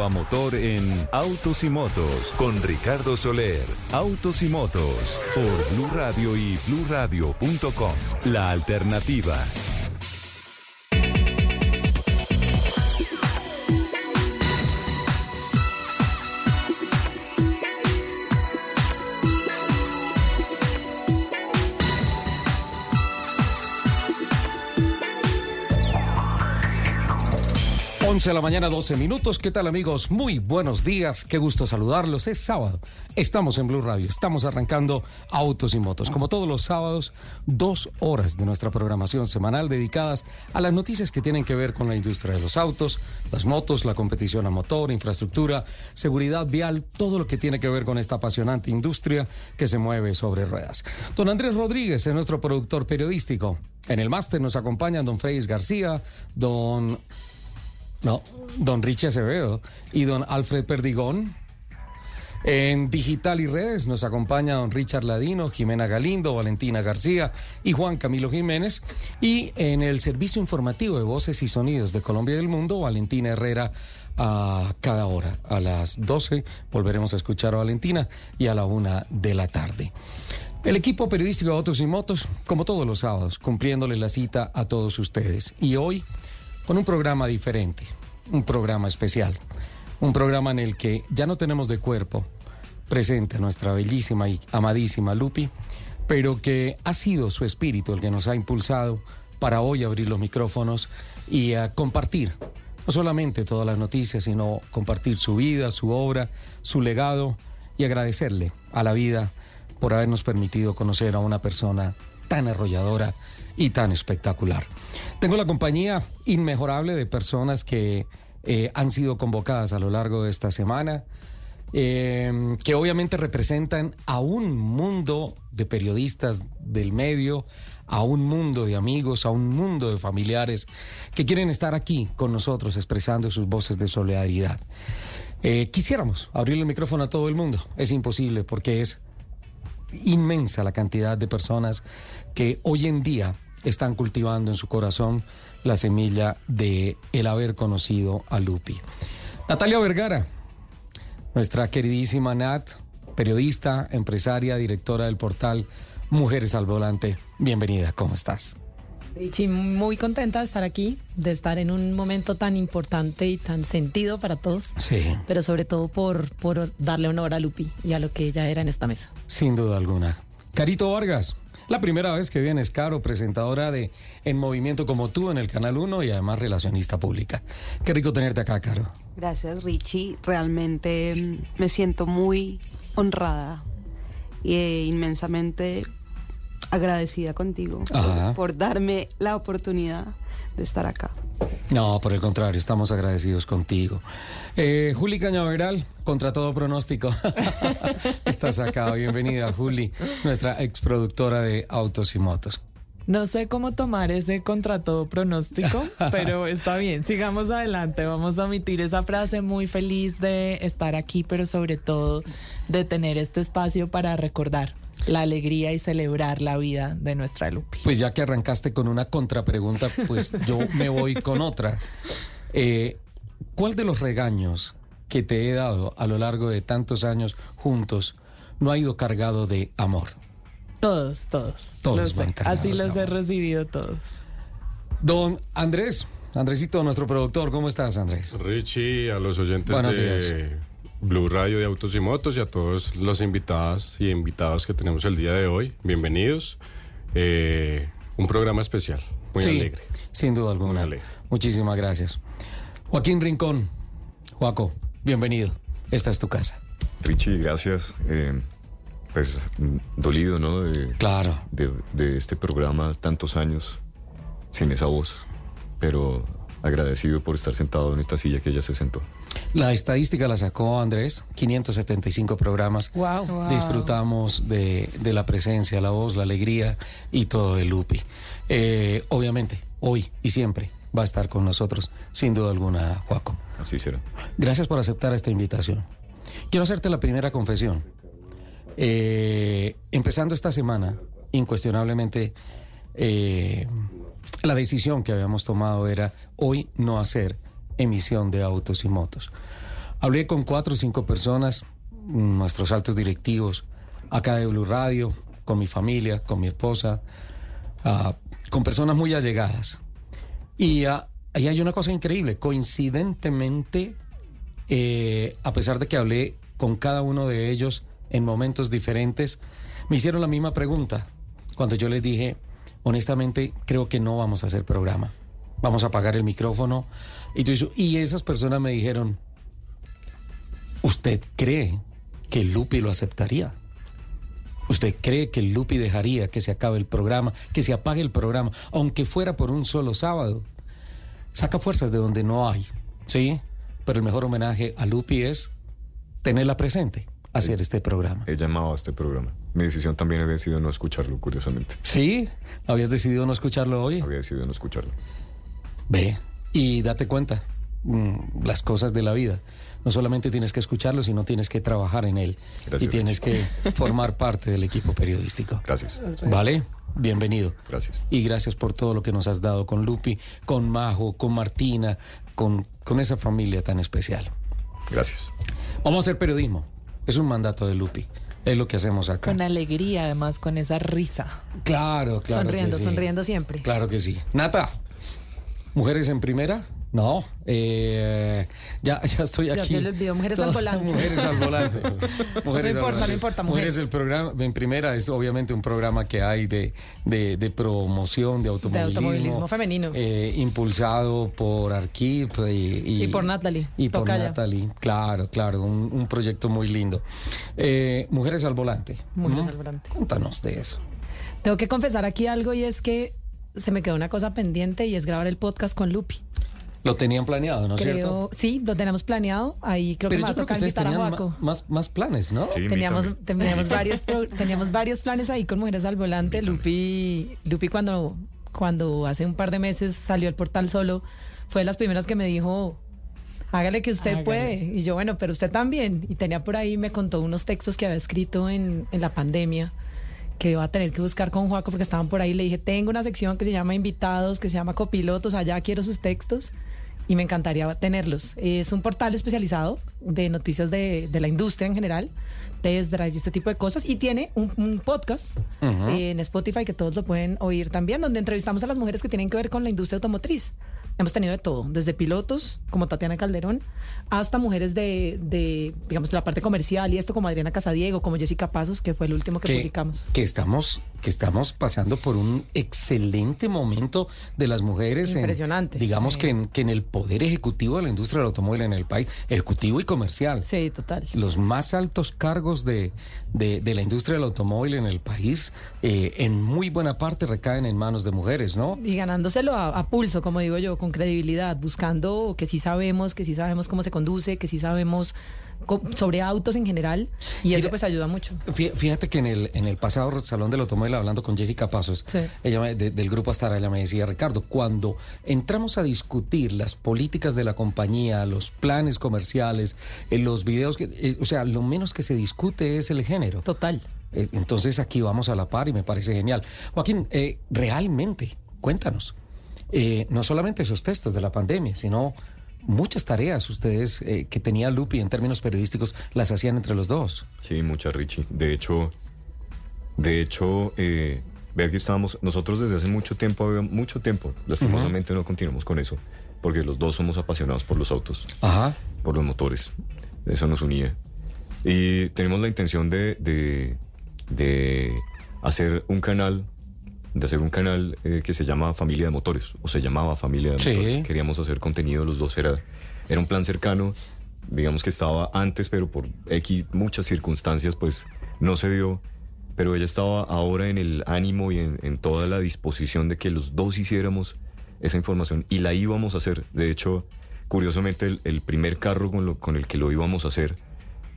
a motor en Autos y Motos con Ricardo Soler. Autos y Motos por Blue Radio y BlueRadio.com. La alternativa. 11 de la mañana, 12 minutos. ¿Qué tal amigos? Muy buenos días. Qué gusto saludarlos. Es sábado. Estamos en Blue Radio. Estamos arrancando Autos y Motos. Como todos los sábados, dos horas de nuestra programación semanal dedicadas a las noticias que tienen que ver con la industria de los autos, las motos, la competición a motor, infraestructura, seguridad vial, todo lo que tiene que ver con esta apasionante industria que se mueve sobre ruedas. Don Andrés Rodríguez es nuestro productor periodístico. En el máster nos acompañan don Félix García, don no, don Richie Acevedo y don Alfred Perdigón. En digital y redes nos acompaña don Richard Ladino, Jimena Galindo, Valentina García y Juan Camilo Jiménez. Y en el servicio informativo de voces y sonidos de Colombia y del Mundo, Valentina Herrera a cada hora. A las 12 volveremos a escuchar a Valentina y a la una de la tarde. El equipo periodístico de Autos y Motos, como todos los sábados, cumpliéndole la cita a todos ustedes. Y hoy con un programa diferente, un programa especial, un programa en el que ya no tenemos de cuerpo presente a nuestra bellísima y amadísima Lupi, pero que ha sido su espíritu el que nos ha impulsado para hoy abrir los micrófonos y a compartir no solamente todas las noticias, sino compartir su vida, su obra, su legado y agradecerle a la vida por habernos permitido conocer a una persona tan arrolladora y tan espectacular. Tengo la compañía inmejorable de personas que eh, han sido convocadas a lo largo de esta semana, eh, que obviamente representan a un mundo de periodistas del medio, a un mundo de amigos, a un mundo de familiares que quieren estar aquí con nosotros expresando sus voces de solidaridad. Eh, quisiéramos abrirle el micrófono a todo el mundo, es imposible porque es inmensa la cantidad de personas que hoy en día están cultivando en su corazón la semilla de el haber conocido a Lupi. Natalia Vergara, nuestra queridísima Nat, periodista, empresaria, directora del portal Mujeres al Volante. Bienvenida, ¿cómo estás? Richie, muy contenta de estar aquí, de estar en un momento tan importante y tan sentido para todos. Sí. Pero sobre todo por, por darle honor a Lupi y a lo que ella era en esta mesa. Sin duda alguna. Carito Vargas, la primera vez que vienes, Caro, presentadora de En Movimiento como tú en el Canal 1 y además relacionista pública. Qué rico tenerte acá, Caro. Gracias, Richie. Realmente mm, me siento muy honrada e inmensamente agradecida contigo por, por darme la oportunidad de estar acá. No, por el contrario, estamos agradecidos contigo. Eh, Juli Cañaveral, contra todo pronóstico. Estás acá, bienvenida, Juli, nuestra exproductora de Autos y Motos. No sé cómo tomar ese contra todo pronóstico, pero está bien. Sigamos adelante. Vamos a omitir esa frase. Muy feliz de estar aquí, pero sobre todo de tener este espacio para recordar la alegría y celebrar la vida de nuestra Lupi. Pues ya que arrancaste con una contrapregunta, pues yo me voy con otra. Eh, ¿Cuál de los regaños que te he dado a lo largo de tantos años juntos no ha ido cargado de amor? Todos, todos. Todos Los- van cargados Así de los he recibido todos. Don Andrés, Andresito, nuestro productor, ¿cómo estás, Andrés? Richie, a los oyentes Buenos de Blue Radio de Autos y Motos y a todos los invitadas y invitados que tenemos el día de hoy, bienvenidos. Eh, un programa especial, muy sí, alegre. sin duda alguna. Muy alegre. Muchísimas gracias. Joaquín Rincón, Joaco, bienvenido. Esta es tu casa. Richie, gracias. Eh, pues dolido, ¿no? De, Claro. de, de este programa tantos años sin esa voz, pero agradecido por estar sentado en esta silla que ella se sentó. La estadística la sacó Andrés, 575 programas. Wow. Disfrutamos de, de la presencia, la voz, la alegría y todo de Lupi. Eh, obviamente, hoy y siempre va a estar con nosotros, sin duda alguna, Joaco. Así será. Gracias por aceptar esta invitación. Quiero hacerte la primera confesión. Eh, empezando esta semana, incuestionablemente, eh, la decisión que habíamos tomado era hoy no hacer emisión de autos y motos. Hablé con cuatro o cinco personas, nuestros altos directivos, acá de Blue Radio, con mi familia, con mi esposa, ah, con personas muy allegadas. Y ah, ahí hay una cosa increíble. Coincidentemente, eh, a pesar de que hablé con cada uno de ellos en momentos diferentes, me hicieron la misma pregunta. Cuando yo les dije, honestamente, creo que no vamos a hacer programa. Vamos a apagar el micrófono. Y, y esas personas me dijeron, ¿usted cree que Lupi lo aceptaría? ¿Usted cree que Lupi dejaría que se acabe el programa, que se apague el programa, aunque fuera por un solo sábado? Saca fuerzas de donde no hay, ¿sí? Pero el mejor homenaje a Lupi es tenerla presente, hacer este programa. He llamado a este programa. Mi decisión también había decidido no escucharlo, curiosamente. ¿Sí? ¿Habías decidido no escucharlo hoy? Había decidido no escucharlo. Ve, y date cuenta, mm, las cosas de la vida. No solamente tienes que escucharlo, sino tienes que trabajar en él. y tienes que formar parte del equipo periodístico. Gracias. ¿Vale? Bienvenido. Gracias. Y gracias por todo lo que nos has dado con Lupi, con Majo, con Martina, con, con esa familia tan especial. Gracias. Vamos a hacer periodismo. Es un mandato de Lupi. Es lo que hacemos acá. Con alegría, además, con esa risa. Claro, claro. Sonriendo, sonriendo siempre. Claro que sí. Nata, mujeres en primera. No, eh, ya, ya estoy aquí. Ya se le olvidó, Mujeres al Volante. Mujeres al Volante. Mujeres no importa, no importa, mujeres. el programa, en primera es obviamente un programa que hay de, de, promoción de automovilismo. De automovilismo femenino. Eh, impulsado por Arquip y, y, por Natalie. Y por Natalie, claro, claro, un, proyecto muy lindo. Eh, Mujeres al Volante. Mujeres al Volante. Cuéntanos de eso. Tengo que confesar aquí algo y es que se me quedó una cosa pendiente y es grabar el podcast con Lupi. Lo tenían planeado, ¿no es cierto? Sí, lo teníamos planeado. Ahí creo que me va a tocar invitar a Joaco. Más, más planes, ¿no? teníamos, teníamos, varios, teníamos varios planes ahí con Mujeres al Volante. Lupi, Lupi cuando, cuando hace un par de meses salió el portal solo, fue de las primeras que me dijo, hágale que usted puede. Y yo, bueno, pero usted también. Y tenía por ahí, me contó unos textos que había escrito en, en la pandemia que iba a tener que buscar con Joaco porque estaban por ahí. Le dije, tengo una sección que se llama invitados, que se llama copilotos, allá quiero sus textos y me encantaría tenerlos. Es un portal especializado de noticias de, de la industria en general, test drive y este tipo de cosas, y tiene un, podcast en Spotify que todos lo pueden oír también, donde entrevistamos a las mujeres que tienen que ver con la industria automotriz. Hemos tenido de todo, desde pilotos como Tatiana Calderón, hasta mujeres de, de, digamos, la parte comercial y esto como Adriana Casadiego, como Jessica Pasos, que fue el último que, publicamos. Que estamos, que estamos pasando por un excelente momento de las mujeres. Impresionante. digamos que, en, que en el poder ejecutivo de la industria del automóvil en el país, ejecutivo y comercial. Sí, total. Los más altos cargos de, de, la industria del automóvil en el país, eh, en muy buena parte recaen en manos de mujeres, ¿no? Y ganándoselo a, a pulso, como digo yo con credibilidad, buscando que sí sabemos, que sí sabemos cómo se conduce, que sí sabemos sobre autos en general y eso pues ayuda mucho. Fíjate que en el, en el pasado Salón del Automóvil, hablando con Jessica Pasos, ella del grupo Astara, ella me decía, Ricardo, cuando entramos a discutir las políticas de la compañía, los planes comerciales, en eh, los videos, que, eh, o sea, lo menos que se discute es el género. Total. Eh, entonces aquí vamos a la par y me parece genial. Joaquín, realmente, cuéntanos, eh, no solamente esos textos de la pandemia, sino muchas tareas ustedes eh, que tenía Lupi en términos periodísticos las hacían entre los dos. Sí, muchas, Richie. De hecho, de hecho, eh, vea que estábamos, nosotros desde hace mucho tiempo, mucho tiempo, lastimosamente no continuamos con eso, porque los dos somos apasionados por los autos, Ajá. por los motores. Eso nos unía. Y tenemos la intención de, de, de hacer un canal de hacer un canal eh, que se llama Familia de Motores, o se llamaba Familia de Motores. Queríamos hacer contenido los dos, era, era un plan cercano, digamos que estaba antes, pero por X muchas circunstancias, pues no se dio. Pero ella estaba ahora en el ánimo y en, toda la disposición de que los dos hiciéramos esa información y la íbamos a hacer. De hecho, curiosamente, el, primer carro con, lo, con el que lo íbamos a hacer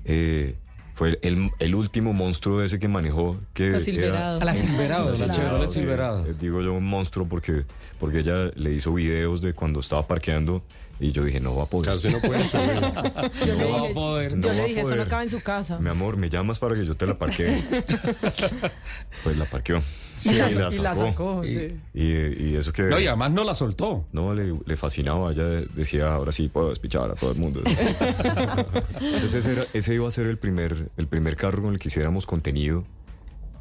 eh, fue el, el, último monstruo ese que manejó. Que la Silverado. a la Silverado, la Chevrolet Silverado. digo yo un monstruo porque, porque ella le hizo videos de cuando estaba parqueando Y yo dije, no va a poder. Casi no puede subir. Yo No le va a dije, poder. yo No le dije, eso no acaba en su casa. Mi amor, me llamas para que yo te la parquee. pues la parqueó. y, la, y la sacó, Y- sí. Y, y eso que... No, y además no la soltó. No, le, le fascinaba. Ella decía, ahora sí puedo despichar a todo el mundo. Entonces ese, era- ese iba a ser el primer, el primer carro con el que hiciéramos contenido.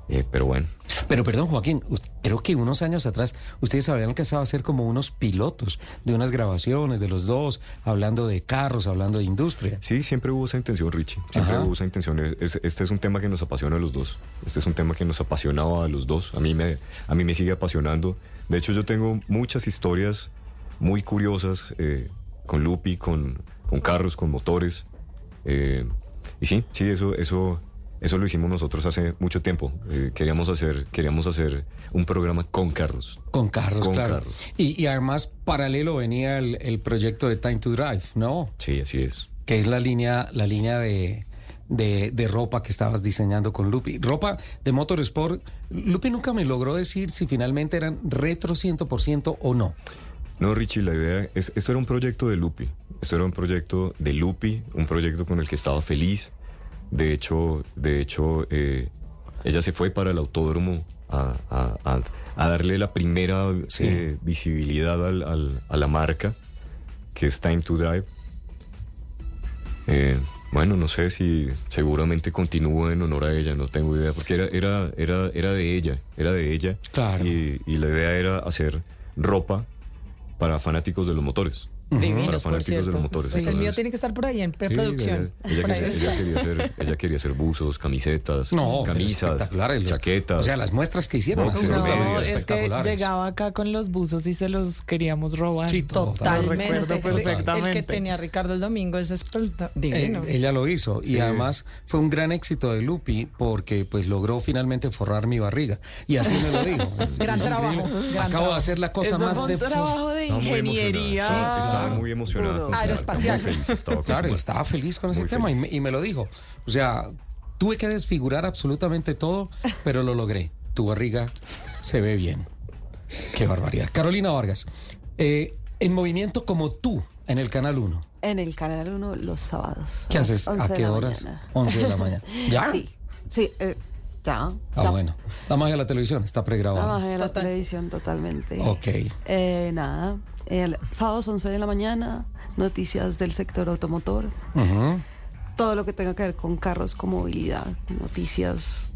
Eh, pero bueno, Pero perdón, Joaquín, creo que unos años atrás ustedes habrían alcanzado a hacer como unos pilotos de unas grabaciones de los dos, hablando de carros, hablando de industria. sí, siempre hubo esa intención, Richie. Siempre Ajá. hubo esa intención. Es- es- este es un tema que nos apasiona a los dos. Este es un tema que nos apasionaba a los dos. A mí me, a mí me sigue apasionando. De hecho, yo tengo muchas historias muy curiosas eh, con Lupi, con, con carros, con motores. Eh, y sí, sí, eso, eso, eso lo hicimos nosotros hace mucho tiempo. Eh, queríamos hacer, queríamos hacer un programa con carros. Con carros, Con claro. carros. Y, y además, paralelo venía el, el proyecto de Time to Drive, ¿no? Sí, así es. Que es la línea, la línea de, de, de ropa que estabas diseñando con Lupi. Ropa de Motorsport. Lupi nunca me logró decir si finalmente eran retro 100% o no. No, Richie, la idea es, esto era un proyecto de Lupi. Esto era un proyecto de Lupi, un proyecto con el que estaba feliz. De hecho, de hecho, eh, ella se fue para el autódromo a, a- a- a darle la primera Sí. eh, visibilidad al- al- a la marca, que es Time to Drive. Eh, bueno, no sé si seguramente continúa en honor a ella, no tengo idea, porque era, era, era, era de ella, era de ella. Claro. Y, y la idea era hacer ropa para fanáticos de los motores. Para Divinos, por fanáticos de cierto. los motores. Sí, el mío Entonces, tiene que estar por ahí en sí, preproducción. ella, ella está. ella quería hacer, ella quería hacer buzos, camisetas, No, camisas, chaquetas. O sea, las muestras que hicieron absolutamente No, medias es que espectaculares. llegaba acá con los buzos y se los queríamos robar. Sí, total. Totalmente. Recuerdo perfectamente. El que tenía Ricardo el domingo es espectacular. Eh, divino. ella lo hizo y Sí. además fue un gran éxito de Lupi porque pues logró finalmente forrar mi barriga y así me lo dijo. Es- Gran es trabajo, gran Acabo trabajo. de hacer la cosa Eso más de trabajo de ingeniería. Estaba muy marca, Aeroespacial. muy feliz, estaba Claro, estaba feliz con ese Muy tema y me, y me lo dijo. O sea, tuve que desfigurar absolutamente todo, pero lo logré. Tu barriga se ve bien. Qué barbaridad. Carolina Vargas, eh, en movimiento como tú en el Canal 1. En el Canal 1 los sábados. ¿Qué haces? 11 ¿A qué la horas? mañana. 11 de la mañana. ¿Ya? Sí, sí, eh, ya. Ah, ya. bueno. La magia de la televisión está La pregrabada. magia de la Total. televisión totalmente. Ok. Eh, nada, el sábados 11 de la mañana, noticias del sector automotor, todo lo que tenga que ver con carros, con movilidad, noticias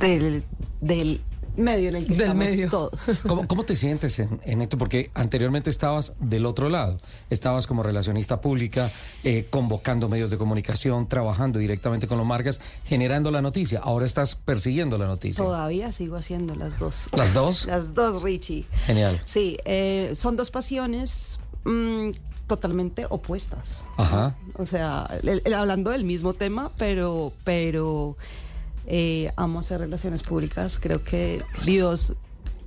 del, del medio en el que Del estamos medio. todos. ¿Cómo, cómo te sientes en, en esto? Porque anteriormente estabas del otro lado, estabas como relacionista pública, eh, convocando medios de comunicación, trabajando directamente con los marcas, generando la noticia. Ahora estás persiguiendo la noticia. Todavía sigo haciendo las dos. ¿Las dos? Las dos, Richie. Genial. Sí, eh, son dos pasiones mm, totalmente opuestas. Ajá. O sea, el- el- hablando del mismo tema, pero, pero eh, amo hacer relaciones públicas. Creo que Dios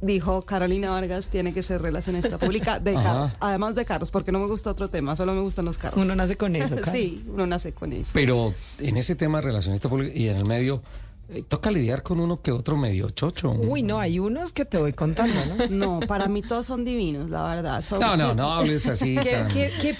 dijo, Carolina Vargas tiene que ser relacionista pública de Ajá. carros, además de carros, porque no me gusta otro tema, solo me gustan los carros. Uno nace con eso, claro. sí, uno nace con eso. Pero en ese tema relacionista pública y en el medio, toca lidiar con uno que otro medio chocho. Uy, no, hay unos que te voy contando, ¿no? No, para mí todos son divinos, la verdad. Son- No, no, no hables así. ¿Qué, qué, qué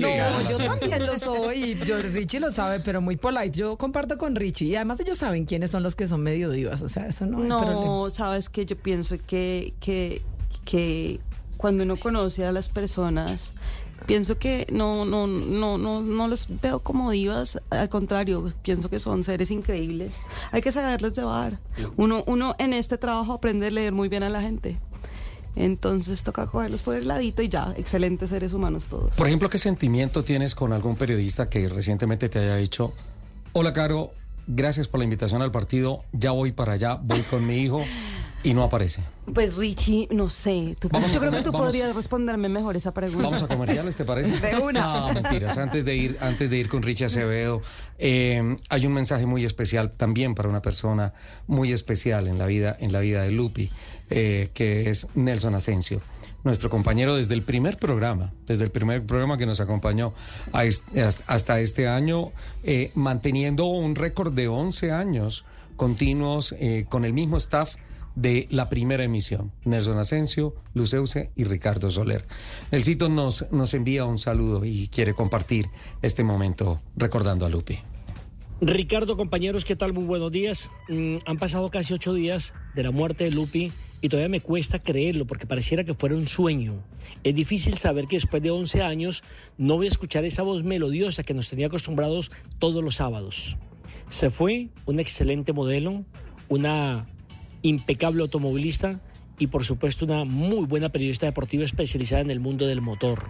No, yo también lo soy. y Yo, Richie lo sabe, pero muy polite. Yo comparto con Richie. Y además ellos saben quiénes son los que son medio divas. O sea, eso no hay problema. No, sabes que yo pienso que, que, que cuando uno conoce a las personas, pienso que no, no, no, no, no los veo como divas, al contrario, pienso que son seres increíbles. Hay que saberles llevar. Uno, uno en este trabajo aprende a leer muy bien a la gente. Entonces toca cogerlos por el ladito y ya, excelentes seres humanos todos. Por ejemplo, ¿qué sentimiento tienes con algún periodista que recientemente te haya dicho, hola Caro, gracias por la invitación al partido, ya voy para allá, voy con mi hijo y no aparece? Pues Richie, no sé, tú- Vamos yo creo que tú vamos- podrías responderme mejor esa pregunta. Vamos a comerciales, ¿te parece? De una. No, mentiras. Antes de ir, antes de ir con Richie Acevedo, eh, hay un mensaje muy especial también para una persona muy especial en la vida, en la vida de Lupi, eh, que es Nelson Asensio. Nuestro compañero desde el primer programa, desde el primer programa que nos acompañó a est- hasta este año, eh, manteniendo un récord de 11 años continuos eh, con el mismo staff de la primera emisión. Nelson Asensio, Luceuse y Ricardo Soler. Nelsito nos, nos envía un saludo y quiere compartir este momento recordando a Lupi. Ricardo, compañeros, ¿qué tal? Muy buenos días. Mm, han pasado casi ocho días de la muerte de Lupi y todavía me cuesta creerlo porque pareciera que fuera un sueño. Es difícil saber que después de 11 años no voy a escuchar esa voz melodiosa que nos tenía acostumbrados todos los sábados. Se fue un excelente modelo, una impecable automovilista y por supuesto una muy buena periodista deportiva especializada en el mundo del motor.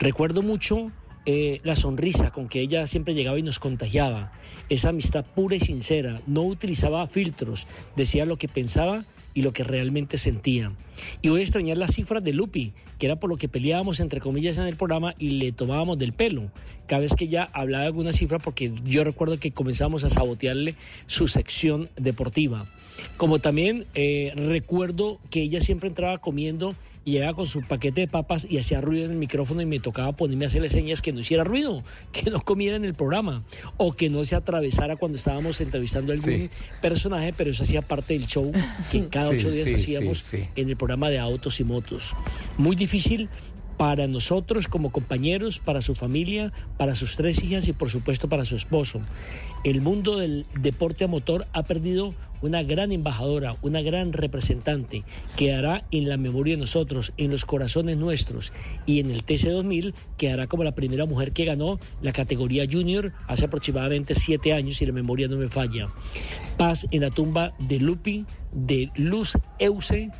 Recuerdo mucho eh, la sonrisa con que ella siempre llegaba y nos contagiaba, esa amistad pura y sincera, no utilizaba filtros, decía lo que pensaba y lo que realmente sentía. Y voy a extrañar las cifras de Lupi, que era por lo que peleábamos entre comillas en el programa y le tomábamos del pelo. Cada vez que ella hablaba de alguna cifra, porque yo recuerdo que comenzamos a sabotearle su sección deportiva. Como también eh, recuerdo que ella siempre entraba comiendo y llegaba con su paquete de papas y hacía ruido en el micrófono y me tocaba ponerme a hacerle señas que no hiciera ruido, que no comiera en el programa o que no se atravesara cuando estábamos entrevistando a algún personaje, pero eso hacía parte del show que cada ocho días hacíamos en el programa de autos y motos. Muy difícil para nosotros como compañeros, para su familia, para sus tres hijas y por supuesto para su esposo. El mundo del deporte a motor ha perdido una gran embajadora, una gran representante que hará en la memoria de nosotros, en los corazones nuestros y en el TC2000 que hará como la primera mujer que ganó la categoría junior hace aproximadamente siete años, si la memoria no me falla. Paz en la tumba de Lupi, de Luz Euse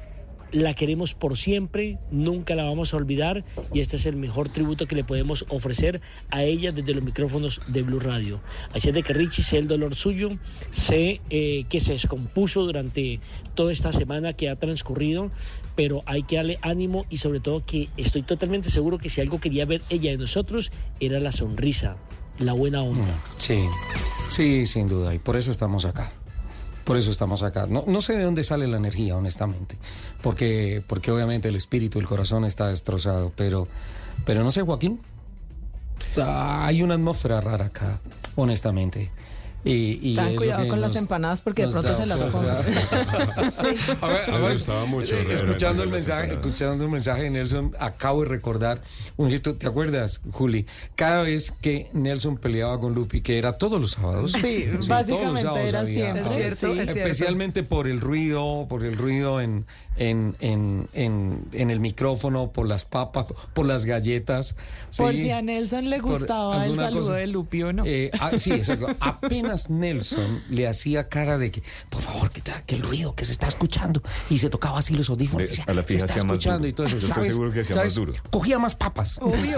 la queremos por siempre, nunca la vamos a olvidar y este es el mejor tributo que le podemos ofrecer a ella desde los micrófonos de Blue Radio. Así es de que Richie sé el dolor suyo, sé eh, que se descompuso durante toda esta semana que ha transcurrido, pero hay que darle ánimo y sobre todo que estoy totalmente seguro que si algo quería ver ella de nosotros era la sonrisa, la buena onda. Sí, sí, sin duda, y por eso estamos acá. Por eso estamos acá. No, no sé de dónde sale la energía, honestamente, porque, porque obviamente el espíritu, el corazón está destrozado, pero, pero no sé, Joaquín, hay una atmósfera rara acá, honestamente. Y, Ten cuidado con las empanadas porque de pronto se las comen. a ver, a ver, eh, escuchando, el mensaje, escuchando el mensaje de Nelson, acabo de recordar un gesto. ¿Te acuerdas, Juli? Cada vez que Nelson peleaba con Lupi, que era todos los sábados. Sí, básicamente era siempre. especialmente por el ruido, por el ruido en en, en, en, en, el micrófono, por las papas, por las galletas. Por si a Nelson le gustaba el saludo de Lupi o no. Eh, ah, sí, exacto. Apenas Nelson le hacía cara de que, por favor, que, que, el ruido que se está escuchando. Y se tocaba así los audífonos. a la se está escuchando y todo eso. Yo estoy seguro que hacía más duro. Cogía más papas. Obvio.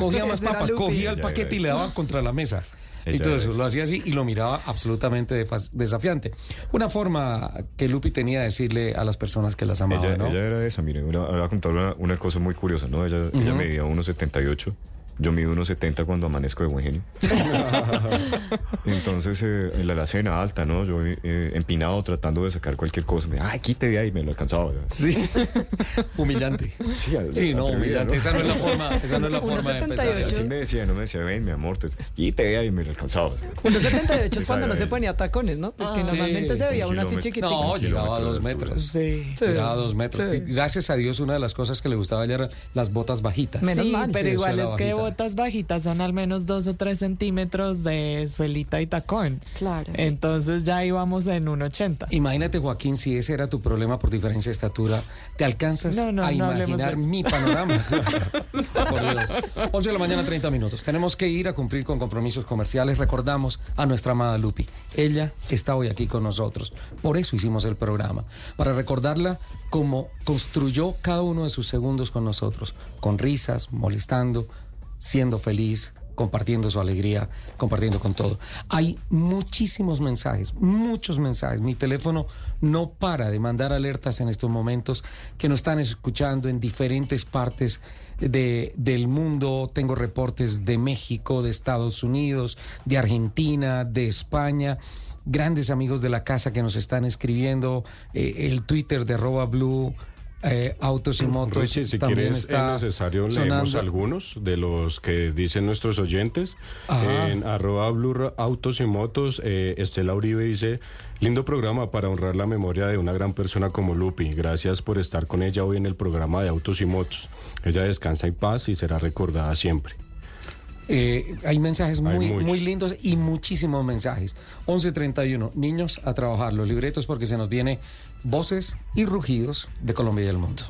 cogía más papas, cogía el paquete y le daba contra la mesa y todo eso. Lo hacía así y lo miraba absolutamente desafiante. Una forma que Lupi tenía de decirle a las personas que las amaba, ella, ¿no? Ella era esa, mire, voy a contar una, cosa muy curiosa, ¿no? Ella, ella medía 1,78 yo mido unos 70 cuando amanezco de buen genio. Entonces, eh, en la alacena alta, ¿no? Yo eh, empinado tratando de sacar cualquier cosa. Me, ay, quite de ahí, me lo alcanzaba. Sí. humillante. Sí, no, humillante. Esa no es la forma, esa no es la forma de empezar. Así me decía, no me decía, ven, mi amor, te, quite de ahí, me lo alcanzaba. 1,78 es cuando no se ponía tacones, ¿no? Porque ah, normalmente se veía uno así chiquitito. No, llegaba a dos metros. Sí. Llegaba a dos metros. Gracias a Dios, una de las cosas que le gustaba ya eran las botas bajitas. Menos mal. Pero igual es que botas bajitas son al menos dos o tres centímetros de suelita y tacón. Claro. Entonces ya íbamos en un 80. Imagínate, Joaquín, si ese era tu problema por diferencia de estatura, ¿te alcanzas a imaginar mi panorama? por Dios. 11 de la mañana, 30 minutos. Tenemos que ir a cumplir con compromisos comerciales. Recordamos a nuestra amada Lupi. Ella está hoy aquí con nosotros. Por eso hicimos el programa. Para recordarla cómo construyó cada uno de sus segundos con nosotros. Con risas, molestando, siendo feliz, compartiendo su alegría, compartiendo con todo. Hay muchísimos mensajes, muchos mensajes. Mi teléfono no para de mandar alertas en estos momentos que nos están escuchando en diferentes partes de, del mundo. Tengo reportes de México, de Estados Unidos, de Argentina, de España. Grandes amigos de la casa que nos están escribiendo, eh, el Twitter de Roba Blue eh, autos y motos. si también quieres, está es necesario, leemos algunos de los que dicen nuestros oyentes. En arroba blur, autos y motos, eh, Estela Uribe dice, lindo programa para honrar la memoria de una gran persona como Lupi. Gracias por estar con ella hoy en el programa de autos y motos. Ella descansa en paz y será recordada siempre. Eh, hay mensajes muy, muy lindos y muchísimos mensajes. 11.31, niños a trabajar los libretos porque se nos viene voces y rugidos de Colombia y el mundo.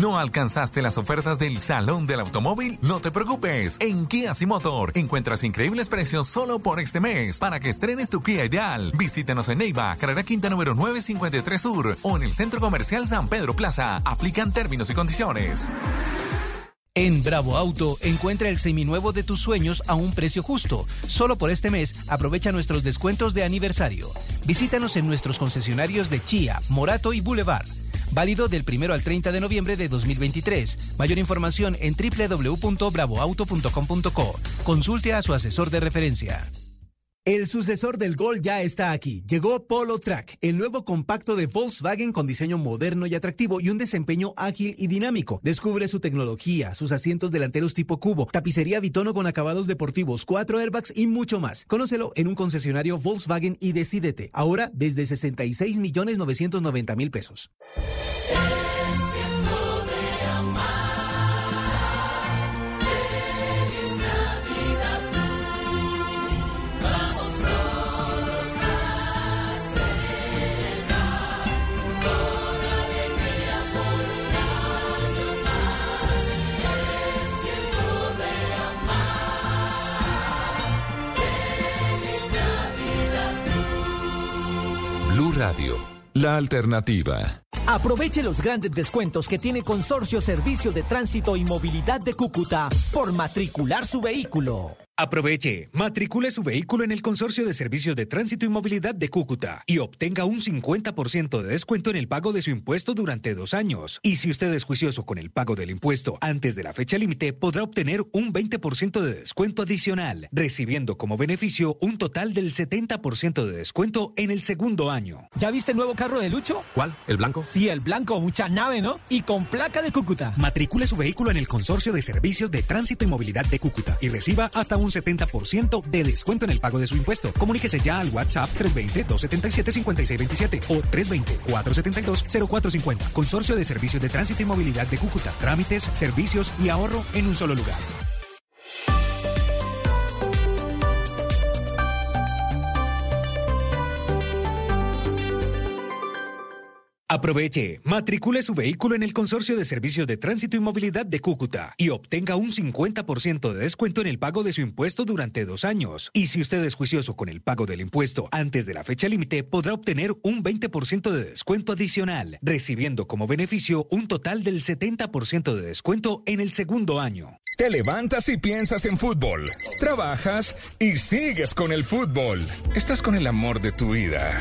¿No alcanzaste las ofertas del Salón del Automóvil? No te preocupes. En Kia Motor encuentras increíbles precios solo por este mes para que estrenes tu Kia ideal. Visítanos en Neiva, carrera quinta número 953 Sur o en el Centro Comercial San Pedro Plaza. Aplican términos y condiciones. En Bravo Auto encuentra el seminuevo de tus sueños a un precio justo. Solo por este mes aprovecha nuestros descuentos de aniversario. Visítanos en nuestros concesionarios de Chía, Morato y Boulevard. Válido del 1 al 30 de noviembre de 2023. Mayor información en www.bravoauto.com.co. Consulte a su asesor de referencia. El sucesor del Gol ya está aquí. Llegó Polo Track, el nuevo compacto de Volkswagen con diseño moderno y atractivo y un desempeño ágil y dinámico. Descubre su tecnología, sus asientos delanteros tipo cubo, tapicería bitono con acabados deportivos, cuatro airbags y mucho más. Conócelo en un concesionario Volkswagen y decídete. Ahora desde 66 millones 990 mil pesos. La alternativa. Aproveche los grandes descuentos que tiene Consorcio Servicio de Tránsito y Movilidad de Cúcuta por matricular su vehículo. Aproveche, matricule su vehículo en el Consorcio de Servicios de Tránsito y Movilidad de Cúcuta y obtenga un 50% de descuento en el pago de su impuesto durante dos años. Y si usted es juicioso con el pago del impuesto antes de la fecha límite, podrá obtener un 20% de descuento adicional, recibiendo como beneficio un total del 70% de descuento en el segundo año. ¿Ya viste el nuevo carro de Lucho? ¿Cuál? ¿El blanco? Sí, el blanco, mucha nave, ¿no? Y con placa de Cúcuta. Matricule su vehículo en el Consorcio de Servicios de Tránsito y Movilidad de Cúcuta y reciba hasta un un 70% de descuento en el pago de su impuesto. Comuníquese ya al WhatsApp 320-277-5627 o 320-472-0450. Consorcio de Servicios de Tránsito y Movilidad de Cúcuta. Trámites, servicios y ahorro en un solo lugar. Aproveche, matricule su vehículo en el Consorcio de Servicios de Tránsito y Movilidad de Cúcuta y obtenga un 50% de descuento en el pago de su impuesto durante dos años. Y si usted es juicioso con el pago del impuesto antes de la fecha límite, podrá obtener un 20% de descuento adicional, recibiendo como beneficio un total del 70% de descuento en el segundo año. Te levantas y piensas en fútbol. Trabajas y sigues con el fútbol. Estás con el amor de tu vida.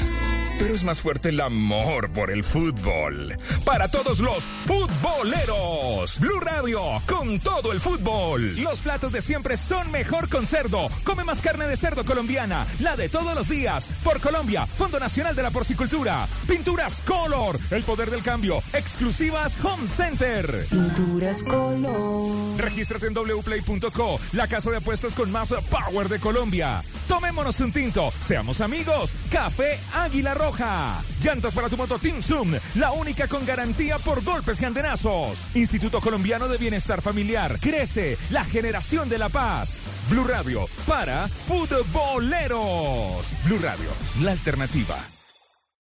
Pero es más fuerte el amor por el fútbol. Para todos los futboleros. Blue Radio con todo el fútbol. Los platos de siempre son mejor con cerdo. Come más carne de cerdo colombiana. La de todos los días. Por Colombia. Fondo Nacional de la Porcicultura. Pinturas Color. El poder del cambio. Exclusivas Home Center. Pinturas Color. Regístrate en wplay.co, la casa de apuestas con más power de Colombia. Tomémonos un tinto, seamos amigos. Café Águila Roja. Llantas para tu moto Team Zoom, la única con garantía por golpes y andenazos. Instituto Colombiano de Bienestar Familiar. Crece la generación de la paz. Blue Radio para futboleros. Blue Radio, la alternativa.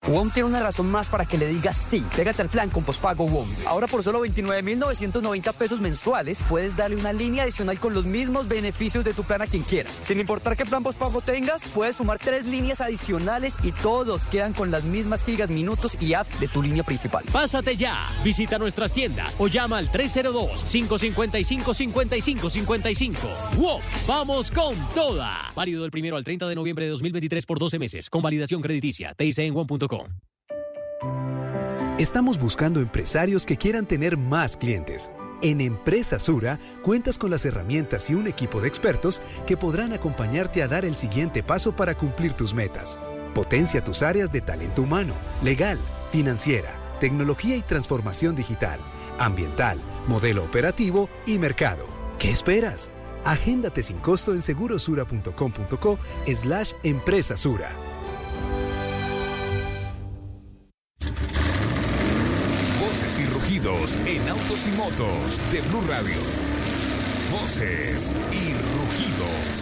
WOM tiene una razón más para que le digas sí. Pégate al plan con pospago WOM. Ahora por solo 29,990 pesos mensuales puedes darle una línea adicional con los mismos beneficios de tu plan a quien quieras. Sin importar qué plan pospago tengas, puedes sumar tres líneas adicionales y todos quedan con las mismas gigas, minutos y apps de tu línea principal. Pásate ya, visita nuestras tiendas o llama al 302-555-5555. WOM, vamos con toda. Válido del primero al 30 de noviembre de 2023 por 12 meses, con validación crediticia. Te en WOM.com. Estamos buscando empresarios que quieran tener más clientes En Empresa Sura cuentas con las herramientas y un equipo de expertos que podrán acompañarte a dar el siguiente paso para cumplir tus metas. Potencia tus áreas de talento humano, legal, financiera, tecnología y transformación digital, ambiental, modelo operativo y mercado. ¿Qué esperas? Agéndate sin costo en segurosura.com.co slash empresasura. En autos y motos de Blue Radio. Voces y rugidos.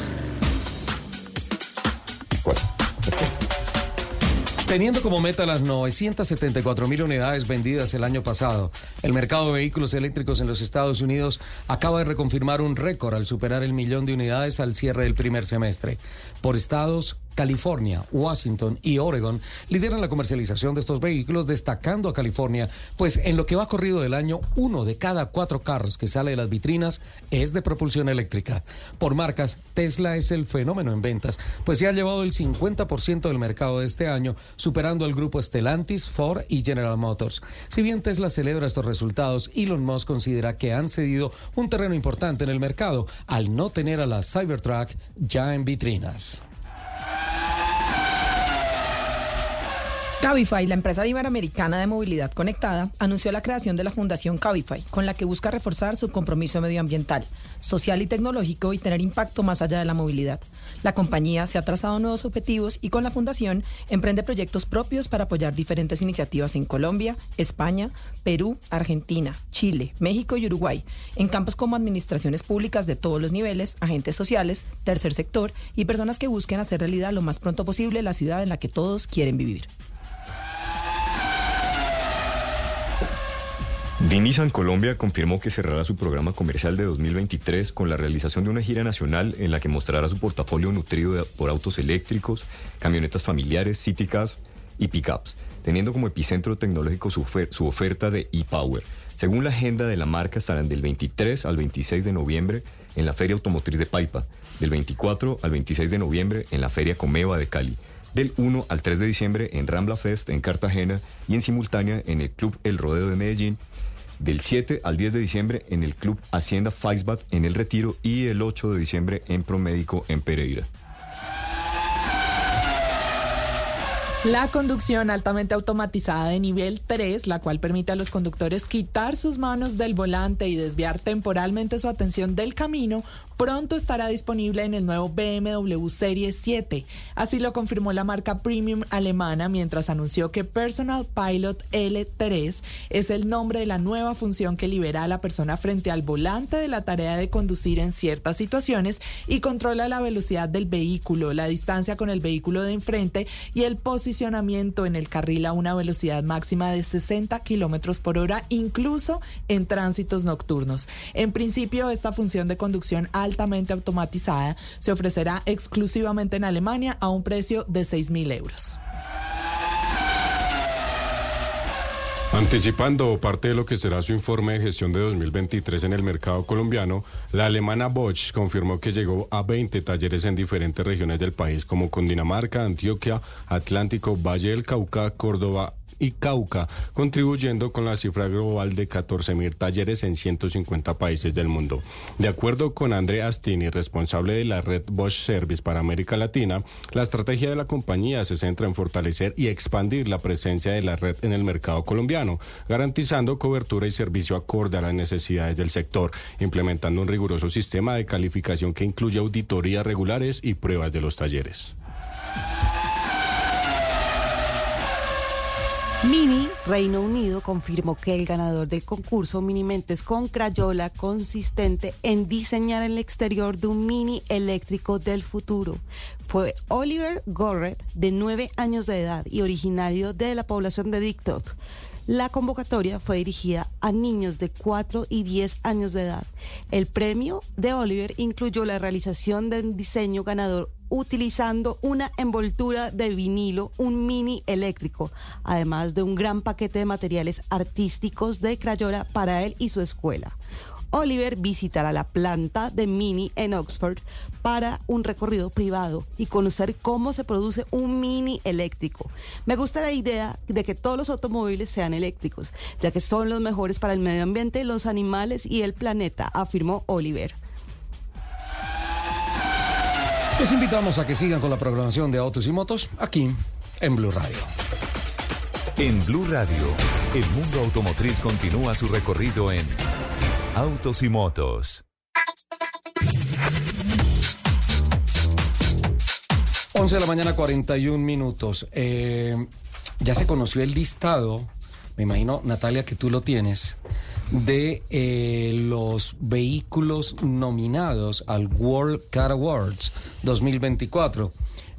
Teniendo como meta las 974 mil unidades vendidas el año pasado, el mercado de vehículos eléctricos en los Estados Unidos acaba de reconfirmar un récord al superar el millón de unidades al cierre del primer semestre. Por estados, California, Washington y Oregon lideran la comercialización de estos vehículos, destacando a California, pues en lo que va corrido del año, uno de cada cuatro carros que sale de las vitrinas es de propulsión eléctrica. Por marcas, Tesla es el fenómeno en ventas, pues se ha llevado el 50% del mercado de este año, superando al grupo Stellantis, Ford y General Motors. Si bien Tesla celebra estos resultados, Elon Musk considera que han cedido un terreno importante en el mercado al no tener a la Cybertruck ya en vitrinas. Yeah. Cabify, la empresa iberoamericana de movilidad conectada, anunció la creación de la Fundación Cabify, con la que busca reforzar su compromiso medioambiental, social y tecnológico y tener impacto más allá de la movilidad. La compañía se ha trazado nuevos objetivos y con la fundación emprende proyectos propios para apoyar diferentes iniciativas en Colombia, España, Perú, Argentina, Chile, México y Uruguay, en campos como administraciones públicas de todos los niveles, agentes sociales, tercer sector y personas que busquen hacer realidad lo más pronto posible la ciudad en la que todos quieren vivir. Nissan Colombia confirmó que cerrará su programa comercial de 2023 con la realización de una gira nacional en la que mostrará su portafolio nutrido por autos eléctricos, camionetas familiares, city cars y pickups, teniendo como epicentro tecnológico su, su oferta de e-Power. Según la agenda de la marca, estarán del 23 al 26 de noviembre en la Feria Automotriz de Paipa, del 24 al 26 de noviembre en la Feria Comeva de Cali, del 1 al 3 de diciembre en Rambla Fest en Cartagena y en simultánea en el Club El Rodeo de Medellín del 7 al 10 de diciembre en el Club Hacienda Faisbat en El Retiro y el 8 de diciembre en Promédico en Pereira. La conducción altamente automatizada de nivel 3, la cual permite a los conductores quitar sus manos del volante y desviar temporalmente su atención del camino, pronto estará disponible en el nuevo BMW Serie 7. Así lo confirmó la marca premium alemana mientras anunció que Personal Pilot L3 es el nombre de la nueva función que libera a la persona frente al volante de la tarea de conducir en ciertas situaciones y controla la velocidad del vehículo, la distancia con el vehículo de enfrente y el posicionamiento en el carril a una velocidad máxima de 60 kilómetros por hora, incluso en tránsitos nocturnos. En principio, esta función de conducción altamente automatizada se ofrecerá exclusivamente en Alemania a un precio de 6 mil euros. Anticipando parte de lo que será su informe de gestión de 2023 en el mercado colombiano, la alemana Bosch confirmó que llegó a 20 talleres en diferentes regiones del país como Cundinamarca, Antioquia, Atlántico, Valle del Cauca, Córdoba, y Cauca, contribuyendo con la cifra global de 14.000 talleres en 150 países del mundo. De acuerdo con André Astini, responsable de la red Bosch Service para América Latina, la estrategia de la compañía se centra en fortalecer y expandir la presencia de la red en el mercado colombiano, garantizando cobertura y servicio acorde a las necesidades del sector, implementando un riguroso sistema de calificación que incluye auditorías regulares y pruebas de los talleres. Mini Reino Unido confirmó que el ganador del concurso Minimentes con Crayola consistente en diseñar el exterior de un mini eléctrico del futuro fue Oliver Gorret, de nueve años de edad y originario de la población de Dictot. La convocatoria fue dirigida a niños de 4 y 10 años de edad. El premio de Oliver incluyó la realización de un diseño ganador utilizando una envoltura de vinilo, un mini eléctrico, además de un gran paquete de materiales artísticos de Crayola para él y su escuela. Oliver visitará la planta de Mini en Oxford para un recorrido privado y conocer cómo se produce un Mini eléctrico. Me gusta la idea de que todos los automóviles sean eléctricos, ya que son los mejores para el medio ambiente, los animales y el planeta, afirmó Oliver. Los invitamos a que sigan con la programación de Autos y Motos aquí en Blue Radio. En Blue Radio, el mundo automotriz continúa su recorrido en Autos y Motos. 11 de la mañana, 41 minutos. Eh, ya se conoció el listado, me imagino, Natalia, que tú lo tienes, de eh, los vehículos nominados al World Car Awards 2024.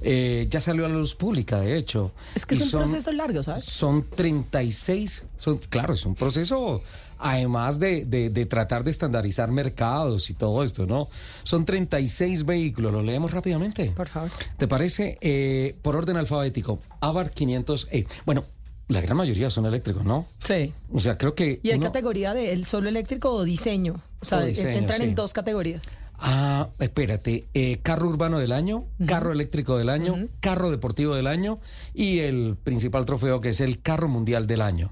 Eh, ya salió a la luz pública, de hecho. Es que Y es un son- proceso largo, ¿sabes? Son 36, son, claro, es un proceso, además de, de- de tratar de estandarizar mercados y todo esto, ¿no? Son 36 vehículos, lo leemos rápidamente. Por favor. ¿Te parece? Eh, por orden alfabético, Abarth 500E. Bueno, la gran mayoría son eléctricos, ¿no? Sí. O sea, creo que... Y hay uno- categoría de el solo eléctrico o diseño. O sea, O es- diseño, entran sí. en dos categorías. Ah, espérate, eh, carro urbano del año, carro eléctrico del año, carro deportivo del año y el principal trofeo que es el carro mundial del año.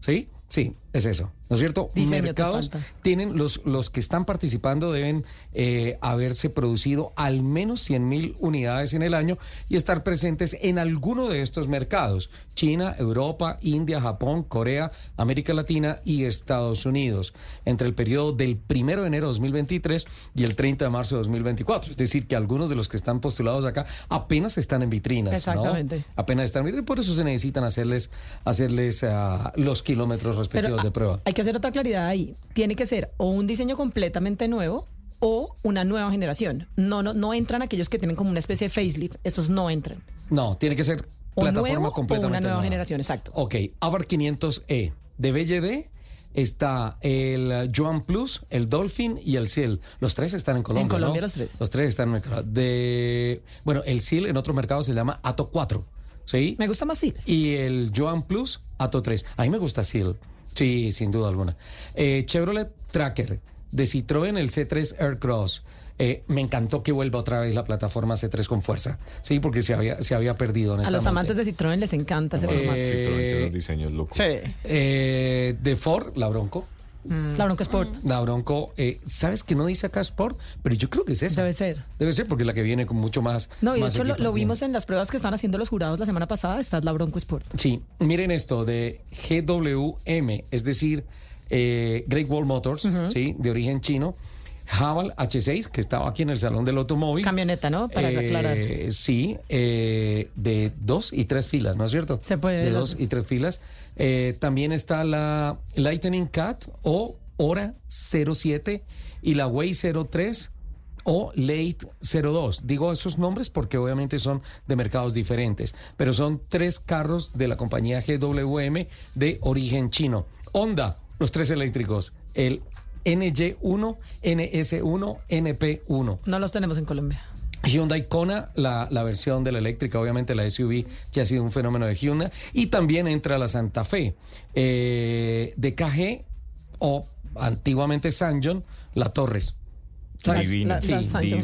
¿Sí? Sí, es eso. ¿No es cierto? Diseño Mercados tienen, los, los que están participando deben eh, haberse producido al menos 100 mil unidades en el año y estar presentes en alguno de estos mercados. China, Europa, India, Japón, Corea, América Latina y Estados Unidos. Entre el periodo del 1 de enero de 2023 y el 30 de marzo de 2024. Es decir, que algunos de los que están postulados acá apenas están en vitrinas. ¿no? Exactamente. Apenas están en vitrinas. Por eso se necesitan hacerles, hacerles ah, los kilómetros respectivos Pero de ah, prueba. hay que hacer otra claridad ahí. Tiene que ser o un diseño completamente nuevo o una nueva generación. No, no, no entran aquellos que tienen como una especie de facelift. Esos no entran. No, tiene que ser O plataforma nuevo o completamente una nueva nueva. generación, exacto. Ok, Abarth 500E. De BYD está el Joan Plus, el Dolphin y el Seal. Los tres están en Colombia. En Colombia ¿no? los tres. Los tres están en Colombia. De, bueno, el Seal en otro mercado se llama Ato 4. ¿Sí? Me gusta más Seal. Y el Joan Plus, Ato 3. A mí me gusta Seal. Sí, sin duda alguna. Eh, Chevrolet Tracker. De Citroën, el C3 Aircross. Eh, me encantó que vuelva otra vez la plataforma C3 con fuerza. Sí, porque se había, se había perdido. A los amantes de Citroën les encanta ese Eh, formato. Citroën tiene unos diseños locos. Eh, de Ford, la Bronco. La Bronco Sport. La Bronco, eh, ¿sabes que no dice acá Sport? Pero yo creo que es esa. Debe ser. Debe ser porque es la que viene con mucho más. No, y de más hecho lo, vimos en las pruebas que están haciendo los jurados la semana pasada. Está la Bronco Sport. Sí, miren esto de GWM, es decir, eh, Great Wall Motors, ¿sí? De origen chino. Haval H6, que estaba aquí en el Salón del Automóvil. Camioneta, ¿no? Para Eh, aclarar. Sí, eh, de dos y tres filas, ¿no es cierto? Se puede De de dos y tres filas. Eh, también está la Lightning Cat o Hora 07 y la Way 03 o Late 02. Digo esos nombres porque obviamente son de mercados diferentes, pero son tres carros de la compañía GWM de origen chino. Honda, los tres eléctricos, el NY1, NS1, NP1. No los tenemos en Colombia. Hyundai Kona, la, la versión de la eléctrica, obviamente la SUV, que ha sido un fenómeno de Hyundai. Y también entra la Santa Fe. Eh, de KG o antiguamente Sanjon, la Torres. Divina, La- Sí,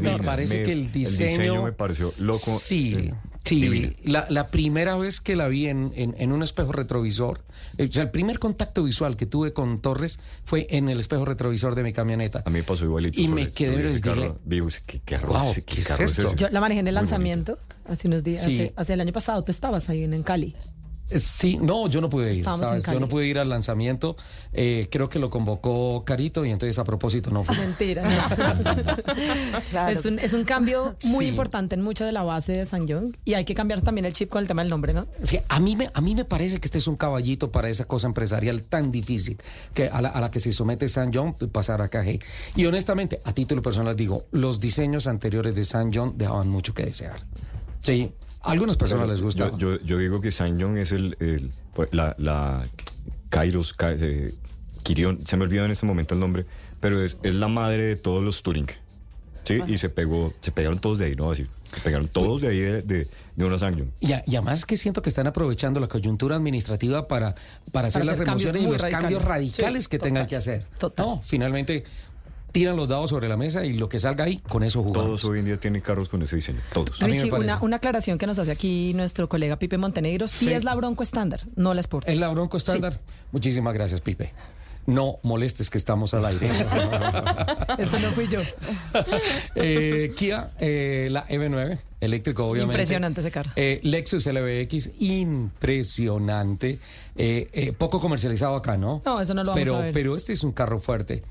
la parece que el el diseño... diseño me pareció loco. Sí, Eh, sí. La, la primera vez que la vi en, en- en un espejo retrovisor, eh, o sea, el primer contacto visual que tuve con Torres fue en el espejo retrovisor de mi camioneta. A mí pasó igualito. Y me Suárez. quedé y dije, carro, vi, uy, ¿qué, qué Wow, ese? ¿qué es carro esto? ese? Yo la manejé en el Muy lanzamiento hace unos días, Sí. hace, hace el año pasado. Tú estabas ahí en, en Cali. Eh, Sí, no, yo no pude ir, ¿sabes? Yo no pude ir al lanzamiento. Eh, creo que lo convocó Carito y entonces a propósito no fui. Mentira. es, un, es un cambio muy Sí. importante en mucha de la base de San Young y hay que cambiar también el chip con el tema del nombre, ¿no? Sí, a, mí me, a mí me parece que este es un caballito para esa cosa empresarial tan difícil que a, la, a la que se somete San John pasar a KG. Y honestamente, a título personal digo, los diseños anteriores de San John dejaban mucho que desear. Sí, a algunas personas Pero les gusta. Yo, yo, yo digo que San John es el, el- pues, la, la Kairos, Ka- eh, Kirion, se me olvidó en este momento el nombre, pero es, es la madre de todos los Touring. Sí, y se pegó, se pegaron todos de ahí, ¿no? Así, se pegaron todos de ahí de, de, de una San John. Y, a- y además que siento que están aprovechando la coyuntura administrativa para, para hacer Para las hacer cambios remociones y los radicales. cambios radicales Sí, que total, tengan que hacer. total. No, finalmente tiran los dados sobre la mesa y lo que salga ahí, con eso jugamos. Todos hoy en día tienen carros con ese diseño, todos. Richie, una, una, aclaración que nos hace aquí nuestro colega Pipe Montenegro, sí, es la Bronco estándar, no la Sport. ¿Es la Bronco estándar? Muchísimas gracias, Pipe. No molestes que estamos al aire. Eso no fui yo. Eh, Kia, eh, la EV9, eléctrico obviamente. Impresionante ese carro. Eh, Lexus LBX, impresionante. poco comercializado acá, ¿no? No, eso no lo vamos pero, a ver. Pero este es un carro fuerte.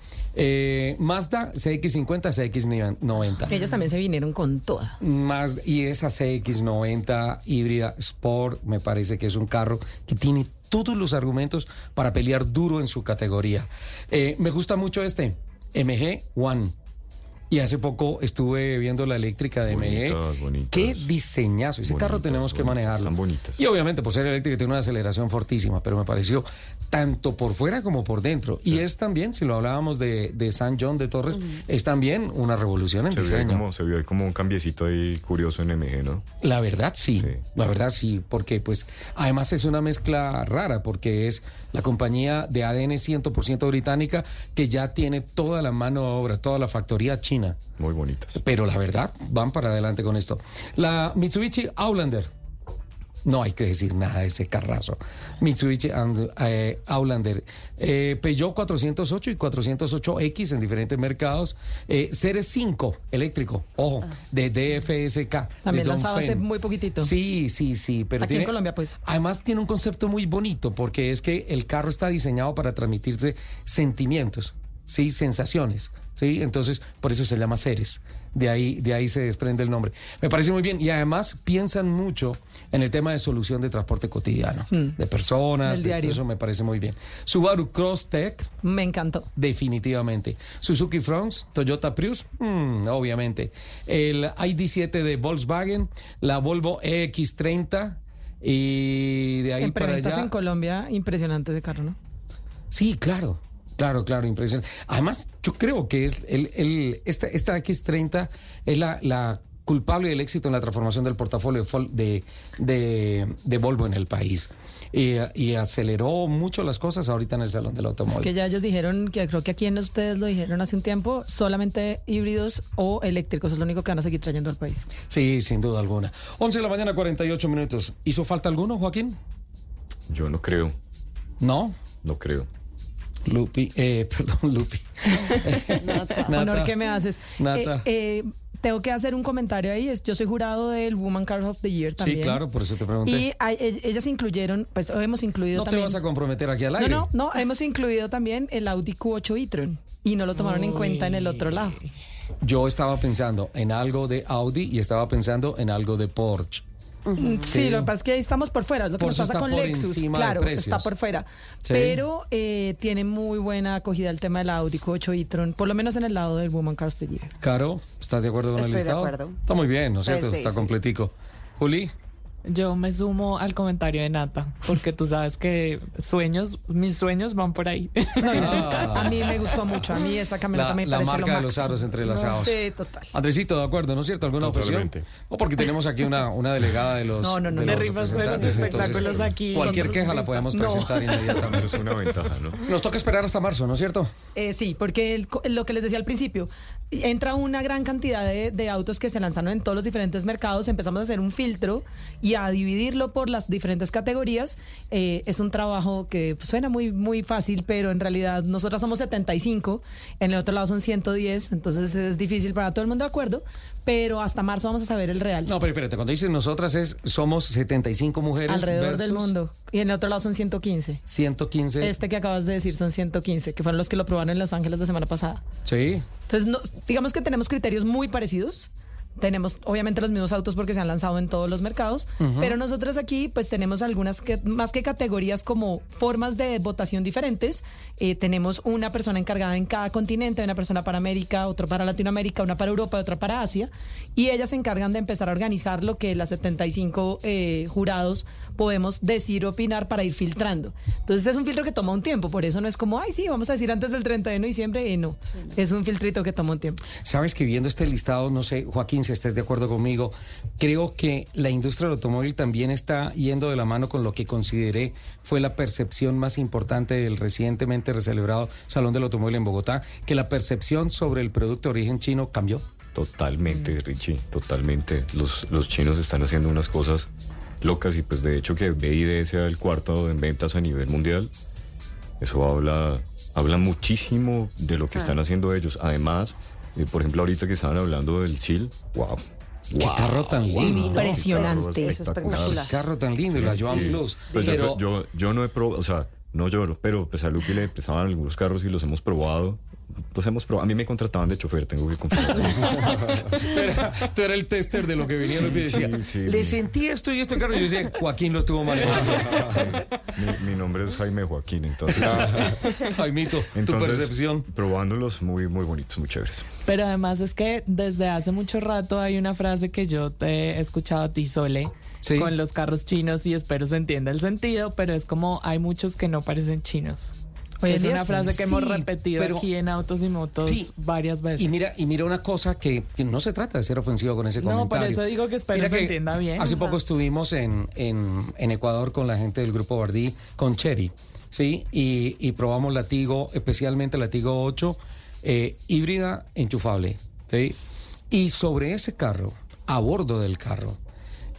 Mazda CX50, CX90. Ellos también se vinieron con toda. Más, y esa CX90 híbrida Sport me parece que es un carro que tiene todos los argumentos para pelear duro en su categoría. Eh, me gusta mucho este, MG One. Y hace poco estuve viendo la eléctrica de MG. Qué diseñazo. Ese carro tenemos que manejarlo. Están bonitas. Y obviamente, por ser eléctrica, tiene una aceleración fortísima, pero me pareció tanto por fuera como por dentro. Y es también, si lo hablábamos de, de San John de Torres, es también una revolución en se diseño. Vio como, se vio ahí como un cambiecito ahí curioso en MG, ¿no? La verdad sí, sí, la verdad sí, porque pues además es una mezcla rara, porque es la compañía de ADN 100% británica que ya tiene toda la mano de obra, toda la factoría china. Muy bonitas. Pero la verdad, van para adelante con esto. La Mitsubishi Outlander. No hay que decir nada de ese carrazo. Mitsubishi and, eh, Outlander. Eh, Peugeot 408 y 408X en diferentes mercados. Eh, Ceres 5 eléctrico, ojo, Ah. de DFSK. También de lanzado hace muy poquitito. Sí, sí, sí. Pero Aquí tiene- en Colombia, pues. Además tiene un concepto muy bonito porque es que el carro está diseñado para transmitirte sentimientos, sí, sensaciones, sí. Entonces por eso se llama Ceres. De ahí, de ahí se desprende el nombre. Me parece muy bien y además piensan mucho en el tema de solución de transporte cotidiano, de personas, de- eso me parece muy bien. Subaru Crosstech, Me encantó. definitivamente. Suzuki Fronts, Toyota Prius, mm, obviamente. El ID7 de Volkswagen, la Volvo EX30 y de ahí En para allá. en Colombia, impresionante ese carro, ¿no? Sí, claro. Claro, claro, impresionante. Además, yo creo que es el, el- esta, esta X30 es la, la culpable del éxito en la transformación del portafolio de, de, de- de Volvo en el país. Y, y aceleró mucho las cosas ahorita en el Salón del Es Automóvil. que ya ellos dijeron, que creo que aquí en ustedes lo dijeron hace un tiempo, solamente híbridos o eléctricos es lo único que van a seguir trayendo al país. Sí, sin duda alguna. 11 de la mañana, 48 minutos. ¿Hizo falta alguno, Joaquín? Yo no creo, No. no creo. Lupi, eh, perdón, Lupi. Nata. Honor que me haces. Nata. Eh, eh, tengo que hacer un comentario ahí. es- Yo soy jurado del Woman Car of the Year también. Sí, claro, por eso te pregunté. Y hay- e- ellas incluyeron, pues hemos incluido no te vas a comprometer aquí al no, aire. no, no, hemos incluido también el Audi Q8 e-tron y no lo tomaron en cuenta en el otro lado. Yo estaba pensando en algo de Audi y estaba pensando en algo de Porsche. Mm, Sí, lo que pasa es que ahí estamos por fuera, es lo que Por nos pasa con Lexus. Claro, está por fuera. Sí. Pero eh, tiene muy buena acogida el tema del Audi Q8 e-tron, por lo menos en el lado del Woman Car of the Year. Caro, ¿estás de acuerdo con el Estoy de listado? acuerdo. Está muy bien, ¿no es Sí, cierto? sí, está sí. completico. Juli, Yo me sumo al comentario de Nata, porque tú sabes que sueños, mis sueños van por ahí. No, Ah. A mí me gustó mucho, a mí esa camioneta la, me la parece marca lo de los aros entrelazados. Sí, total. Andresito, de acuerdo, ¿no es cierto? ¿Alguna opción? O porque tenemos aquí una, una delegada de los, No, no, no, de los rifas de los representantes, espectáculos entonces, aquí. Cualquier queja la podemos No. presentar inmediatamente. Eso es una ventaja, ¿no? Nos toca esperar hasta marzo, ¿no es cierto? Eh, sí, porque el co- lo que les decía al principio, entra una gran cantidad de, de autos que se lanzaron en todos los diferentes mercados, empezamos a hacer un filtro y a dividirlo por las diferentes categorías. Eh, es un trabajo que pues, suena muy, muy fácil, pero en realidad nosotras somos 75, en el otro lado son 110, entonces es difícil para todo el mundo de acuerdo, pero hasta marzo vamos a saber el real. No, pero espérate, cuando dicen nosotras es, somos 75 mujeres alrededor del mundo. Y en el otro lado son 115. 115. Este que acabas de decir son 115, que fueron los que lo probaron en Los Ángeles la semana pasada. Sí. Entonces, no- digamos que tenemos criterios muy parecidos. Tenemos obviamente los mismos autos porque se han lanzado en todos los mercados, pero nosotros aquí pues tenemos algunas que más que categorías como formas de votación diferentes. Eh, tenemos una persona encargada en cada continente, una persona para América, otra para Latinoamérica, una para Europa, otra para Asia, y ellas se encargan de empezar a organizar lo que las 75 eh, jurados podemos decir, opinar para ir filtrando. Entonces es un filtro que toma un tiempo, por eso no es como, ay, sí, vamos a decir antes del 31 de diciembre, y no, es un filtrito que toma un tiempo. Sabes que viendo este listado, no sé, Joaquín, si estés de acuerdo conmigo, creo que la industria del automóvil también está yendo de la mano con lo que consideré fue la percepción más importante del recientemente celebrado Salón del Automóvil en Bogotá, que la percepción sobre el producto de origen chino cambió. Totalmente, Richie, totalmente. Los, los chinos están haciendo unas cosas locas y pues de hecho que BID sea el cuarto en ventas a nivel mundial, eso habla, habla muchísimo de lo que están haciendo ellos. Además, eh, por ejemplo, ahorita que estaban hablando del chill, wow. Qué carro tan lindo. Impresionante. Espectacular. Carro tan lindo la Joan Plus. Pues pero... yo, yo, no he probado, o sea, no yo, pero pues a Lupi le empezaban algunos carros y los hemos probado. Entonces hemos probado. A mí me contrataban de chofer, tengo que confesar. tú, eras el tester de lo que venía Lupi y decía, le sentí esto y esto carro. Y yo decía, Joaquín lo estuvo manejando. mi, mi, nombre es Jaime Joaquín, entonces. Jaimito, tu percepción. Probándolos muy, muy bonitos, muy chéveres. Pero además es que desde hace mucho rato hay una frase que yo te he escuchado a ti, Sole con los carros chinos y espero se entienda el sentido, pero es como hay muchos que no parecen chinos. Es una frase que hemos repetido aquí en Autos y Motos varias veces. Y mira, y mira una cosa que, no se trata de ser ofensivo con ese comentario. No, por eso digo que espero se entienda bien. Hace poco estuvimos en, en, Ecuador con la gente del Grupo Bardí, con Cherry, ¿sí? Y, probamos Latigo, especialmente Latigo 8, eh, híbrida enchufable, ¿sí? Y sobre ese carro, a bordo del carro,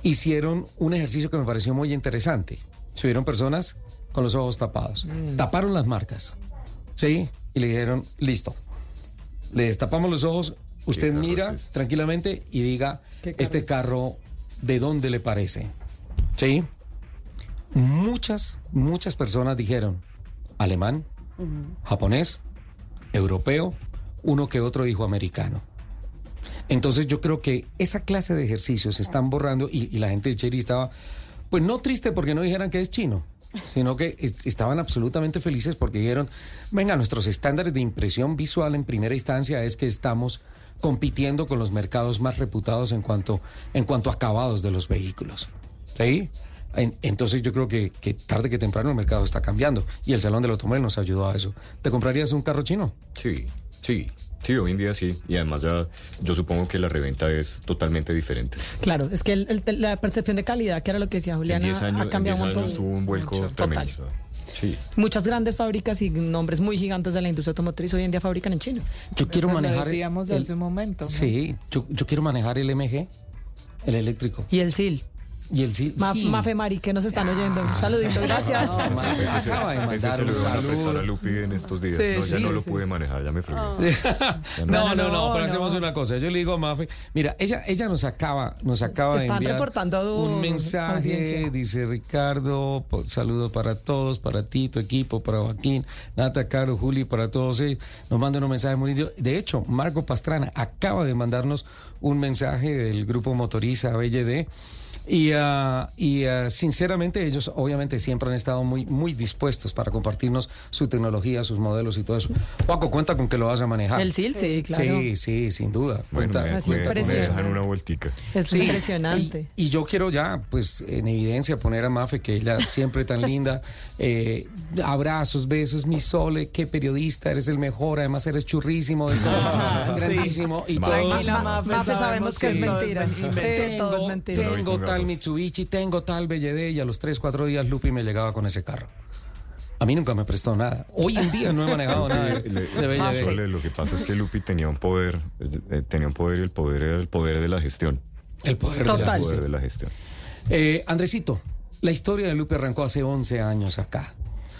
hicieron un ejercicio que me pareció muy interesante. Subieron personas con los ojos tapados. Mm. Taparon las marcas. ¿Sí? Y le dijeron, listo. Le destapamos los ojos. Usted mira tranquilamente y diga, este carro, ¿de dónde le parece? ¿Sí? Muchas, muchas personas dijeron, alemán, japonés, europeo, uno que otro dijo americano. Entonces yo creo que esa clase de ejercicios se están borrando y, la gente de Cherry estaba, pues no triste porque no dijeran que es chino, sino que estaban absolutamente felices porque dijeron, venga, nuestros estándares de impresión visual en primera instancia es que estamos compitiendo con los mercados más reputados en cuanto, en cuanto a acabados de los vehículos. Entonces yo creo que, que, tarde que temprano el mercado está cambiando y el Salón del Automóvil nos ayudó a eso. ¿Te comprarías un carro chino? Sí, sí. Sí, hoy en día sí. Y además ya yo supongo que la reventa es totalmente diferente. Claro, es que la percepción de calidad, que era lo que decía Juliana, ha cambiado un montón. tuvo un vuelco tremendo. Sí. Muchas grandes fábricas y nombres muy gigantes de la industria automotriz hoy en día fabrican en China. Yo quiero manejar. Lo decíamos hace un momento. Sí, yo, yo quiero manejar el MG, el eléctrico. Y el SIL. Y el sí, Mafe Mari, que nos están oyendo. Un saludito, gracias. No, no, ese, acaba de mandar un saludo. a Lupi en estos días. no, ya no lo pude manejar, ya me fregué. no, no, no, pero hacemos una cosa. Yo le digo a Mafe, mira, ella, ella nos acaba, nos acaba de enviar un mensaje, dice Ricardo, saludo para todos, para ti, tu equipo, para Joaquín, Nata, Caro, Juli, para todos ellos. Nos mandan un mensaje muy lindo. De hecho, Marco Pastrana acaba de mandarnos un mensaje del grupo Motoriza BLD y, uh, y uh, sinceramente ellos obviamente siempre han estado muy, muy dispuestos para compartirnos su tecnología, sus modelos y todo eso. Paco, cuenta con que lo vas a manejar. El SIL, sí, claro. Sí, sí, sin duda. Bueno, cuenta, es impresionante. una vueltica. Es impresionante. Y, yo quiero ya, pues, en evidencia poner a Mafe, que ella siempre tan linda. Eh, abrazos, besos, mi sole, qué periodista, eres el mejor, además eres churrísimo, de todo, grandísimo. Y todo. Mafe, sabemos que es mentira. Tengo, es mentira. tengo tal Mitsubishi, tengo tal BLD y a los 3, 4 días Lupi me llegaba con ese carro. A mí nunca me prestó nada. Hoy en día no he manejado nada de, Lo que pasa es que Lupi tenía un poder, eh, tenía un poder y el poder era el poder de la gestión. El poder, de, la, gestión. Eh, Andresito, la historia de Lupi arrancó hace 11 años acá.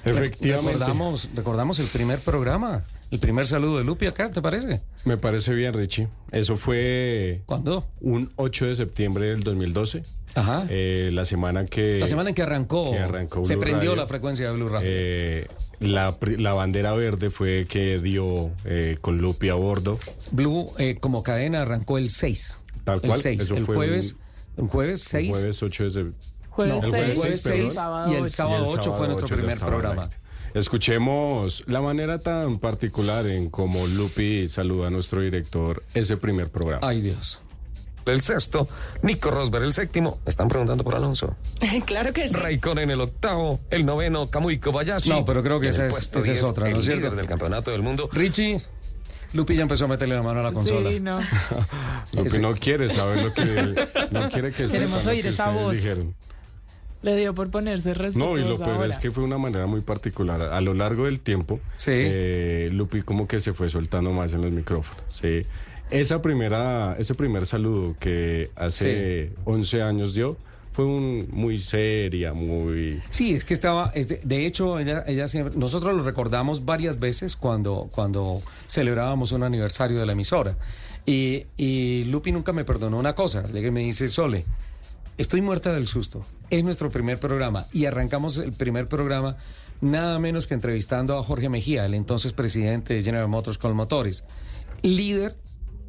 Efectivamente. Recordamos, recordamos el primer programa. El primer saludo de Lupi acá, ¿te parece? Me parece bien, Richie. Eso fue... ¿Cuándo? Un 8 de septiembre del 2012. Ajá. Eh, la semana que... La semana en que arrancó, se prendió la frecuencia de Blue Radio. Eh, la, la, bandera verde fue que dio eh, con Lupi a bordo. Blue como cadena arrancó el 6. Tal cual. El 6. El jueves, un, jueves 6. jueves 8 de septiembre. Jueves, no, 6, jueves 6 y el sábado 8 fue nuestro primer programa. Escuchemos la manera tan particular en cómo Lupi saluda a nuestro director ese primer programa. Ay Dios. El sexto, Nico Rosberg el séptimo. Están preguntando por Alonso. claro que sí. Raikkonen el octavo, el noveno, Kamui Kobayashi. No, pero creo que esa es, esa es otra, ¿no es cierto? del campeonato del mundo. Richie. Lupi ya empezó a meterle la mano a la consola. Sí, no. Lupi no quiere saber lo que... No quiere que Queremos sepan lo oír que esa voz. dijeron. Le dio por ponerse respetuoso No, y lo peor ahora. es que fue una manera muy particular. A lo largo del tiempo, eh, Lupi como que se fue soltando más en los micrófonos. Sí. Esa primera, ese primer saludo que hace 11 años dio fue un, muy seria, muy... Sí, es que estaba, es de, de hecho, ella, ella siempre, nosotros lo recordamos varias veces cuando, cuando celebrábamos un aniversario de la emisora. Y, y Lupi nunca me perdonó una cosa, le me dice, Sole, estoy muerta del susto, es nuestro primer programa y arrancamos el primer programa nada menos que entrevistando a Jorge Mejía, el entonces presidente de General Motors con Motores, líder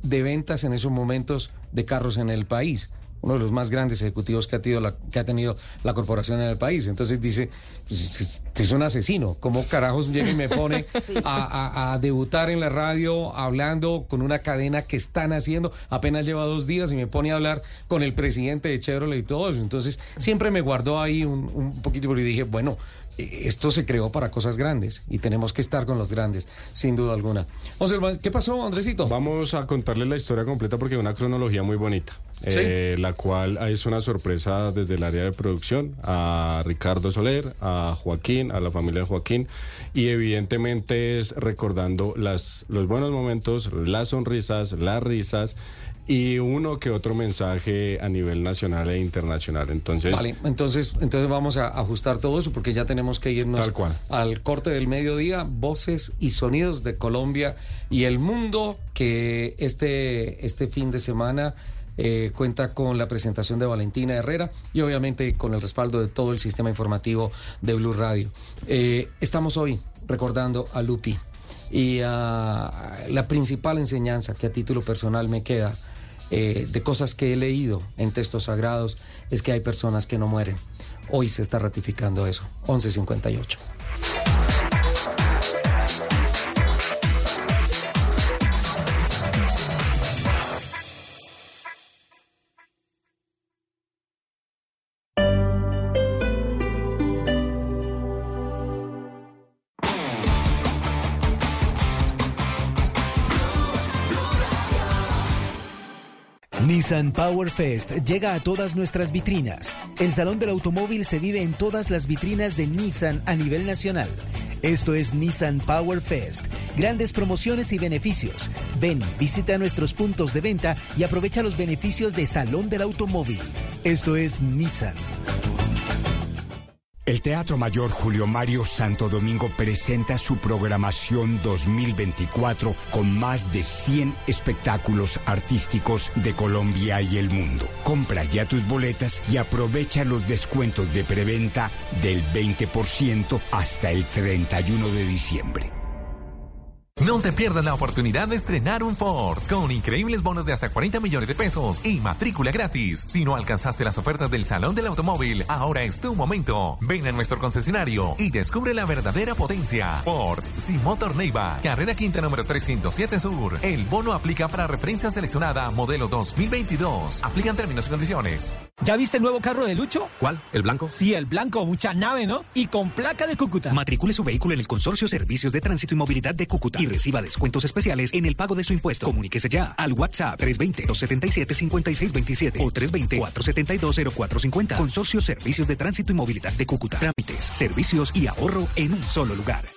de ventas en esos momentos de carros en el país uno de los más grandes ejecutivos que ha tenido la, que ha tenido la corporación en el país. Entonces dice, pues, es un asesino. ¿Cómo carajos llega y me pone a, a- a debutar en la radio hablando con una cadena que están haciendo? Apenas lleva dos días y me pone a hablar con el presidente de Chevrolet y todo eso. Entonces siempre me guardó ahí un, un poquito porque dije, bueno, esto se creó para cosas grandes y tenemos que estar con los grandes, sin duda alguna. José, ¿qué pasó, Andresito? Vamos a contarle la historia completa porque es una cronología muy bonita. Sí. eh, la cual es una sorpresa desde el área de producción a Ricardo Soler, a Joaquín, a la familia de Joaquín y evidentemente es recordando las, los buenos momentos, las sonrisas, las risas y uno que otro mensaje a nivel nacional e internacional. Entonces, Vale, entonces, entonces vamos a ajustar todo eso porque ya tenemos que irnos Tal cual. al corte del mediodía, voces y sonidos de Colombia y el mundo que este, este fin de semana eh, cuenta con la presentación de Valentina Herrera y obviamente con el respaldo de todo el sistema informativo de Blue Radio. Eh, estamos hoy recordando a Lupi y a la principal enseñanza que a título personal me queda eh, de cosas que he leído en textos sagrados es que hay personas que no mueren. Hoy se está ratificando eso. 1158. Nissan Power Fest llega a todas nuestras vitrinas. El Salón del Automóvil se vive en todas las vitrinas de Nissan a nivel nacional. Esto es Nissan Power Fest. Grandes promociones y beneficios. Ven, visita nuestros puntos de venta y aprovecha los beneficios de Salón del Automóvil. Esto es Nissan. El Teatro Mayor Julio Mario Santo Domingo presenta su programación 2024 con más de 100 espectáculos artísticos de Colombia y el mundo. Compra ya tus boletas y aprovecha los descuentos de preventa del 20% hasta el 31 de diciembre. No te pierdas la oportunidad de estrenar un Ford con increíbles bonos de hasta 40 millones de pesos y matrícula gratis. Si no alcanzaste las ofertas del Salón del Automóvil, ahora es tu momento. Ven a nuestro concesionario y descubre la verdadera potencia. Ford Simotor Neiva, carrera quinta número 307 Sur. El bono aplica para referencia seleccionada modelo 2022. Aplican términos y condiciones. ¿Ya viste el nuevo carro de Lucho? ¿Cuál? ¿El blanco? Sí, el blanco, mucha nave, ¿no? Y con placa de Cúcuta. Matricule su vehículo en el Consorcio Servicios de Tránsito y Movilidad de Cúcuta reciba descuentos especiales en el pago de su impuesto. Comuníquese ya al WhatsApp 320-277-5627 o 320-472-0450. Consorcio Servicios de Tránsito y Movilidad de Cúcuta. Trámites, servicios y ahorro en un solo lugar.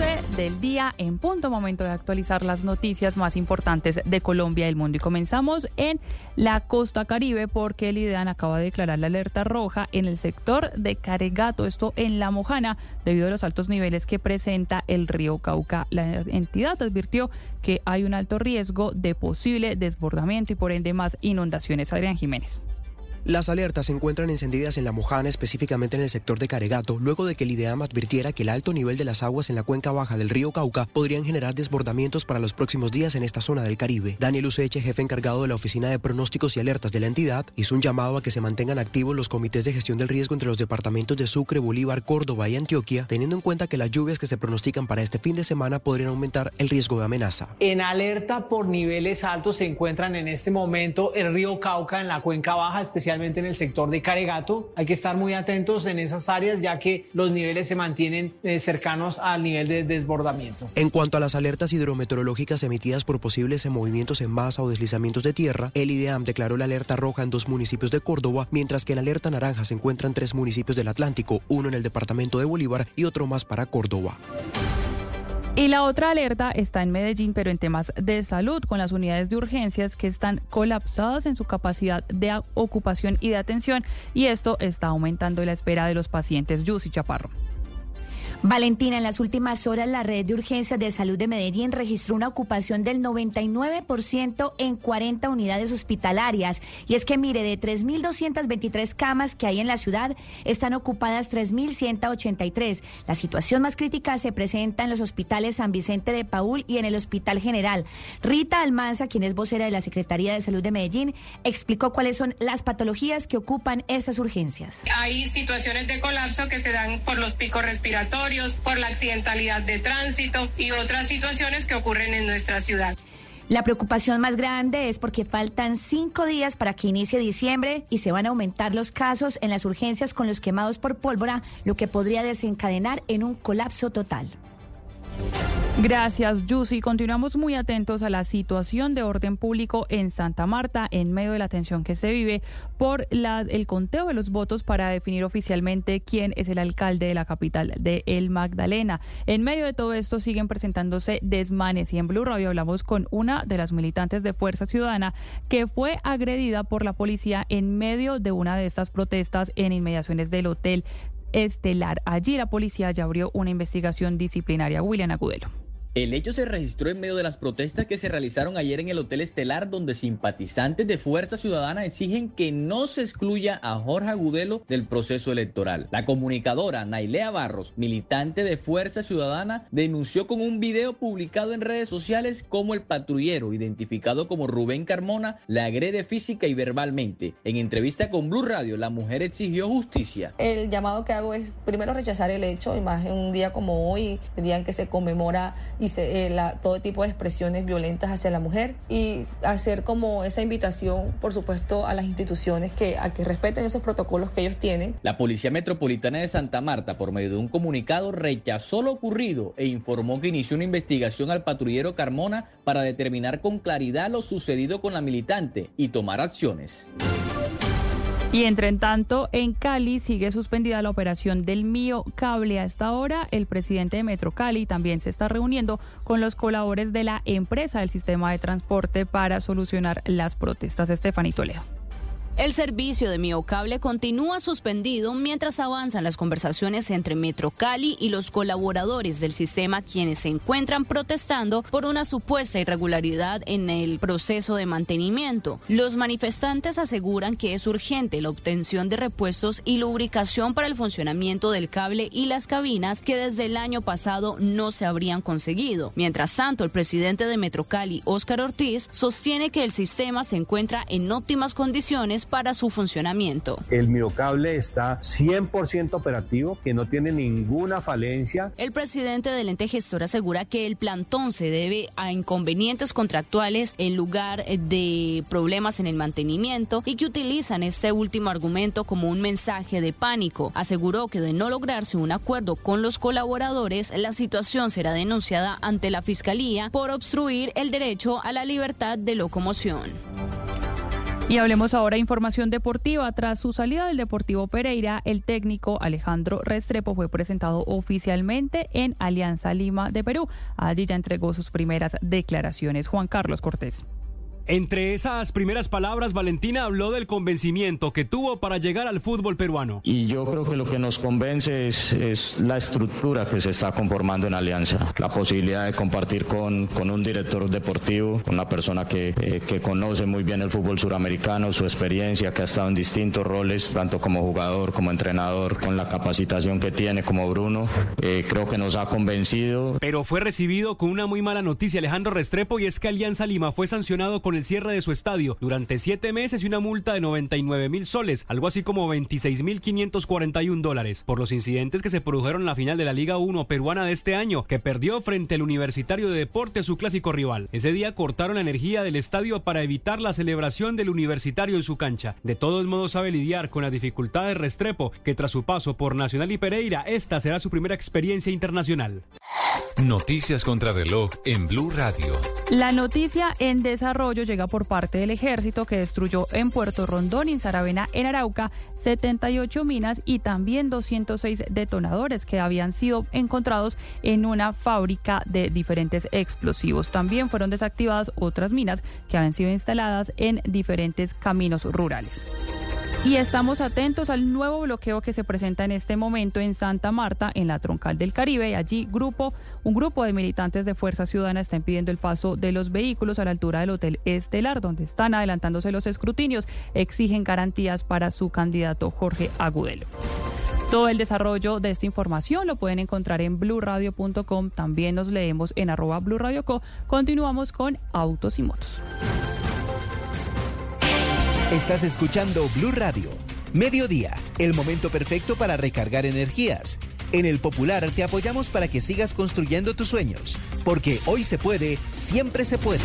12 del día en punto, momento de actualizar las noticias más importantes de Colombia y el mundo. Y comenzamos en la costa caribe porque el IDEAN acaba de declarar la alerta roja en el sector de Caregato, esto en La Mojana, debido a los altos niveles que presenta el río Cauca. La entidad advirtió que hay un alto riesgo de posible desbordamiento y por ende más inundaciones. Adrián Jiménez. Las alertas se encuentran encendidas en La Mojana, específicamente en el sector de Caregato, luego de que el IDEAM advirtiera que el alto nivel de las aguas en la cuenca baja del río Cauca podrían generar desbordamientos para los próximos días en esta zona del Caribe. Daniel Useche, jefe encargado de la Oficina de Pronósticos y Alertas de la entidad, hizo un llamado a que se mantengan activos los comités de gestión del riesgo entre los departamentos de Sucre, Bolívar, Córdoba y Antioquia, teniendo en cuenta que las lluvias que se pronostican para este fin de semana podrían aumentar el riesgo de amenaza. En alerta por niveles altos se encuentran en este momento el río Cauca en la cuenca baja, especialmente en el sector de Caregato. Hay que estar muy atentos en esas áreas ya que los niveles se mantienen eh, cercanos al nivel de desbordamiento. En cuanto a las alertas hidrometeorológicas emitidas por posibles movimientos en masa o deslizamientos de tierra, el IDEAM declaró la alerta roja en dos municipios de Córdoba, mientras que en alerta naranja se encuentran tres municipios del Atlántico, uno en el departamento de Bolívar y otro más para Córdoba. Y la otra alerta está en Medellín, pero en temas de salud, con las unidades de urgencias que están colapsadas en su capacidad de ocupación y de atención, y esto está aumentando la espera de los pacientes. Yussi Chaparro. Valentina, en las últimas horas la red de urgencias de salud de Medellín registró una ocupación del 99% en 40 unidades hospitalarias. Y es que mire, de 3.223 camas que hay en la ciudad, están ocupadas 3.183. La situación más crítica se presenta en los hospitales San Vicente de Paul y en el Hospital General. Rita Almanza, quien es vocera de la Secretaría de Salud de Medellín, explicó cuáles son las patologías que ocupan estas urgencias. Hay situaciones de colapso que se dan por los picos respiratorios por la accidentalidad de tránsito y otras situaciones que ocurren en nuestra ciudad. La preocupación más grande es porque faltan cinco días para que inicie diciembre y se van a aumentar los casos en las urgencias con los quemados por pólvora, lo que podría desencadenar en un colapso total. Gracias, Yusi. Continuamos muy atentos a la situación de orden público en Santa Marta en medio de la tensión que se vive por el conteo de los votos para definir oficialmente quién es el alcalde de la capital de El Magdalena. En medio de todo esto siguen presentándose desmanes y en Blue Radio hablamos con una de las militantes de Fuerza Ciudadana que fue agredida por la policía en medio de una de estas protestas en inmediaciones del hotel Estelar. Allí la policía ya abrió una investigación disciplinaria. William Agudelo. El hecho se registró en medio de las protestas que se realizaron ayer en el Hotel Estelar, donde simpatizantes de Fuerza Ciudadana exigen que no se excluya a Jorge Agudelo del proceso electoral. La comunicadora Nailea Barros, militante de Fuerza Ciudadana, denunció con un video publicado en redes sociales cómo el patrullero, identificado como Rubén Carmona, la agrede física y verbalmente. En entrevista con Blue Radio, la mujer exigió justicia. El llamado que hago es primero rechazar el hecho, y más en un día como hoy, el día en que se conmemora y se, eh, la, todo tipo de expresiones violentas hacia la mujer y hacer como esa invitación, por supuesto, a las instituciones que, a que respeten esos protocolos que ellos tienen. La Policía Metropolitana de Santa Marta, por medio de un comunicado, rechazó lo ocurrido e informó que inició una investigación al patrullero Carmona para determinar con claridad lo sucedido con la militante y tomar acciones. Y entre tanto, en Cali sigue suspendida la operación del Mío Cable. A esta hora, el presidente de Metro Cali también se está reuniendo con los colaboradores de la empresa del sistema de transporte para solucionar las protestas. Estefanito Toledo. El servicio de Miocable continúa suspendido mientras avanzan las conversaciones entre Metrocali y los colaboradores del sistema quienes se encuentran protestando por una supuesta irregularidad en el proceso de mantenimiento. Los manifestantes aseguran que es urgente la obtención de repuestos y lubricación para el funcionamiento del cable y las cabinas que desde el año pasado no se habrían conseguido. Mientras tanto, el presidente de Metrocali, Óscar Ortiz, sostiene que el sistema se encuentra en óptimas condiciones para su funcionamiento. El miocable está 100% operativo, que no tiene ninguna falencia. El presidente del ente gestor asegura que el plantón se debe a inconvenientes contractuales en lugar de problemas en el mantenimiento y que utilizan este último argumento como un mensaje de pánico. Aseguró que de no lograrse un acuerdo con los colaboradores, la situación será denunciada ante la Fiscalía por obstruir el derecho a la libertad de locomoción. Y hablemos ahora de información deportiva. Tras su salida del Deportivo Pereira, el técnico Alejandro Restrepo fue presentado oficialmente en Alianza Lima de Perú. Allí ya entregó sus primeras declaraciones. Juan Carlos Cortés. Entre esas primeras palabras, Valentina habló del convencimiento que tuvo para llegar al fútbol peruano. Y yo creo que lo que nos convence es, es la estructura que se está conformando en Alianza, la posibilidad de compartir con, con un director deportivo, con una persona que, eh, que conoce muy bien el fútbol suramericano, su experiencia, que ha estado en distintos roles, tanto como jugador, como entrenador, con la capacitación que tiene como Bruno. Eh, creo que nos ha convencido. Pero fue recibido con una muy mala noticia Alejandro Restrepo y es que Alianza Lima fue sancionado con el cierre de su estadio durante siete meses y una multa de 99 mil soles, algo así como 26 mil 541 dólares, por los incidentes que se produjeron en la final de la Liga 1 peruana de este año, que perdió frente al Universitario de Deporte su clásico rival. Ese día cortaron la energía del estadio para evitar la celebración del Universitario en su cancha. De todos modos sabe lidiar con las dificultades Restrepo, que tras su paso por Nacional y Pereira, esta será su primera experiencia internacional. Noticias contra reloj en Blue Radio. La noticia en desarrollo llega por parte del ejército que destruyó en Puerto Rondón y en Saravena, en Arauca, 78 minas y también 206 detonadores que habían sido encontrados en una fábrica de diferentes explosivos. También fueron desactivadas otras minas que habían sido instaladas en diferentes caminos rurales. Y estamos atentos al nuevo bloqueo que se presenta en este momento en Santa Marta, en la troncal del Caribe. Allí grupo, un grupo de militantes de Fuerza Ciudadana está impidiendo el paso de los vehículos a la altura del Hotel Estelar, donde están adelantándose los escrutinios. Exigen garantías para su candidato Jorge Agudelo. Todo el desarrollo de esta información lo pueden encontrar en blurradio.com. También nos leemos en arroba blurradioco. Continuamos con Autos y Motos. Estás escuchando Blue Radio. Mediodía, el momento perfecto para recargar energías. En el Popular te apoyamos para que sigas construyendo tus sueños, porque hoy se puede, siempre se puede.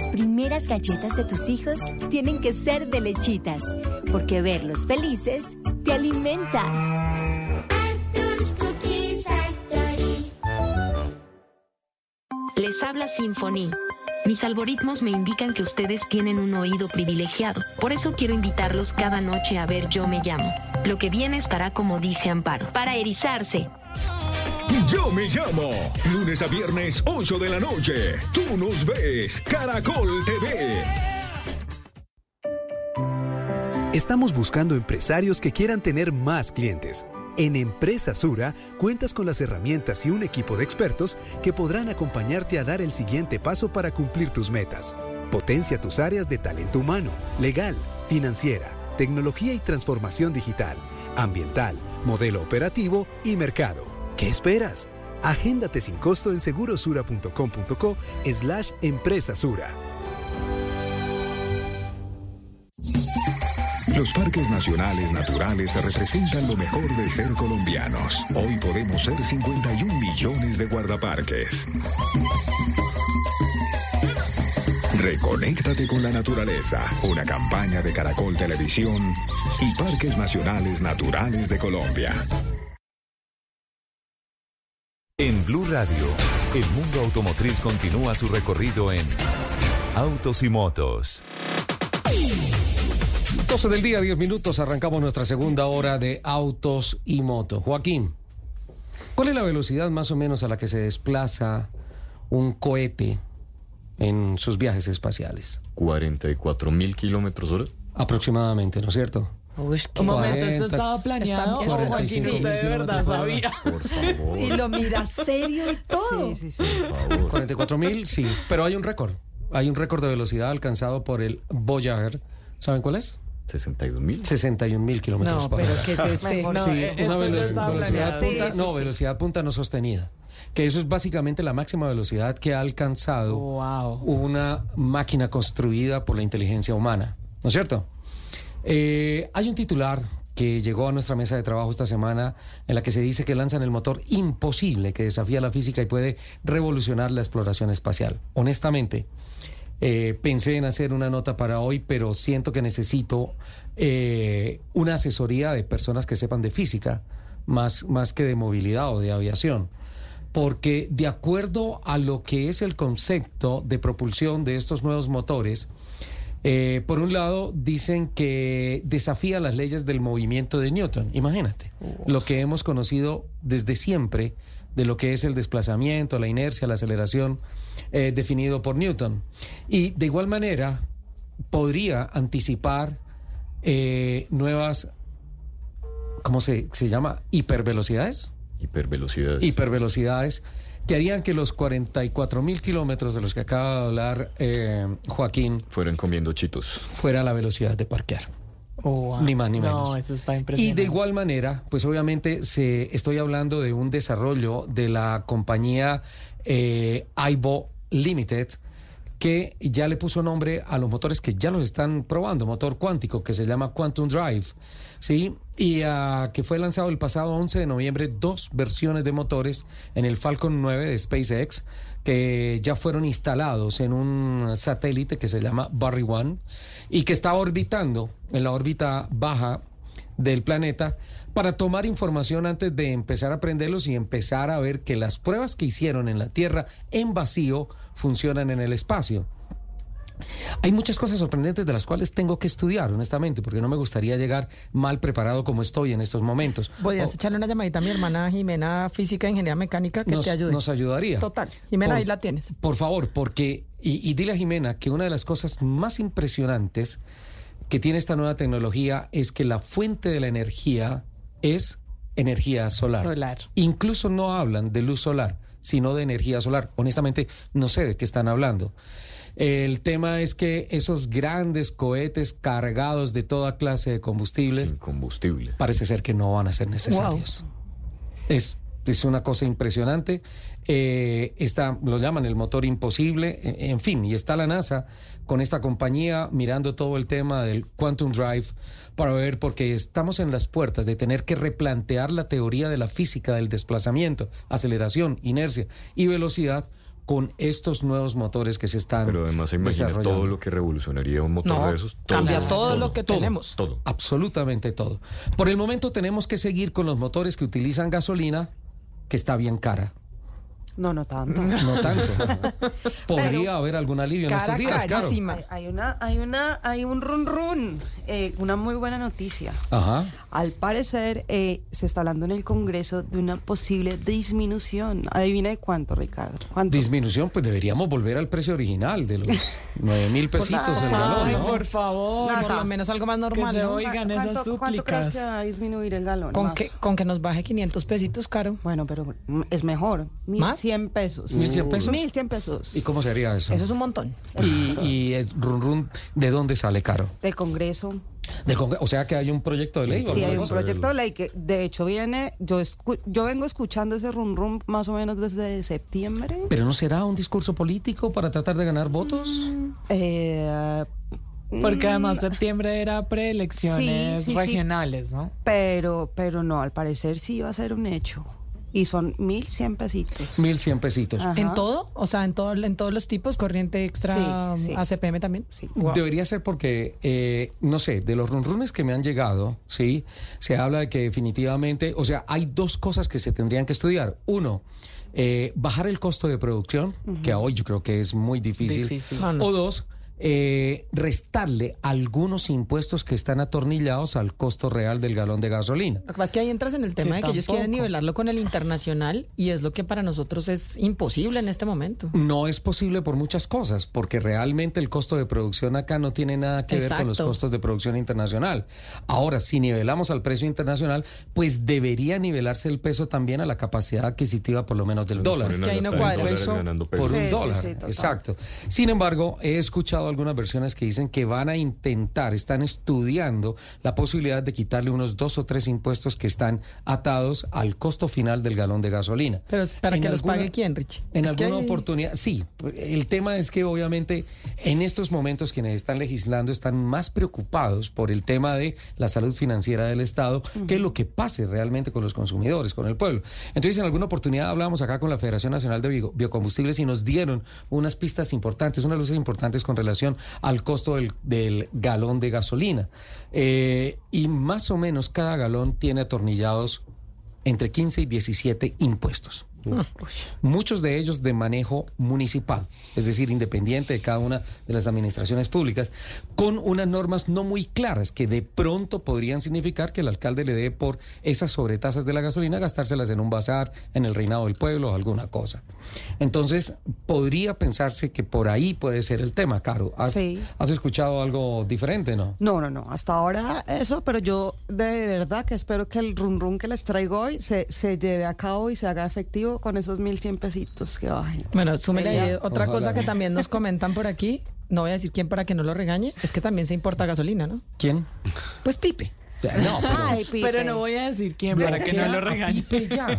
Las primeras galletas de tus hijos tienen que ser de lechitas, porque verlos felices te alimenta. Cookies. Les habla Symphony. Mis algoritmos me indican que ustedes tienen un oído privilegiado. Por eso quiero invitarlos cada noche a ver Yo Me Llamo. Lo que viene estará como dice Amparo, para erizarse. Yo me llamo. Lunes a viernes, 8 de la noche. Tú nos ves. Caracol TV. Estamos buscando empresarios que quieran tener más clientes. En Empresa Sura cuentas con las herramientas y un equipo de expertos que podrán acompañarte a dar el siguiente paso para cumplir tus metas. Potencia tus áreas de talento humano, legal, financiera, tecnología y transformación digital, ambiental, modelo operativo y mercado. ¿Qué esperas? Agéndate sin costo en segurosura.com.co slash empresa Sura. Los parques nacionales naturales representan lo mejor de ser colombianos. Hoy podemos ser 51 millones de guardaparques. Reconéctate con la naturaleza, una campaña de Caracol Televisión y Parques Nacionales Naturales de Colombia. En Blue Radio, el mundo automotriz continúa su recorrido en Autos y Motos. 12 del día, 10 minutos, arrancamos nuestra segunda hora de autos y motos. Joaquín, ¿cuál es la velocidad más o menos a la que se desplaza un cohete en sus viajes espaciales? 44 mil kilómetros hora. Aproximadamente, ¿no es cierto? Uy, Un momento, esto 40, estaba planeado. Está- o Joaquín, 45 usted de verdad por sabía. Por favor. Y lo mira serio y todo. Sí, sí, sí. 44 mil, sí. Pero hay un récord. Hay un récord de velocidad alcanzado por el Voyager. ¿Saben cuál es? 61 mil. 61 mil kilómetros No, por pero hora. ¿qué es este? No, sí, una velocidad planeado. punta, Sí, no, sí, sí. velocidad punta no sostenida. Que eso es básicamente la máxima velocidad que ha alcanzado una máquina construida por la inteligencia humana. ¿No es cierto? Eh, hay un titular que llegó a nuestra mesa de trabajo esta semana en la que se dice que lanzan el motor imposible que desafía la física y puede revolucionar la exploración espacial. Honestamente, eh, pensé en hacer una nota para hoy, pero siento que necesito eh, una asesoría de personas que sepan de física, más, más que de movilidad o de aviación. Porque de acuerdo a lo que es el concepto de propulsión de estos nuevos motores, eh, por un lado, dicen que desafía las leyes del movimiento de Newton. Imagínate, lo que hemos conocido desde siempre de lo que es el desplazamiento, la inercia, la aceleración, eh, definido por Newton. Y de igual manera, podría anticipar eh, nuevas, ¿cómo se, se llama? Hipervelocidades. Hipervelocidades. Hipervelocidades que harían que los 44 mil kilómetros de los que acaba de hablar eh, Joaquín Fueron comiendo chitos. fuera la velocidad de parquear. Ni más ni menos. No, eso está Y de igual manera, pues obviamente se, estoy hablando de un desarrollo de la compañía eh, Aibo Limited, que ya le puso nombre a los motores que ya los están probando, motor cuántico que se llama Quantum Drive, ¿sí? Y ah, que fue lanzado el pasado 11 de noviembre dos versiones de motores en el Falcon 9 de SpaceX que ya fueron instalados en un satélite que se llama Barry One y que está orbitando en la órbita baja del planeta para tomar información antes de empezar a prenderlos y empezar a ver que las pruebas que hicieron en la Tierra en vacío funcionan en el espacio. Hay muchas cosas sorprendentes de las cuales tengo que estudiar, honestamente, porque no me gustaría llegar mal preparado como estoy en estos momentos. Podrías O- echarle una llamadita a mi hermana Jimena, física e ingeniería mecánica, que nos, te ayude. nos ayudaría. Total. Jimena, Por- ahí la tienes. Por favor, porque, y, y dile a Jimena que una de las cosas más impresionantes que tiene esta nueva tecnología es que la fuente de la energía es energía solar. Solar. Incluso no hablan de luz solar, sino de energía solar. Honestamente, no sé de qué están hablando. El tema es que esos grandes cohetes cargados de toda clase de combustible, combustible. parece ser que no van a ser necesarios. Es, es una cosa impresionante. Eh, está, lo llaman el motor imposible, en, en fin, y está la NASA con esta compañía mirando todo el tema del Quantum Drive para ver, porque estamos en las puertas de tener que replantear la teoría de la física del desplazamiento, aceleración, inercia y velocidad con estos nuevos motores que se están Pero además se imagina desarrollando. todo lo que revolucionaría un motor No, de esos. cambia todo lo que tenemos. Todo. Absolutamente todo. Por el momento tenemos que seguir con los motores que utilizan gasolina, que está bien cara. No, no tanto. No tanto. Podría Pero- haber algún alivio en estos días, claro. Hay, una, hay una, hay un run run, eh, una muy buena noticia. Ajá. Al parecer eh, se está hablando en el Congreso de una posible disminución. Adivina de cuánto, Ricardo. ¿Cuánto? Disminución, pues deberíamos volver al precio original de los nueve mil pesitos el galón, Ay, ¿no? por favor, por lo menos algo más normal. oigan esas ¿Cuánto crees que va a disminuir el galón? Con Más. que, con que nos baje 500 pesitos, caro. Bueno, pero mm, es mejor. 1100 pesos. ¿1100 pesos? 1100 pesos. ¿Y cómo sería eso? Eso es un montón. Y, y es run run, ¿de dónde sale caro? De Congreso. Del Congre- o sea que hay un proyecto de ley. Sí, hay un proyecto de ley que de hecho viene, yo escu- yo vengo escuchando ese rum rum más o menos desde septiembre. Pero no será un discurso político para tratar de ganar votos. Eh, Porque mm, además septiembre era preelecciones Sí, sí, sí. regionales, ¿no? Pero, pero no, al parecer sí va a ser un hecho. Y son 1100 pesitos. Mil cien pesitos. Ajá. ¿En todo? O sea, en, todo, en todos los tipos, corriente extra, Sí, sí. ACPM también. Sí. Debería ser porque, eh, no sé, de los runrunes que me han llegado, ¿sí? Se habla de que definitivamente, o sea, hay dos cosas que se tendrían que estudiar. Uno, eh, bajar el costo de producción, que hoy yo creo que es muy difícil. Difícil. O dos, eh, restarle algunos impuestos que están atornillados al costo real del galón de gasolina. Lo que pasa es que ahí entras en el tema Que de que ellos quieren nivelarlo con el internacional y es lo que para nosotros es imposible en este momento. No es posible por muchas cosas, porque realmente el costo de producción acá no tiene nada que ver con los costos de producción internacional. Ahora, si nivelamos al precio internacional, pues debería nivelarse el peso también a la capacidad adquisitiva por lo menos del dólar. Es que ahí no cuadra. Peso por un Sí, dólar. sí. Exacto. Sin embargo, he escuchado algunas versiones que dicen que van a intentar, están estudiando la posibilidad de quitarle unos dos o tres impuestos que están atados al costo final del galón de gasolina. Pero para En que los pague quién, Richie. en Es alguna hay- oportunidad, sí. El tema es que obviamente en estos momentos quienes están legislando están más preocupados por el tema de la salud financiera del Estado que lo que pase realmente con los consumidores, con el pueblo. Entonces, en alguna oportunidad hablábamos acá con la Federación Nacional de Bio- Biocombustibles y nos dieron unas pistas importantes, unas luces importantes con relación al costo del, galón de gasolina. Eh, y más o menos cada galón tiene atornillados entre 15 y 17 impuestos. Muchos de ellos de manejo municipal, es decir, independiente de cada una de las administraciones públicas, con unas normas no muy claras que de pronto podrían significar que el alcalde le dé por esas sobretasas de la gasolina gastárselas en un bazar, en el reinado del pueblo o alguna cosa. Entonces, podría pensarse que por ahí puede ser el tema, Caro. ¿Has, Sí. has escuchado algo diferente, no? No, no, no. Hasta ahora eso, pero yo de verdad que espero que el run run que les traigo hoy se, se lleve a cabo y se haga efectivo con esos 1100 pesitos que bajen. Bueno, súmele ahí otra Ojalá. cosa que también nos comentan por aquí, no voy a decir quién para que no lo regañe, es que también se importa gasolina, ¿no? ¿Quién? Pues Pipe. No, pero- Ay, Pipe. Pero no voy a decir quién para que no lo regañe.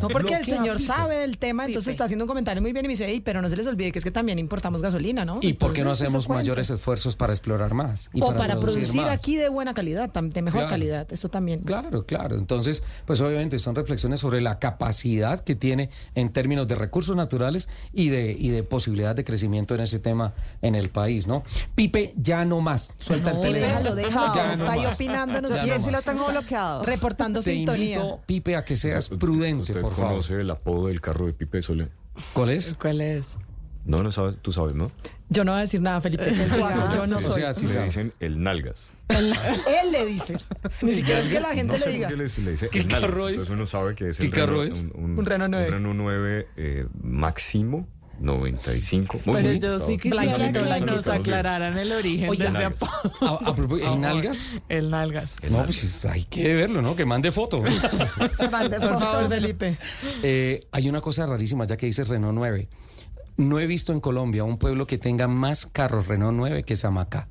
No, porque el señor sabe del tema, entonces está haciendo un comentario muy bien y me dice, "Ey, pero no se les olvide que es que también importamos gasolina, ¿no? ¿Y por qué no Entonces, hacemos mayores esfuerzos para explorar más? y o para producir más? aquí de buena calidad, de mejor Claro. calidad, eso también. Claro, claro. Entonces, pues obviamente son reflexiones sobre la capacidad que tiene en términos de recursos naturales y de, y de posibilidad de crecimiento en ese tema en el país, ¿no? Pipe, ya no más. Suelta No, el teléfono. déjalo, déjalo, Ya no está ahí más. opinando, no Ya sé, si lo tengo bloqueado. Reportando Te sintonía. invito, Pipe, a que seas prudente, ¿Usted por favor. conoce el apodo del carro de Pipe Sole? ¿Cuál es? ¿Cuál es? No, no sabes, tú sabes, ¿no? Yo no voy a decir nada, Felipe. que es guapo, yo no Sí, soy. o sea, le dicen el Nalgas. Él, él le dice. Ni siquiera es que la gente no le diga. qué le, le dice ¿Qué el Nalgas. carro es? Entonces uno sabe que es ¿Qué el carro Renault- es? Un, Un Renault 9. Un Renault 9 eh, máximo 95. Muy Pero bien, yo sí quisiera que nos aclararan el origen Oye, de ese apodo. A, a propósito, ¿el Nalgas? El nalgas. No, pues hay que verlo, ¿no? Que mande foto. Por favor, Felipe. Eh, hay una cosa rarísima, ya que dices Renault 9. No he visto en Colombia un pueblo que tenga más carros Renault 9 que Samacá.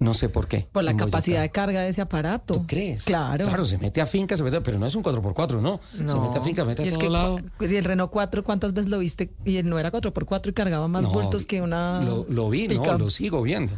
No sé por qué. Por la capacidad de carga de ese aparato. ¿Tú crees? Claro. Claro, se mete a finca, se mete, pero no es un 4x4, no. Se No. mete a finca, se mete a Y todo que lado. y el Renault 4, ¿cuántas veces lo viste? Y él no era 4x4 y cargaba más No, vueltos que una. Lo, lo vi, no, lo sigo viendo.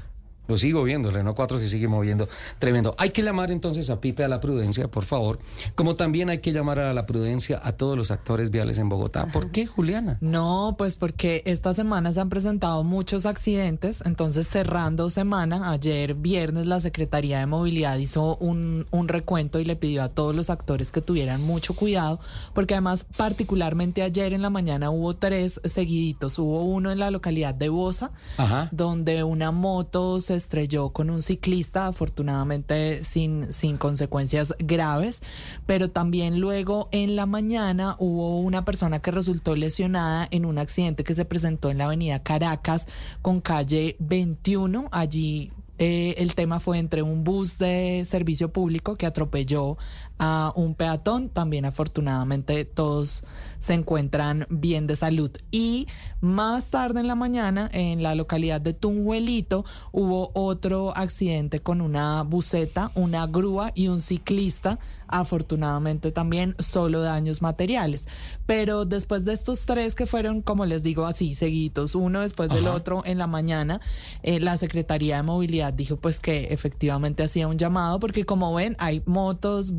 Lo sigo viendo, el Renault 4 se sigue moviendo tremendo. Hay que llamar entonces a Pipe a la prudencia, por favor. Como también hay que llamar a la prudencia a todos los actores viales en Bogotá. ¿Por qué, Juliana? No, pues porque esta semana se han presentado muchos accidentes, entonces cerrando semana, ayer viernes la Secretaría de Movilidad hizo un, un recuento y le pidió a todos los actores que tuvieran mucho cuidado, porque además particularmente ayer en la mañana hubo tres seguiditos, hubo uno en la localidad de Bosa, Ajá. donde una moto se estrelló con un ciclista, afortunadamente sin, sin consecuencias graves, pero también luego en la mañana hubo una persona que resultó lesionada en un accidente que se presentó en la avenida Caracas con calle 21, allí eh, el tema fue entre un bus de servicio público que atropelló a un peatón. También afortunadamente todos se encuentran bien de salud. Y más tarde en la mañana, en la localidad de Tunguelito, hubo otro accidente con una buseta, una grúa y un ciclista. Afortunadamente también solo daños materiales. Pero después de estos tres que fueron, como les digo, así seguidos, uno después del otro en la mañana, eh, la Secretaría de Movilidad dijo pues que efectivamente hacía un llamado porque como ven hay motos,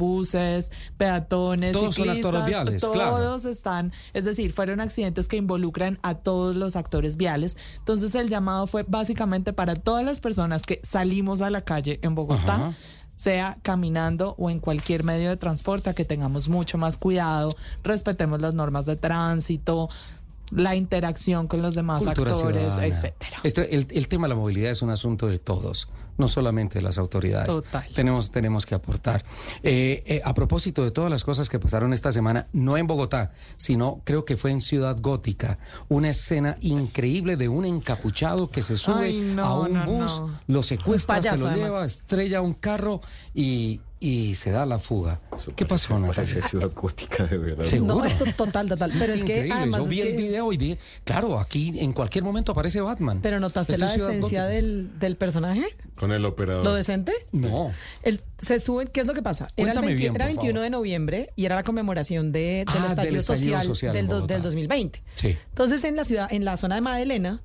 peatones, Todos son ciclistas, actores viales, todos claro. están, es decir, fueron accidentes que involucran a todos los actores viales. Entonces el llamado fue básicamente para todas las personas que salimos a la calle en Bogotá. Ajá. sea caminando o en cualquier medio de transporte, a que tengamos mucho más cuidado, respetemos las normas de tránsito, la interacción con los demás Cultura actores, ciudadana. etcétera. Este- el, el tema de la movilidad es un asunto de todos, no solamente de las autoridades. Total. Tenemos, tenemos que aportar. Eh, eh, a propósito de todas las cosas que pasaron esta semana, no en Bogotá, sino creo que fue en Ciudad Gótica, una escena increíble de un encapuchado que se sube Ay, no, a un no, bus, no. lo secuestra, payaso, se lo además. lleva, estrella un carro y, y se da la fuga. ¿Qué pasó, Parece Natalia? ciudad gótica de verdad. ¿Seguro? No, esto total, total. Sí, pero sí, es que increíble. además Yo es vi el que- video y dije, claro, aquí en cualquier momento aparece Batman. Pero notaste la es Ciudad decencia Gótica. del, del personaje, Con el operador. lo decente. No. El, se suben, ¿qué es lo que pasa? Era, el Cuéntame 20 bien, era por 21 favor. de noviembre y era la conmemoración de, del, Ah, del estallido social, social del, do- del 2020. Sí. Entonces, en la ciudad, en la zona de Madelena,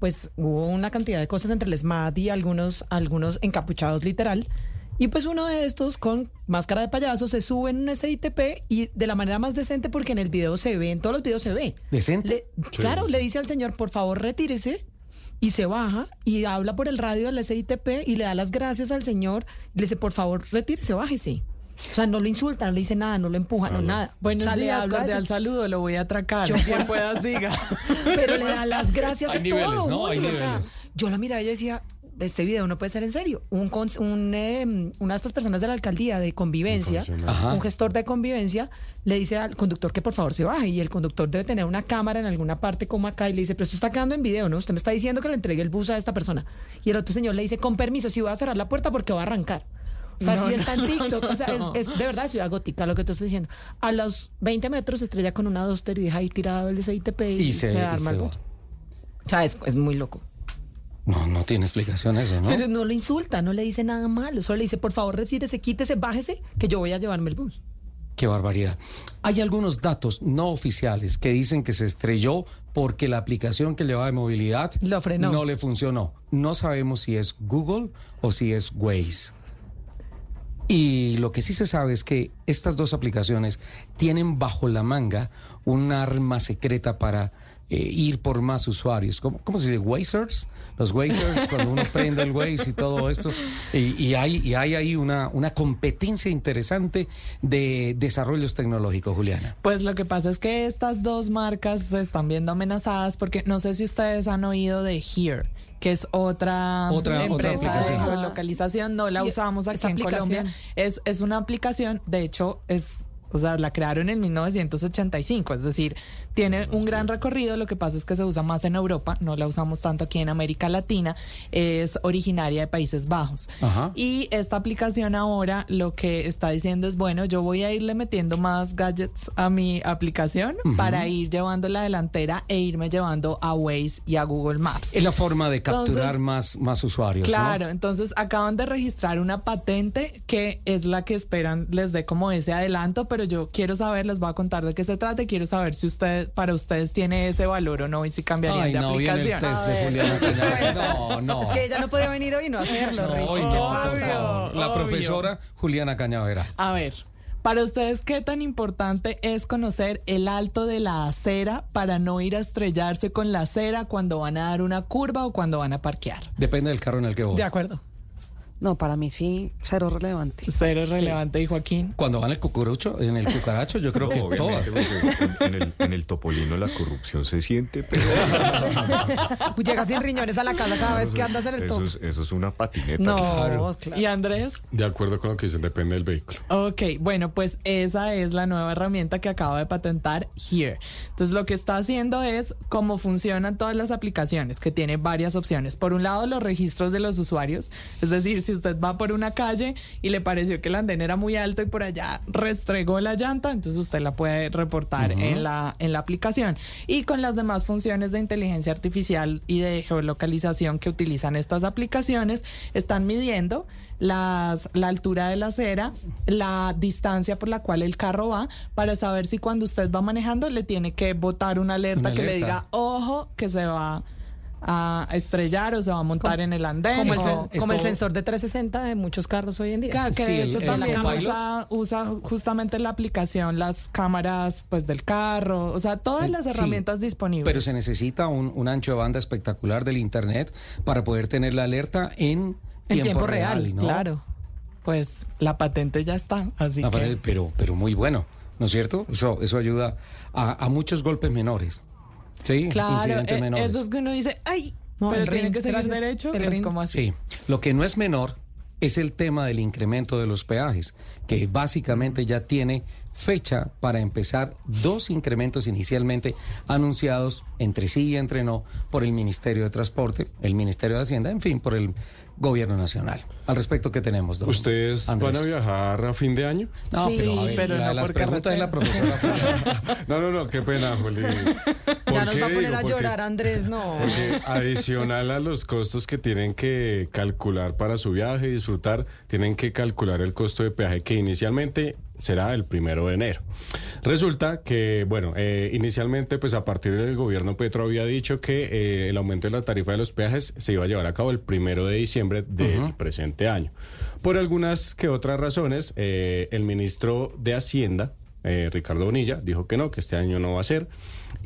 pues hubo una cantidad de cosas entre el SMAT y algunos, algunos encapuchados literal. Y pues uno de estos, con máscara de payaso, se sube en un SITP y de la manera más decente, porque en el video se ve, en todos los videos se ve. ¿Decente? Le- Claro, le dice al señor, por favor, retírese. Y se baja y habla por el radio del SITP y le da las gracias al señor. Y le dice, por favor, retírese, bájese. O sea, no lo insulta, no le dice nada, no lo empuja, no nada. Buenos O sea, le días, cordial saludo, lo voy a atracar. Yo- Quien pueda siga. Pero le da las gracias Hay a niveles, todo. ¿no? Hay Julio, o sea, yo la miraba y yo decía, este video no puede ser en serio. Un, cons- un, eh, una de estas personas de la alcaldía de convivencia, Ajá. un gestor de convivencia, le dice al conductor que por favor se baje. Y el conductor debe tener una cámara en alguna parte como acá y le dice, pero esto está quedando en video, ¿no? Usted me está diciendo que le entregue el bus a esta persona. Y el otro señor le dice, con permiso, si voy a cerrar la puerta porque va a arrancar. O sea, No, si no, está en TikTok, o sea, no. es, es de verdad ciudad gótica lo que te estoy diciendo. A los 20 metros se estrella con una Duster y deja ahí tirado el SITP y, Y se- se, y arma se el. O sea, es, es muy loco. No, no tiene explicación eso, ¿no? Pero no lo insulta, no le dice nada malo. Solo le dice, por favor, retírese, quítese, bájese, que yo voy a llevarme el bus. Qué barbaridad. Hay algunos datos no oficiales que dicen que se estrelló porque la aplicación que llevaba de movilidad Lo frenó. no le funcionó. No sabemos si es Google o si es Waze. Y lo que sí se sabe es que estas dos aplicaciones tienen bajo la manga un arma secreta para eh, ir por más usuarios. ¿Cómo, cómo se dice? ¿Wazers? Los Wazers, cuando uno prende el Waze y todo esto. Y, y hay, y hay ahí una, una competencia interesante de desarrollos tecnológicos, Juliana. Pues lo que pasa es que estas dos marcas se están viendo amenazadas porque no sé si ustedes han oído de Here que es otra, Otra- otra empresa de aplicación. geolocalización, no la usamos aquí en Colombia. Es, es una aplicación, de hecho, es, o sea, la crearon en 1985, es decir, tiene un gran recorrido, lo que pasa es que se usa más en Europa, no la usamos tanto aquí en América Latina, es originaria de Países Bajos. Ajá. Y esta aplicación ahora lo que está diciendo es, bueno, yo voy a irle metiendo más gadgets a mi aplicación para ir llevando la delantera e irme llevando a Waze y a Google Maps. Es la forma de capturar Entonces, más, más usuarios. ¿no? Claro, entonces acaban de registrar una patente que es la que esperan les dé como ese adelanto, pero yo quiero saber, les voy a contar de qué se trata y quiero saber si usted, para ustedes tiene ese valor o no y si cambiarían Ay, de no, viene el aplicación. test de Juliana. No, no. Es que ella no podía venir hoy y no hacerlo, No, Richie. hoy ¿Qué no, favor. La obvio. profesora Juliana Cañavera. A ver, para ustedes, ¿qué tan importante es conocer el alto de la acera para no ir a estrellarse con la acera cuando van a dar una curva o cuando van a parquear? Depende del carro en el que voy. De acuerdo. No, para mí sí, cero relevante. Cero relevante, y Joaquín. Cuando van el cucurucho, en el cucaracho, yo creo que porque en, en el, en el topolino la corrupción se siente, pero Pues Llega sin riñones a la casa cada vez que andas en el eso top. es, eso es una patineta. No, claro. claro. ¿Y Andrés? De acuerdo con lo que dicen, depende del vehículo. Ok, bueno, pues esa es la nueva herramienta que acaba de patentar Here. Entonces lo que está haciendo es cómo funcionan todas las aplicaciones, que tiene varias opciones. Por un lado, los registros de los usuarios, es decir, si usted va por una calle y le pareció que el andén era muy alto y por allá restregó la llanta, entonces usted la puede reportar en, la, en la aplicación. Y con las demás funciones de inteligencia artificial y de geolocalización que utilizan estas aplicaciones, están midiendo las, la altura de la acera, la distancia por la cual el carro va, para saber si cuando usted va manejando le tiene que botar una alerta Una que le alerta. diga, ojo, que se va a estrellar o se va a montar en el andén. Como, el, o- como el sensor de 360 de muchos carros hoy en día. Claro, que Sí, de el- hecho el también Copilot. usa, usa justamente la aplicación las cámaras pues del carro, o sea, todas las Sí, herramientas disponibles. Pero se necesita un, un ancho de banda espectacular del Internet para poder tener la alerta en, En tiempo real, ¿no? Claro. Pues la patente ya está, así que pero, pero, pero muy bueno, ¿no es cierto? Eso, eso ayuda a, a muchos golpes menores. Sí, Claro, eh, que uno dice, ay, No, pero el tiene que seguir gracias, derecho, el es como así. Sí, lo que no es menor es el tema del incremento de los peajes, que básicamente ya tiene fecha para empezar dos incrementos inicialmente anunciados entre sí y entre no por el Ministerio de Transporte, el Ministerio de Hacienda, en fin, por el Gobierno Nacional. Al respecto, ¿qué tenemos, don ¿Ustedes Andrés? van a viajar a fin de año? No, Sí, pero, a ver, pero la no de las preguntas es la profesora. No, no, no, qué pena, Juli. ¿Por Ya nos va a poner digo? a Porque- llorar Andrés, no. Porque adicional a los costos que tienen que calcular para su viaje y disfrutar, tienen que calcular el costo de peaje que inicialmente será el primero de enero. Resulta que, bueno, eh, inicialmente, pues a partir del gobierno Petro había dicho que eh, el aumento de la tarifa de los peajes se iba a llevar a cabo el primero de diciembre del presente año. Por algunas que otras razones, eh, el ministro de Hacienda, Ricardo Bonilla, dijo que no, que este año no va a ser.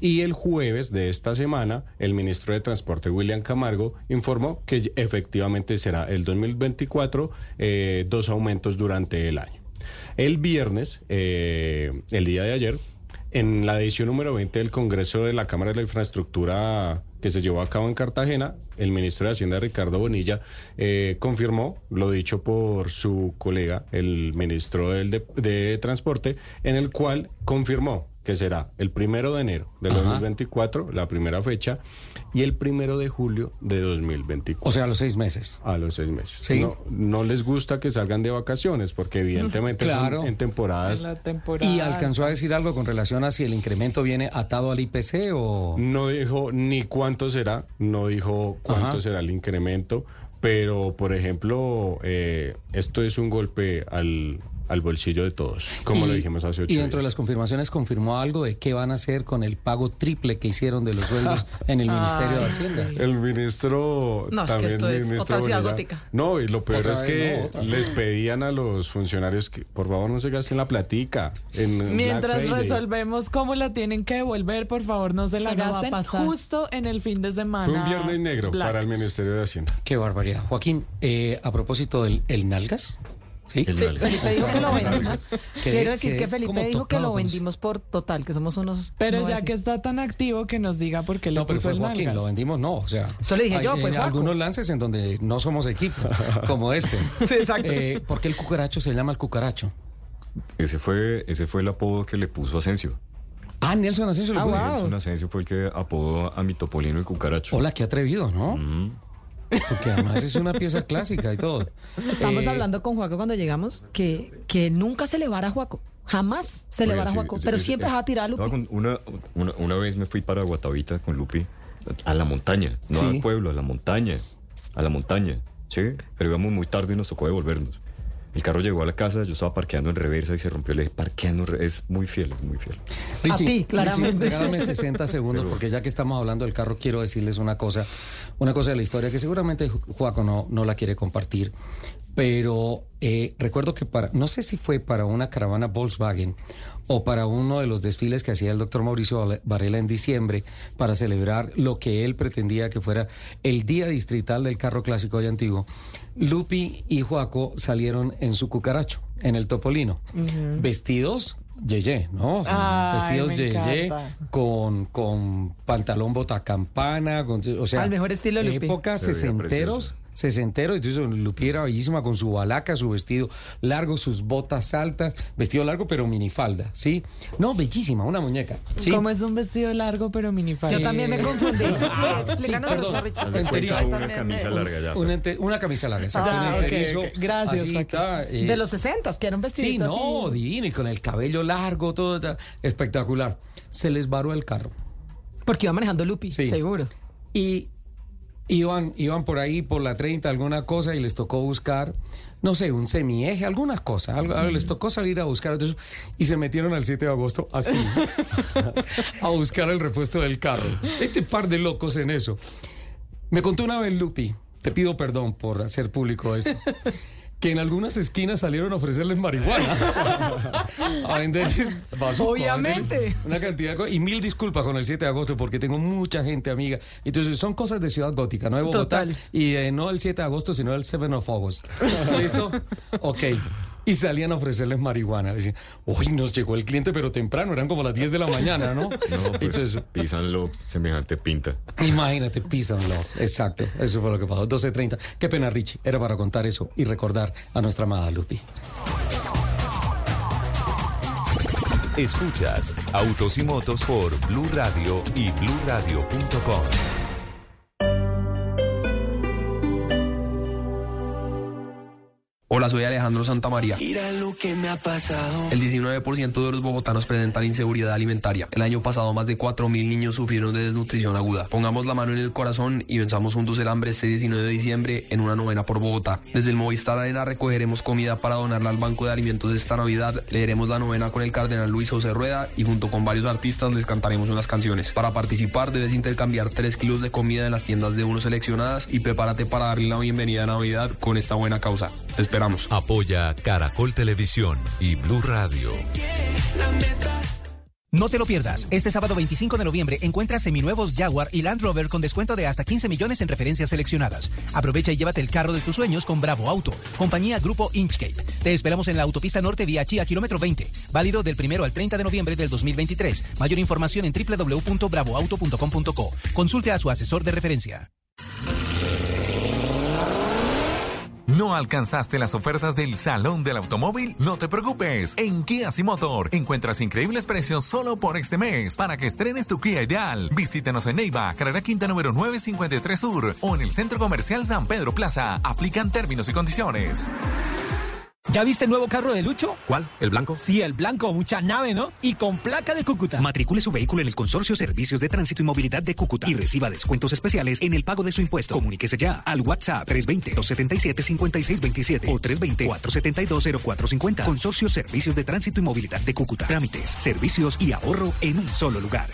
Y el jueves de esta semana, el ministro de Transporte, William Camargo, informó que efectivamente será el 2024 eh, dos aumentos durante el año. El viernes, eh, el día de ayer, en la edición número 20 del Congreso de la Cámara de la Infraestructura que se llevó a cabo en Cartagena, el ministro de Hacienda, Ricardo Bonilla, eh, confirmó lo dicho por su colega, el ministro del de, de Transporte, en el cual confirmó que será el primero de enero de Ajá. 2024, la primera fecha, y el primero de julio de 2024. O sea, a los seis meses. A los seis meses. Sí. No, no les gusta que salgan de vacaciones, porque evidentemente son Claro. en temporadas En la temporada. ¿Y alcanzó a decir algo con relación a si el incremento viene atado al IPC o...? No dijo ni cuánto será, no dijo cuánto Ajá. será el incremento, pero por ejemplo, eh, esto es un golpe al, al bolsillo de todos, como Y- lo dijimos hace ocho Y dentro de las confirmaciones confirmó algo de qué van a hacer con el pago triple que hicieron de los sueldos en el Ministerio de Hacienda. sí. El ministro No, es que también esto es ministro otra ciudad gótica. No, y lo peor Otra es que no, les pedían a los funcionarios que por favor no se gasten la platica. En Mientras resolvemos cómo la tienen que devolver, por favor, no se la a gasten justo en el fin de semana. Fue un viernes negro Black. para el Ministerio de Hacienda. Qué barbaridad. Joaquín, eh, a propósito del el Nalgas. ¿Sí? Felipe dijo que lo vendimos. Quiero decir que Felipe dijo que lo vendimos por total, que somos unos. Pero no ya así. que está tan activo, que nos diga por qué le No, pero puso fue el Joaquín, nalgas. lo vendimos, no, o sea. Eso le dije yo, hay- fue en Joaco. algunos lances en donde no somos equipo, como este. Sí, exacto. Eh, ¿Por qué el cucaracho se llama el cucaracho? Ese fue, ese fue el apodo que le puso Asensio. Ah, Nelson Asensio le Ah, puso. wow. Nelson Asensio fue el que apodó a mi topolino el cucaracho. Hola, qué atrevido, ¿no? Porque además es una pieza clásica y todo. Estamos Eh, hablando con Juaco cuando llegamos que, que nunca se le vara a Juaco. Jamás se le vara a Juaco. Pero siempre va a tirar a Lupi. Una, una, una vez me fui para Guatavita con Lupi a la montaña, no Sí. al pueblo, a la montaña, a la montaña, ¿sí? Pero íbamos muy tarde y nos tocó devolvernos. El carro llegó a la casa, yo estaba parqueando en reversa y se rompió. Le dije, parqueando, en re-". es muy fiel, es muy fiel. Richie, A ti, Richie, claramente. regálame 60 segundos porque ya que estamos hablando del carro quiero decirles una cosa, una cosa de la historia que seguramente Ju- Juaco no, no la quiere compartir, pero eh, recuerdo que para, no sé si fue para una caravana Volkswagen o para uno de los desfiles que hacía el doctor Mauricio Varela en diciembre para celebrar lo que él pretendía que fuera el día distrital del carro clásico y antiguo, Lupi y Juaco salieron en su cucaracho, en el Topolino, vestidos Yeye, ¿no? Ay, Vestidos Yeye con, con pantalón botacampana, con, o sea, Al mejor estilo Lupi. época sesenteros, precioso. sesenteros, entonces Lupi era bellísima con su balaca, su vestido largo, sus botas altas, vestido largo pero minifalda, ¿sí? No, bellísima, una muñeca, ¿sí? Como es un vestido largo, pero minifalda. Yo también me confundí. Sí, sí, perdón. Enterizo. una camisa me- larga ya. Una, ente- una camisa larga, exacto, Ah, un enterizo. Gracias, así, eh, De los 60, que era un vestido Sí, no, divino, y con el cabello largo, todo ta- espectacular. Se les varó el carro. Porque iba manejando Lupi, Sí. seguro. Y iban, iban por ahí por la 30, alguna cosa, y les tocó buscar, no sé, un semieje, algunas cosas. Algo, algo les tocó salir a buscar. entonces, y se metieron al 7 de agosto así, a buscar el repuesto del carro. Este par de locos en eso. Me contó una vez Lupi, te pido perdón por hacer público esto. Que en algunas esquinas salieron a ofrecerles marihuana. a venderles bazuco, a Obviamente. venderles Una cantidad de. Y mil disculpas con el 7 de agosto porque tengo mucha gente amiga. Entonces son cosas de Ciudad Gótica, no de Bogotá. Total. Y eh, no el 7 de agosto, sino el 7 of August. ¿Listo? Ok. Y salían a ofrecerles marihuana. Decían, uy, nos llegó el cliente, pero temprano, eran como las 10 de la mañana, ¿no? No, pues Entonces, písanlo semejante pinta. Imagínate, písanlo. Exacto, eso fue lo que pasó. 12.30. Qué pena, Richie. Era para contar eso y recordar a nuestra amada Lupi. Escuchas Autos y Motos por Blue Radio y bluradio.com. Hola, soy Alejandro Santamaría. Mira lo que me ha pasado. El 19% de los bogotanos presentan inseguridad alimentaria. El año pasado más de 4.000 niños sufrieron de desnutrición aguda. Pongamos la mano en el corazón y venzamos juntos el hambre este 19 de diciembre en una novena por Bogotá. Desde el Movistar Arena recogeremos comida para donarla al Banco de Alimentos de esta Navidad. Leeremos la novena con el cardenal Luis José Rueda y junto con varios artistas les cantaremos unas canciones. Para participar debes intercambiar 3 kilos de comida en las tiendas de uno seleccionadas y prepárate para darle la bienvenida a Navidad con esta buena causa. Te esperamos. Apoya Caracol Televisión y Blue Radio. No te lo pierdas. Este sábado 25 de noviembre encuentras seminuevos Jaguar y Land Rover con descuento de hasta 15 millones en referencias seleccionadas. Aprovecha y llévate el carro de tus sueños con Bravo Auto, compañía Grupo Inchcape. Te esperamos en la autopista norte vía Chía, kilómetro 20. Válido del primero al 30 de noviembre del 2023. Mayor información en www.bravoauto.com.co. Consulte a su asesor de referencia. ¿No alcanzaste las ofertas del Salón del Automóvil? No te preocupes. En Kia Motor encuentras increíbles precios solo por este mes para que estrenes tu Kia ideal. Visítanos en Neiva, carrera quinta número 953 Sur o en el Centro Comercial San Pedro Plaza. Aplican términos y condiciones. ¿Ya viste el nuevo carro de Lucho? ¿Cuál? ¿El blanco? Sí, el blanco, mucha nave, ¿no? Y con placa de Cúcuta. Matricule su vehículo en el Consorcio Servicios de Tránsito y Movilidad de Cúcuta y reciba descuentos especiales en el pago de su impuesto. Comuníquese ya al WhatsApp 320-277-5627 o 320-472-0450. Consorcio Servicios de Tránsito y Movilidad de Cúcuta. Trámites, servicios y ahorro en un solo lugar.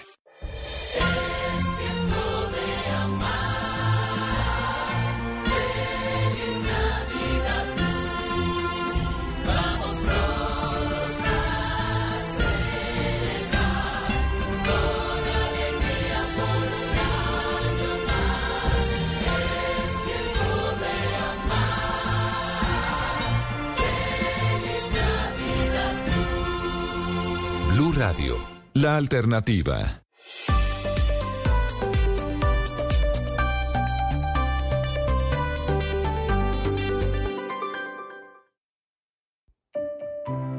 Radio, la alternativa.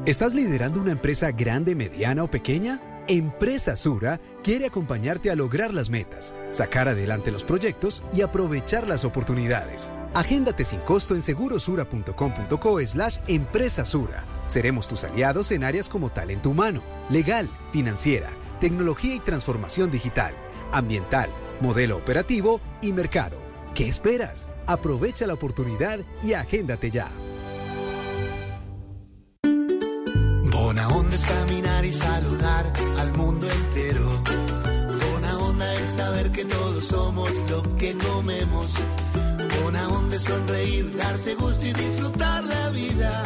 ¿Estás liderando una empresa grande, mediana o pequeña? Empresa Sura quiere acompañarte a lograr las metas, sacar adelante los proyectos y aprovechar las oportunidades. Agéndate sin costo en segurosura.com.co slash empresa Sura. Seremos tus aliados en áreas como talento humano, legal, financiera, tecnología y transformación digital, ambiental, modelo operativo y mercado. ¿Qué esperas? Aprovecha la oportunidad y agéndate ya. Bona onda es caminar y saludar al mundo entero. Bona onda es saber que todos somos lo que comemos. Bona onda es sonreír, darse gusto y disfrutar la vida.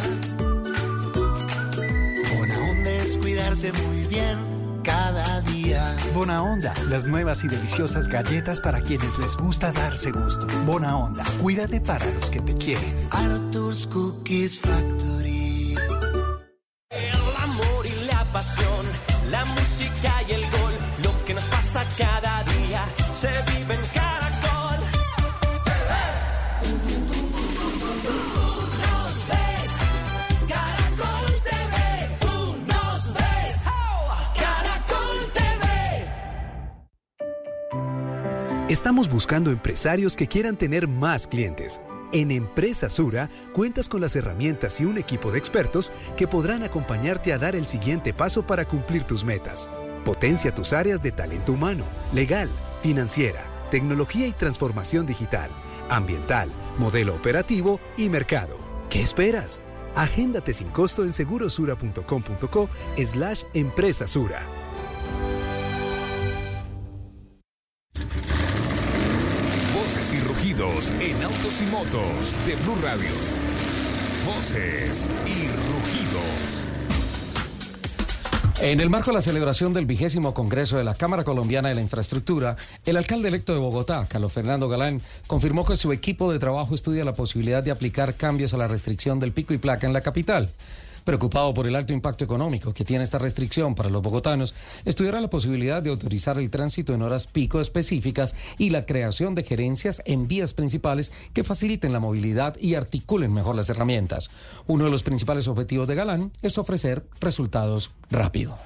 Bona onda es cuidarse muy bien cada día. Bona Onda, las nuevas y deliciosas galletas para quienes les gusta darse gusto. Bona Onda, cuídate para los que te quieren. Arthur's Cookies Factory. El amor y la pasión, la música y el gol, lo que nos pasa cada día se vive en. Estamos buscando empresarios que quieran tener más clientes. En Empresa Sura cuentas con las herramientas y un equipo de expertos que podrán acompañarte a dar el siguiente paso para cumplir tus metas. Potencia tus áreas de talento humano, legal, financiera, tecnología y transformación digital, ambiental, modelo operativo y mercado. ¿Qué esperas? Agéndate sin costo en segurosura.com.co slash empresa en autos y motos de Blue Radio. Voces y rugidos. En el marco de la celebración del vigésimo Congreso de la Cámara Colombiana de la Infraestructura, el alcalde electo de Bogotá, Carlos Fernando Galán, confirmó que su equipo de trabajo estudia la posibilidad de aplicar cambios a la restricción del pico y placa en la capital. Preocupado por el alto impacto económico que tiene esta restricción para los bogotanos, estudiará la posibilidad de autorizar el tránsito en horas pico específicas y la creación de gerencias en vías principales que faciliten la movilidad y articulen mejor las herramientas. Uno de los principales objetivos de Galán es ofrecer resultados rápido.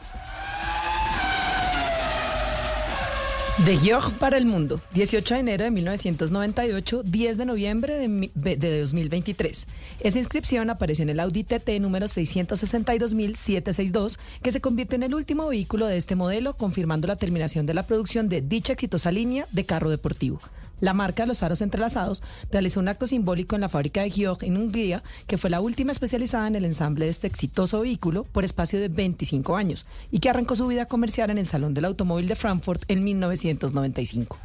De Georg para el mundo, 18 de enero de 1998, 10 de noviembre de, mi- de 2023. Esa inscripción apareció en el Audi TT número 662.762, que se convierte en el último vehículo de este modelo, confirmando la terminación de la producción de dicha exitosa línea de carro deportivo. La marca los aros entrelazados realizó un acto simbólico en la fábrica de Georg en Hungría, que fue la última especializada en el ensamble de este exitoso vehículo por espacio de 25 años y que arrancó su vida comercial en el Salón del Automóvil de Frankfurt en 1995.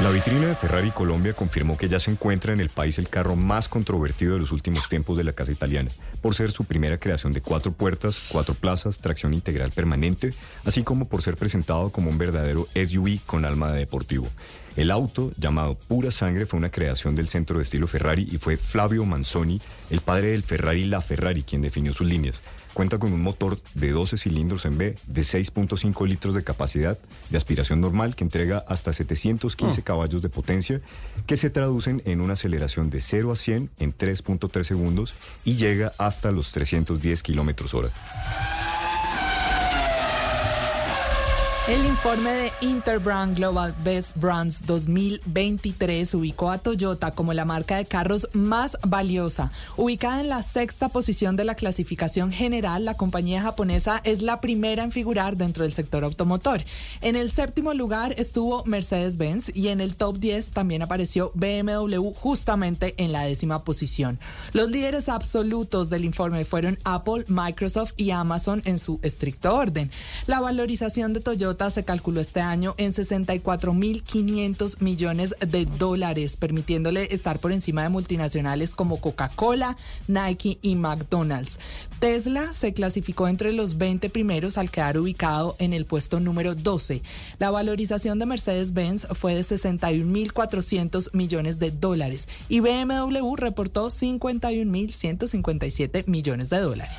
La vitrina de Ferrari Colombia confirmó que ya se encuentra en el país el carro más controvertido de los últimos tiempos de la casa italiana, por ser su primera creación de cuatro puertas, cuatro plazas, tracción integral permanente, así como por ser presentado como un verdadero SUV con alma de deportivo. El auto, llamado Pura Sangre, fue una creación del centro de estilo Ferrari y fue Flavio Manzoni, el padre del Ferrari La Ferrari, quien definió sus líneas. Cuenta con un motor de 12 cilindros en B de 6.5 litros de capacidad de aspiración normal que entrega hasta 715 caballos de potencia que se traducen en una aceleración de 0 a 100 en 3.3 segundos y llega hasta los 310 kilómetros hora. El informe de Interbrand Global Best Brands 2023 ubicó a Toyota como la marca de carros más valiosa. Ubicada en la sexta posición de la clasificación general, la compañía japonesa es la primera en figurar dentro del sector automotor. En el séptimo lugar estuvo Mercedes-Benz y en el top 10 también apareció BMW justamente en la décima posición. Los líderes absolutos del informe fueron Apple, Microsoft y Amazon en su estricto orden. La valorización de Toyota se calculó este año en 64.500 millones de dólares, permitiéndole estar por encima de multinacionales como Coca-Cola, Nike y McDonald's. Tesla se clasificó entre los 20 primeros al quedar ubicado en el puesto número 12. La valorización de Mercedes-Benz fue de 61.400 millones de dólares y BMW reportó 51.157 millones de dólares.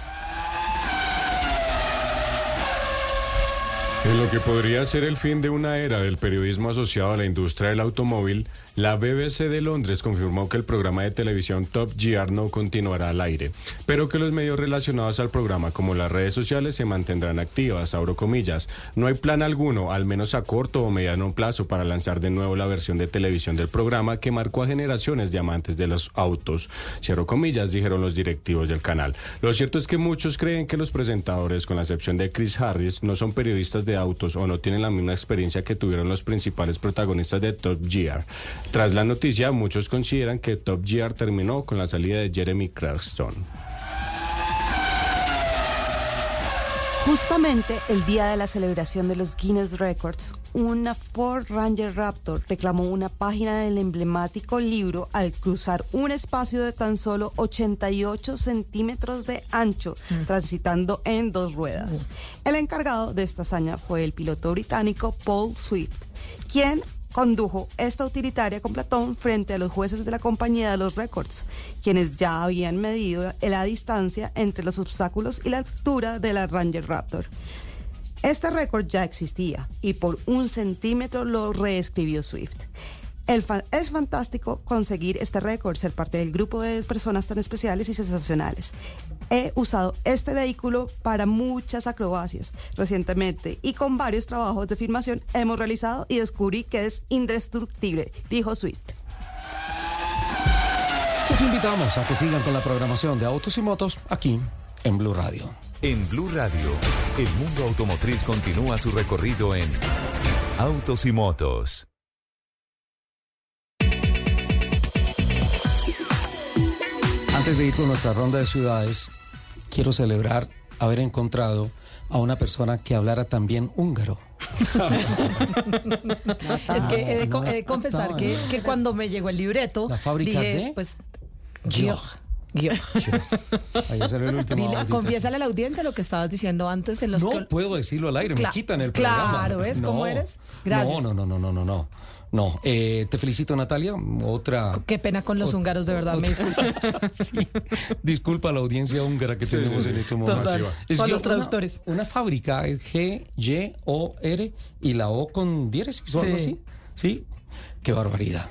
En lo que podría ser el fin de una era del periodismo asociado a la industria del automóvil, la BBC de Londres confirmó que el programa de televisión Top Gear no continuará al aire, pero que los medios relacionados al programa como las redes sociales se mantendrán activas, abro comillas. No hay plan alguno, al menos a corto o mediano plazo, para lanzar de nuevo la versión de televisión del programa que marcó a generaciones de amantes de los autos, cierro comillas, dijeron los directivos del canal. Lo cierto es que muchos creen que los presentadores, con la excepción de Chris Harris, no son periodistas de autos o no tienen la misma experiencia que tuvieron los principales protagonistas de Top Gear. Tras la noticia, muchos consideran que Top Gear terminó con la salida de Jeremy Clarkson. Justamente el día de la celebración de los Guinness Records, una Ford Ranger Raptor reclamó una página del emblemático libro al cruzar un espacio de tan solo 88 centímetros de ancho, transitando en dos ruedas. El encargado de esta hazaña fue el piloto británico Paul Swift, quien condujo esta utilitaria con Platón frente a los jueces de la compañía de los récords, quienes ya habían medido la distancia entre los obstáculos y la altura de la Ranger Raptor. Este récord ya existía y por un centímetro lo reescribió Swift. El fa- es fantástico conseguir este récord, ser parte del grupo de personas tan especiales y sensacionales. He usado este vehículo para muchas acrobacias recientemente y con varios trabajos de filmación hemos realizado y descubrí que es indestructible, dijo Swift. Los invitamos a que sigan con la programación de Autos y Motos aquí en Blue Radio. En Blue Radio, el mundo automotriz continúa su recorrido en Autos y Motos. Antes de ir con nuestra ronda de ciudades, quiero celebrar haber encontrado a una persona que hablara también húngaro. Es que he de, co- no he de está confesar que, que cuando me llegó el libreto, La fábrica dije, de pues, el último Dile, confiésale a la audiencia lo que estabas diciendo antes en los No que- puedo decirlo al aire, Cla- me quitan el claro, programa. ¿ves cómo No, eres? Gracias. No, no, no, no, no, no, no. Eh, te felicito Natalia. Otra. Qué pena con los húngaros, de verdad, me disculpo. Disculpa a la audiencia húngara que Sí, tenemos sí, sí. en este momento. Total. Es que los una- traductores. Una, fábrica es G, Y, O, R y la O con diéresis o algo Sí. así. Sí. Qué barbaridad.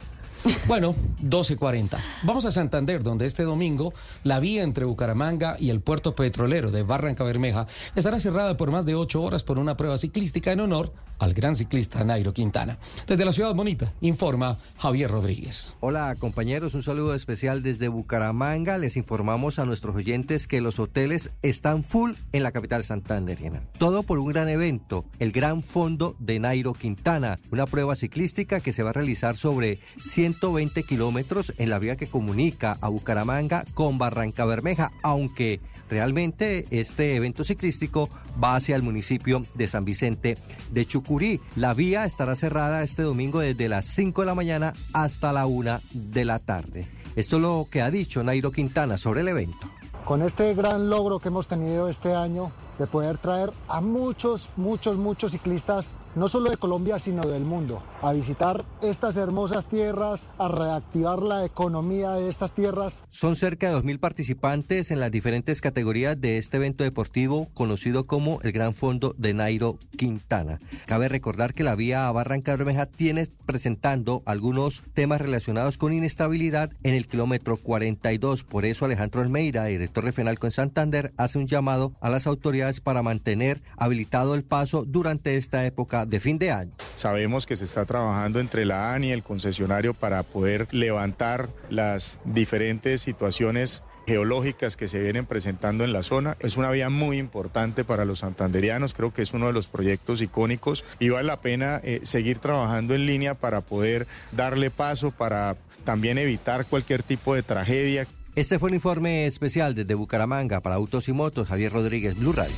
Bueno, 12.40. Vamos a Santander, donde este domingo la vía entre Bucaramanga y el puerto petrolero de Barranca Bermeja estará cerrada por más de ocho horas por una prueba ciclística en honor al gran ciclista Nairo Quintana. Desde la ciudad bonita, informa Javier Rodríguez. Hola compañeros, un saludo especial desde Bucaramanga. Les informamos a nuestros oyentes que los hoteles están full en la capital santanderiana. Todo por un gran evento, el Gran Fondo de Nairo Quintana, una prueba ciclística que se va a realizar sobre 120 kilómetros en la vía que comunica a Bucaramanga con Barranca Bermeja, aunque realmente este evento ciclístico va hacia el municipio de San Vicente de Chucurí. La vía estará cerrada este domingo desde las 5 de la mañana hasta la 1 de la tarde. Esto es lo que ha dicho Nairo Quintana sobre el evento. Con este gran logro que hemos tenido este año de poder traer a muchos, muchos, muchos ciclistas, no solo de Colombia, sino del mundo, a visitar estas hermosas tierras, a reactivar la economía de estas tierras. Son cerca de 2.000 participantes en las diferentes categorías de este evento deportivo conocido como el Gran Fondo de Nairo Quintana. Cabe recordar que la vía a Barranca Bermeja tiene presentando algunos temas relacionados con inestabilidad en el kilómetro 42. Por eso Alejandro Almeida, director de FENALCO en Santander, hace un llamado a las autoridades para mantener habilitado el paso durante esta época de fin de año. Sabemos que se está trabajando entre la ANI y el concesionario para poder levantar las diferentes situaciones geológicas que se vienen presentando en la zona. Es una vía muy importante para los santanderianos, creo que es uno de los proyectos icónicos y vale la pena eh, seguir trabajando en línea para poder darle paso, para también evitar cualquier tipo de tragedia. Este fue un informe especial desde Bucaramanga para Autos y Motos, Javier Rodríguez, Blue Radio.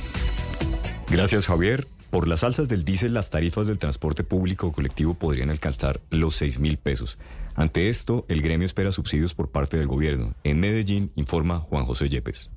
Gracias, Javier. Por las alzas del diésel, las tarifas del transporte público colectivo podrían alcanzar los 6 mil pesos. Ante esto, el gremio espera subsidios por parte del gobierno. En Medellín, informa Juan José Yepes.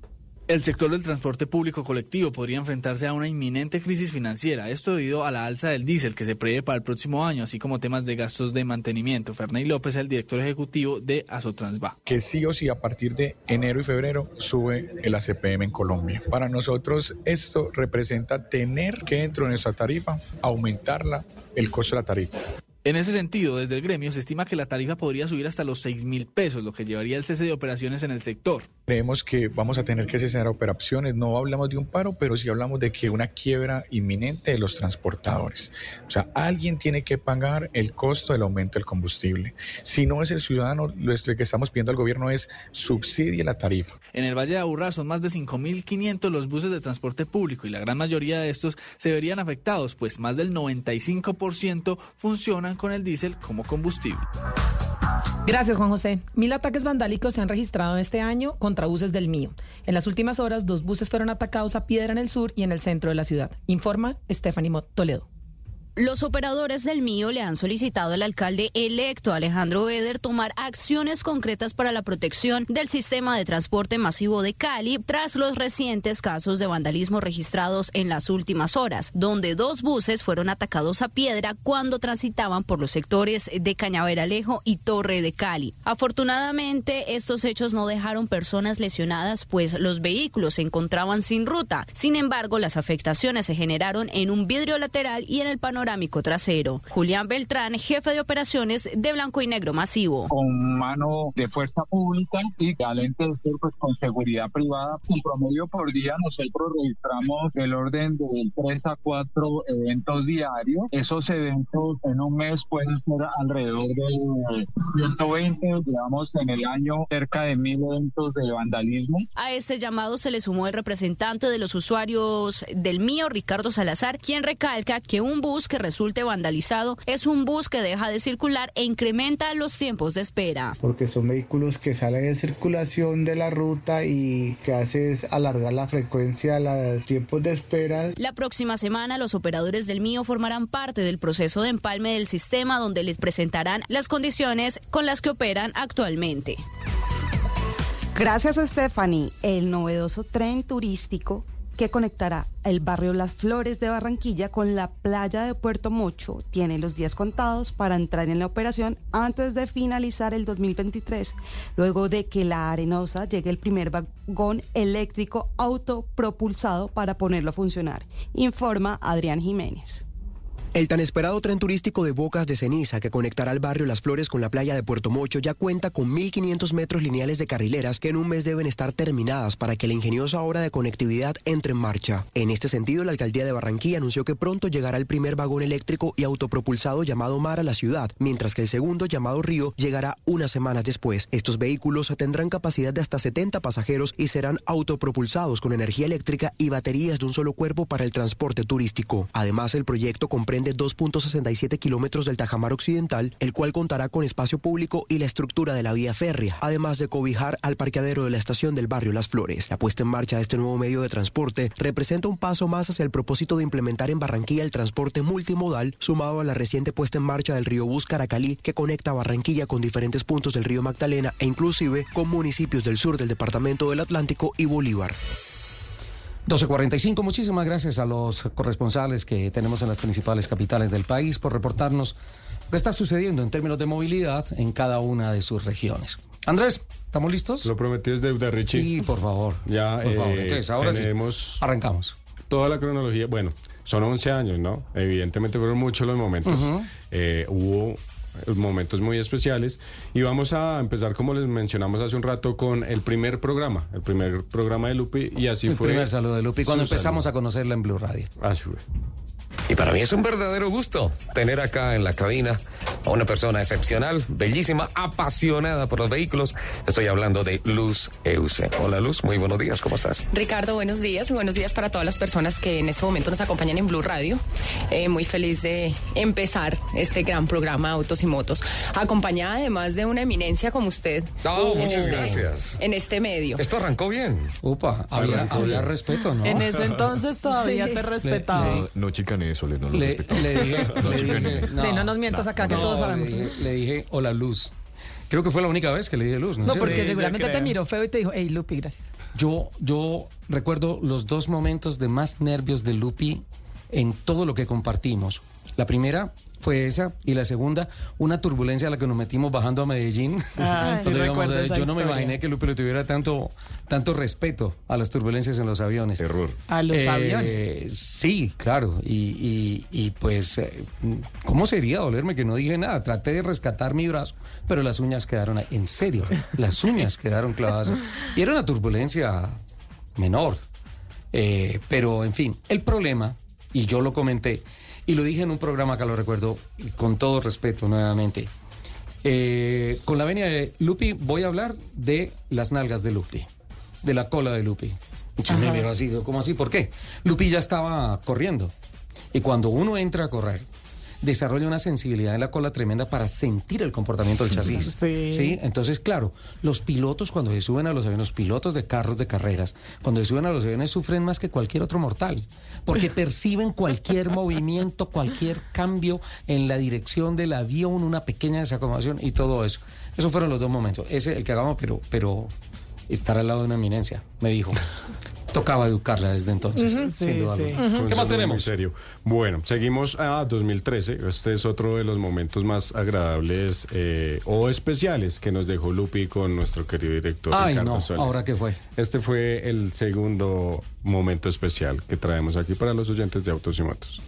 El sector del transporte público colectivo podría enfrentarse a una inminente crisis financiera, esto debido a la alza del diésel que se prevé para el próximo año, así como temas de gastos de mantenimiento. Ferney López, el director ejecutivo de Asotransba. que sí o sí a partir de enero y febrero sube el ACPM en Colombia. Para nosotros esto representa tener que dentro de nuestra tarifa aumentarla el costo de la tarifa. En ese sentido, desde el gremio se estima que la tarifa podría subir hasta los 6 mil pesos, lo que llevaría el cese de operaciones en el sector. Creemos que vamos a tener que cesar operaciones, no hablamos de un paro, pero sí hablamos de que una quiebra inminente de los transportadores. O sea, alguien tiene que pagar el costo del aumento del combustible. Si no es el ciudadano, lo que estamos pidiendo al gobierno es subsidie la tarifa. En el Valle de Aburrá son más de 5.500 los buses de transporte público y la gran mayoría de estos se verían afectados, pues más del 95% funcionan con el diésel como combustible. Gracias, Juan José. Mil ataques vandálicos se han registrado este año contra del mío. En las últimas horas, dos buses fueron atacados a piedra en el sur y en el centro de la ciudad. Informa Stephanie Toledo. Los operadores del mío le han solicitado al alcalde electo Alejandro Eder tomar acciones concretas para la protección del sistema de transporte masivo de Cali tras los recientes casos de vandalismo registrados en las últimas horas, donde dos buses fueron atacados a piedra cuando transitaban por los sectores de Cañaveralejo y Torre de Cali. Afortunadamente, estos hechos no dejaron personas lesionadas, pues los vehículos se encontraban sin ruta. Sin embargo, las afectaciones se generaron en un vidrio lateral y en el panorámico trasero. Julián Beltrán, jefe de operaciones de Blanco y Negro Masivo. con mano de fuerza pública y al ente pues, con seguridad privada. En promedio por día nosotros registramos el orden de 3 a 4 eventos diarios. Esos eventos en un mes pueden ser alrededor de 120. Llevamos en el año cerca de mil eventos de vandalismo. A este llamado se le sumó el representante de los usuarios del mío, Ricardo Salazar, quien recalca que un bus que resulte vandalizado es un bus que deja de circular e incrementa los tiempos de espera. porque son vehículos que salen de circulación de la ruta y que hace es alargar la frecuencia, los tiempos de espera. La próxima semana los operadores del mío formarán parte del proceso de empalme del sistema donde les presentarán las condiciones con las que operan actualmente. Gracias a Stephanie, el novedoso tren turístico que conectará el barrio Las Flores de Barranquilla con la playa de Puerto Mocho tiene los días contados para entrar en la operación antes de finalizar el 2023, luego de que la Arenosa llegue el primer vagón eléctrico autopropulsado para ponerlo a funcionar, informa Adrián Jiménez. El tan esperado tren turístico de Bocas de Ceniza que conectará el barrio Las Flores con la playa de Puerto Mocho ya cuenta con 1.500 metros lineales de carrileras que en un mes deben estar terminadas para que la ingeniosa obra de conectividad entre en marcha. En este sentido, la alcaldía de Barranquilla anunció que pronto llegará el primer vagón eléctrico y autopropulsado llamado Mar a la ciudad, mientras que el segundo llamado Río llegará unas semanas después. Estos vehículos tendrán capacidad de hasta 70 pasajeros y serán autopropulsados con energía eléctrica y baterías de un solo cuerpo para el transporte turístico. Además, el proyecto comprende 2.67 kilómetros del Tajamar Occidental, el cual contará con espacio público y la estructura de la vía férrea, además de cobijar al parqueadero de la estación del barrio Las Flores. La puesta en marcha de este nuevo medio de transporte representa un paso más hacia el propósito de implementar en Barranquilla el transporte multimodal, sumado a la reciente puesta en marcha del río Bus Caracalí, que conecta Barranquilla con diferentes puntos del río Magdalena e inclusive con municipios del sur del departamento del Atlántico y Bolívar. 12.45, muchísimas gracias a los corresponsales que tenemos en las principales capitales del país por reportarnos lo que está sucediendo en términos de movilidad en cada una de sus regiones. Andrés, ¿estamos listos? Lo prometido es deuda, Richie. Sí, por favor. Ya, por favor. eh, Entonces, ahora tenemos sí, arrancamos. Toda la cronología, bueno, son 11 años, ¿no? Evidentemente fueron muchos los momentos. Eh, hubo momentos muy especiales y vamos a empezar como les mencionamos hace un rato con el primer programa, el primer programa de Lupi y así el fue. primer saludo de Lupi, cuando empezamos saludo. a conocerla en Blue Radio. Así fue. Y para mí es un verdadero gusto tener acá en la cabina a una persona excepcional, bellísima, apasionada por los vehículos. Estoy hablando de Luz Euse. Hola Luz, muy buenos días, ¿cómo estás? Ricardo, buenos días y buenos días para todas las personas que en este momento nos acompañan en Blue Radio. Eh, muy feliz de empezar este gran programa Autos y Motos, acompañada además de una eminencia como usted. Oh, en muchas este- gracias. En este medio. Esto arrancó bien. Upa, había, respeto, ¿no? En ese entonces todavía Sí. te respetaba. No, no chicané eso, le, no lo Le, le dije, No le dije, Sí, no nos mientas acá, que no, todos sabemos. Le dije, le dije, hola Luz. Creo que fue la única vez que le dije Luz. ¿no, porque seguramente te miró feo y te dijo, hey, Lupi, gracias. Yo, yo recuerdo los dos momentos de más nervios de Lupi en todo lo que compartimos. La primera fue esa y la segunda, una turbulencia a la que nos metimos bajando a Medellín. Ah, sí yo no me imaginé que Lupi le tuviera tanto, tanto respeto a las turbulencias en los aviones. Error. A los Eh, aviones. Sí, claro. Y, y- y, pues, eh, ¿cómo sería dolerme que no dije nada? Traté de rescatar mi brazo, pero las uñas quedaron ahí. En serio, las uñas quedaron clavadas. Y era una turbulencia menor. Eh, pero, en fin, el problema, y yo lo comenté, y lo dije en un programa que lo recuerdo y con todo respeto nuevamente. eh, con la venia de Lupi voy a hablar de las nalgas de Lupi, de la cola de Lupi. Muchos me miró así, ¿cómo así? ¿Por qué? Lupi ya estaba corriendo. Y cuando uno entra a correr, desarrolla una sensibilidad en la cola tremenda para sentir el comportamiento del chasis. Sí. Entonces, claro, los pilotos cuando se suben a los aviones, los pilotos de carros de carreras, cuando se suben a los aviones sufren más que cualquier otro mortal, porque perciben cualquier movimiento, cualquier cambio en la dirección del avión, una pequeña desacomodación y todo eso. Esos fueron los dos momentos. Ese el que hagamos, pero, pero estar al lado de una eminencia, me dijo. Tocaba educarla desde entonces, sin sí, duda sí. alguna. Un ¿Qué más saludo muy tenemos? serio. Bueno, seguimos a 2013. Este es otro de los momentos más agradables eh, o especiales que nos dejó Lupi con nuestro querido director Ay, Ricardo no, Soler. ¿ahora qué fue? Este fue el segundo momento especial que traemos aquí para los oyentes de Autos y Motos.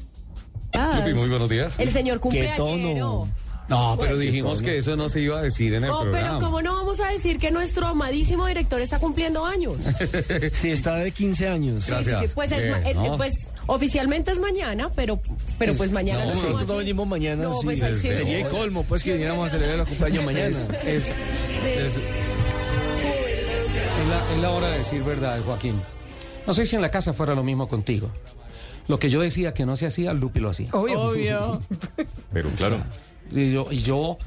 Lupi, muy buenos días. El señor cumpleañero. No, pero dijimos que eso no se iba a decir en el Oh, pero programa. ¿cómo no vamos a decir que nuestro amadísimo director está cumpliendo años? Sí, está de 15 años. Sí, sí, sí. Pues, es pues oficialmente es mañana, pero, pero pues mañana no, no. nosotros no venimos mañana. No, sí. pues, ahí. Sería el colmo, pues, que viniéramos a celebrar el cumpleaños mañana. Es, es- es- es la, es la hora de decir verdad, Joaquín. No sé si en la casa fuera lo mismo contigo. Lo que yo decía que no se hacía, Lupi lo hacía. Obvio. Pero claro. Y yo, y yo,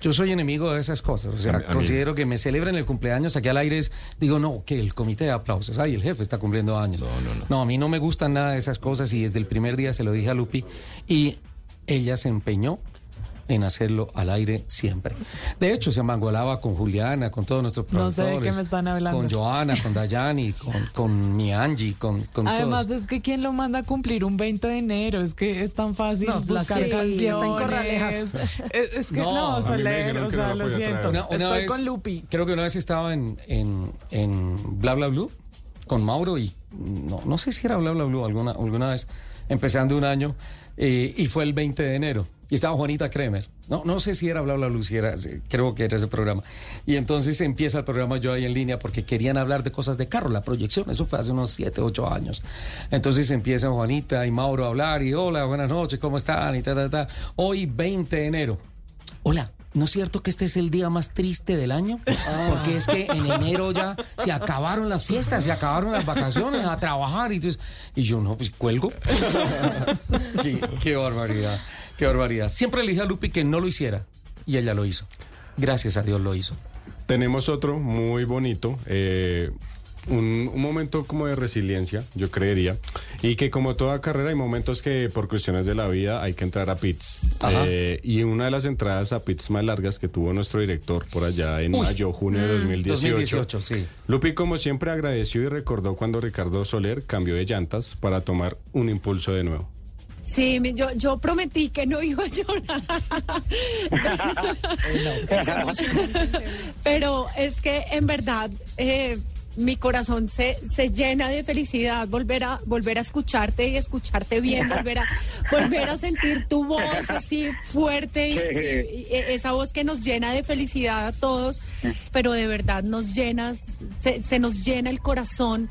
yo soy enemigo de esas cosas. O sea, A a considero que me celebren el cumpleaños aquí al aire. es- digo, no, que el comité de aplausos. Ay, el jefe está cumpliendo años. No, no, no. No, a mí no me gustan nada de esas cosas y desde el primer día se lo dije a Lupi. Y ella se empeñó en hacerlo al aire siempre. De hecho, se amangolaba con Juliana, con todos nuestros No sé de productores. qué me están hablando. Con Joana, con Dayani, con, con mi Angie, con, con Además todos. es que quién lo manda a cumplir un 20 de enero, es que es tan fácil No, buscar sí, canciones. está en Corralejas. Es, es que No, no, Soler, o sea, lo siento. traer. Una- una Estoy vez- con Lupi. Creo que una vez estaba en, en, en Bla Bla Blue con Mauro y no, no sé si era Bla Bla Blue alguna, alguna vez, empezando un año, eh, y fue el 20 de enero. Y estaba Juanita Kremer. No, no sé si era Bla Bla Blue, si era, creo que era ese programa. Y entonces empieza el programa yo ahí en línea porque querían hablar de cosas de carro, la proyección, eso fue hace unos 7, 8 años. Entonces empiezan Juanita y Mauro a hablar y hola, buenas noches, ¿cómo están? Y ta, ta, ta. Hoy 20 de enero. Hola, ¿no es cierto que este es el día más triste del año? Porque es que en enero ya se acabaron las fiestas, se acabaron las vacaciones, a trabajar. Y, entonces- y yo, no, pues cuelgo. qué, qué barbaridad, qué barbaridad. Siempre le dije a Lupi que no lo hiciera y ella lo hizo. Gracias a Dios lo hizo. Tenemos otro muy bonito, eh, un, un momento como de resiliencia, yo creería, y que como toda carrera hay momentos que por cuestiones de la vida hay que entrar a pits. Eh, y una de las entradas a pits más largas que tuvo nuestro director por allá en Uy. mayo, junio de Mm, 2018. 2018, sí. Lupi, como siempre, agradeció y recordó cuando Ricardo Soler cambió de llantas para tomar un impulso de nuevo. Sí, yo, yo prometí que no iba a llorar. Pero es que en verdad eh, mi corazón se, se llena de felicidad volver a volver a escucharte y escucharte bien, volver a volver a sentir tu voz así fuerte y, y- y esa voz que nos llena de felicidad a todos, pero de verdad nos llenas, se, se nos llena el corazón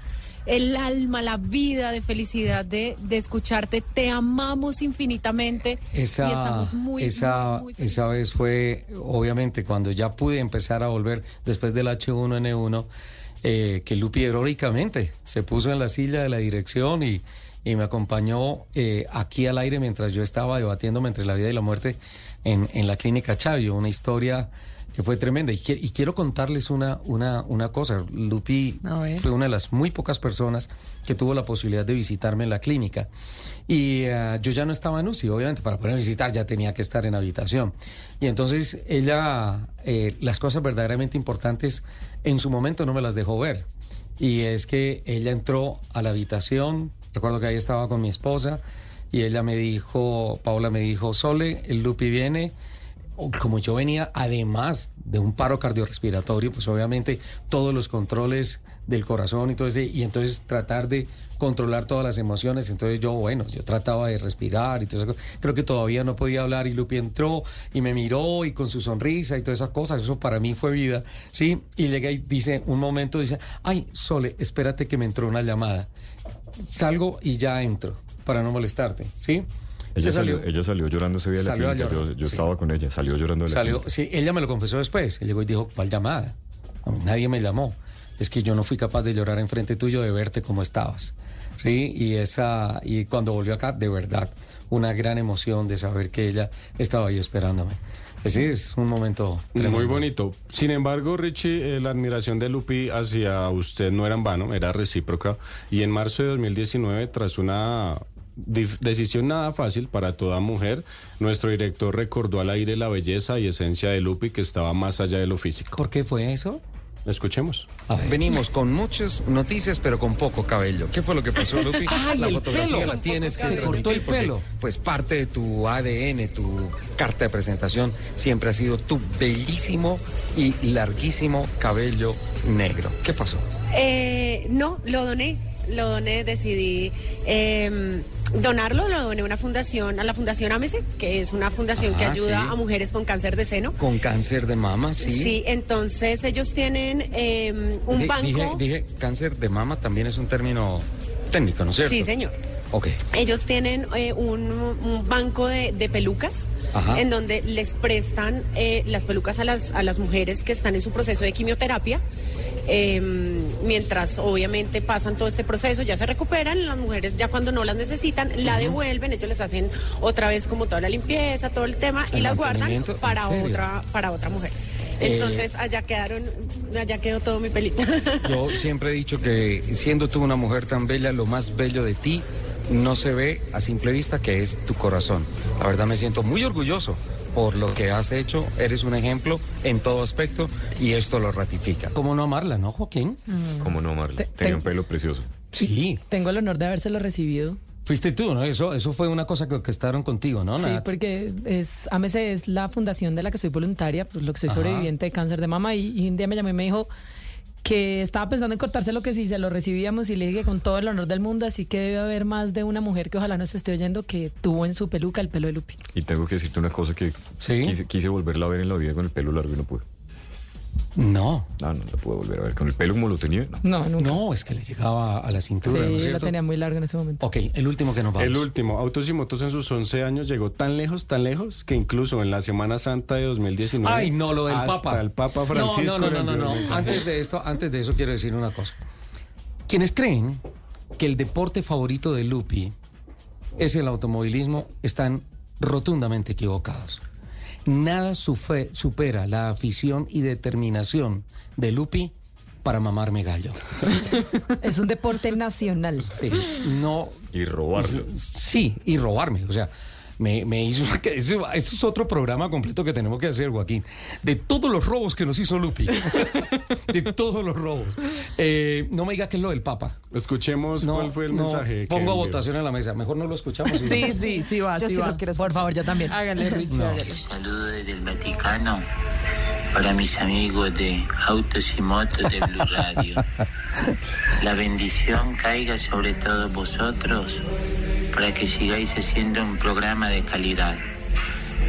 el alma, la vida de felicidad de, de escucharte. Te amamos infinitamente y Esa, estamos muy, esa, muy, muy esa vez fue, obviamente, cuando ya pude empezar a volver después del H1N1, eh, que Lupi heroicamente se puso en la silla de la dirección y, y me acompañó eh, aquí al aire mientras yo estaba debatiéndome entre la vida y la muerte en, en la clínica Chavio. Una historia que fue tremenda. Y, qui- y quiero contarles una, una, una cosa. Lupi fue una de las muy pocas personas que tuvo la posibilidad de visitarme en la clínica. Y eh, yo ya no estaba en UCI, obviamente, para poder visitar ya tenía que estar en habitación. Y entonces ella, eh, las cosas verdaderamente importantes en su momento no me las dejó ver. Y es que ella entró a la habitación, recuerdo que ahí estaba con mi esposa, y ella me dijo, Paula me dijo, Sole, el Lupi viene, como yo venía además de un paro cardiorrespiratorio, pues obviamente todos los controles del corazón y todo ese, y entonces tratar de controlar todas las emociones, entonces yo, bueno, yo trataba de respirar y todo eso, creo que todavía no podía hablar y Lupi entró y me miró y con su sonrisa y todas esas cosas, eso para mí fue vida, ¿sí? Y llega y dice, un momento dice, ay, Sole, espérate que me entró una llamada, salgo y ya entro para no molestarte, ¿sí? Ella Se salió, ella salió llorando ese día de la Salió a clínica. Yo, llorar, yo sí. estaba con ella, salió llorando de la Salió, clínica. sí, ella me lo confesó después. Él llegó y dijo, ¿cuál llamada? A mí nadie me llamó. Es que yo no fui capaz de llorar enfrente tuyo, de verte como estabas. Sí, y esa, y cuando volvió acá, de verdad, una gran emoción de saber que ella estaba ahí esperándome. Ese es un momento Muy tremendo. bonito. Sin embargo, Richie, eh, la admiración de Lupi hacia usted no era en vano, era recíproca. Y en marzo de 2019, tras una decisión nada fácil para toda mujer, nuestro director recordó al aire la belleza y esencia de Lupi que estaba más allá de lo físico. ¿Por qué fue eso? Escuchemos. Venimos con muchas noticias, pero con poco cabello. ¿Qué fue lo que pasó, Lupi? ¡Ay, la el fotografía pelo! la tienes. que Se cortó el porque, pelo. Pues parte de tu ADN, tu carta de presentación, siempre ha sido tu bellísimo y larguísimo cabello negro. ¿Qué pasó? Eh, no, lo doné. Lo doné, decidí eh, donarlo, lo doné a una fundación, a la Fundación Amese, que es una fundación que Ah, ayuda sí. a mujeres con cáncer de seno. Con cáncer de mama, sí. Sí, entonces ellos tienen eh, un banco. Dije, dije, cáncer de mama también es un término técnico, ¿no es cierto? Sí, señor. Ok. Ellos tienen eh, un, un banco de, de pelucas Ajá. en donde les prestan eh, las pelucas a las, a las mujeres que están en su proceso de quimioterapia. eh, mientras obviamente pasan todo este proceso, ya se recuperan, las mujeres ya cuando no las necesitan, la devuelven, ellos les hacen otra vez como toda la limpieza, todo el tema y ¿El las guardan para otra, para otra mujer. Eh, Entonces allá quedaron, allá quedó todo mi pelito. Yo siempre he dicho que siendo tú una mujer tan bella, lo más bello de ti no se ve a simple vista que es tu corazón. La verdad me siento muy orgulloso por lo que has hecho, eres un ejemplo en todo aspecto y esto lo ratifica. ¿Cómo no amarla, no, Joaquín? ¿Cómo no amarla? Te- Tenía te- un pelo precioso. Sí. Tengo el honor de habérselo recibido. Fuiste tú, ¿no? Eso, eso fue una cosa que orquestaron contigo, ¿no, Sí, Nat? porque es AMC es la fundación de la que soy voluntaria, por lo que soy Ajá. sobreviviente de cáncer de mama y, y un día me llamó y me dijo que estaba pensando en cortarse lo que si se lo recibíamos y le dije con todo el honor del mundo, así que debe haber más de una mujer que ojalá nos esté oyendo que tuvo en su peluca el pelo de Lupi. Y tengo que decirte una cosa que quise, quise volverla a ver en la vida con el pelo largo y no pude. No. No, no la pude volver a ver. Con el pelo como lo tenía, no. No, nunca. No, es que le llegaba a la Sí, cintura, ¿no es la cierto? tenía muy larga en ese momento. Ok, el último que nos vamos. El último, Autos y Motos en sus 11 años llegó tan lejos, tan lejos, que incluso en la Semana Santa de 2019... Ay, no, lo del hasta Papa. el Papa Francisco... No, no, no, no, no. Antes de esto, antes de eso quiero decir una cosa. Quienes creen que el deporte favorito de Lupi es el automovilismo están rotundamente equivocados. Nada sufe- supera la afición y determinación de Lupi para mamarme gallo. Es un deporte nacional. Sí, no. Y robarlo. Sí, y robarme. O sea, me, me hizo. que Eso, eso es otro programa completo que tenemos que hacer, Joaquín. De todos los robos que nos hizo Lupi. De todos los robos. Eh, no me diga que es lo del Papa. Escuchemos No, cuál fue el no, mensaje. Pongo a votación en la mesa. Mejor no lo escuchamos. y- Sí, sí, sí va, Yo sí sí va. lo quiero Por favor, yo también. Hágale, Richie, No. hágale. Saludo desde el Vaticano para mis amigos de Autos y Motos de Blue Radio. La bendición caiga sobre todos vosotros para que sigáis haciendo un programa de calidad.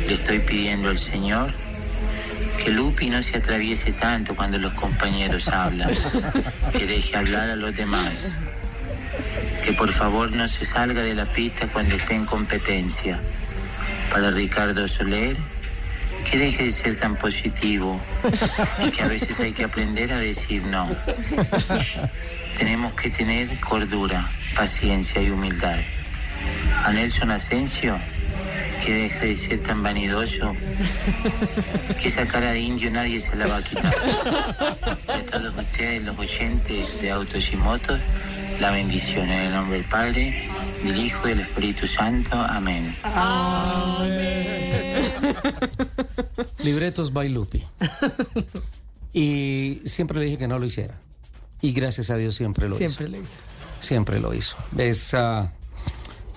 Le estoy pidiendo al Señor que Lupi no se atraviese tanto cuando los compañeros hablan, que deje hablar a los demás, que por favor no se salga de la pista cuando esté en competencia. Para Ricardo Soler, que deje de ser tan positivo y que a veces hay que aprender a decir no. Tenemos que tener cordura, paciencia y humildad. A Nelson Asensio, que deje de ser tan vanidoso, que esa cara de indio nadie se la va a quitar. Y a todos ustedes, los oyentes de Autos y Motos, la bendición en el nombre del Padre, del Hijo y del Espíritu Santo. Amén. Libretos by Lupi. Y siempre le dije que no lo hiciera. Y gracias a Dios siempre lo Siempre hizo. le hice. Siempre lo hizo. Es, ah,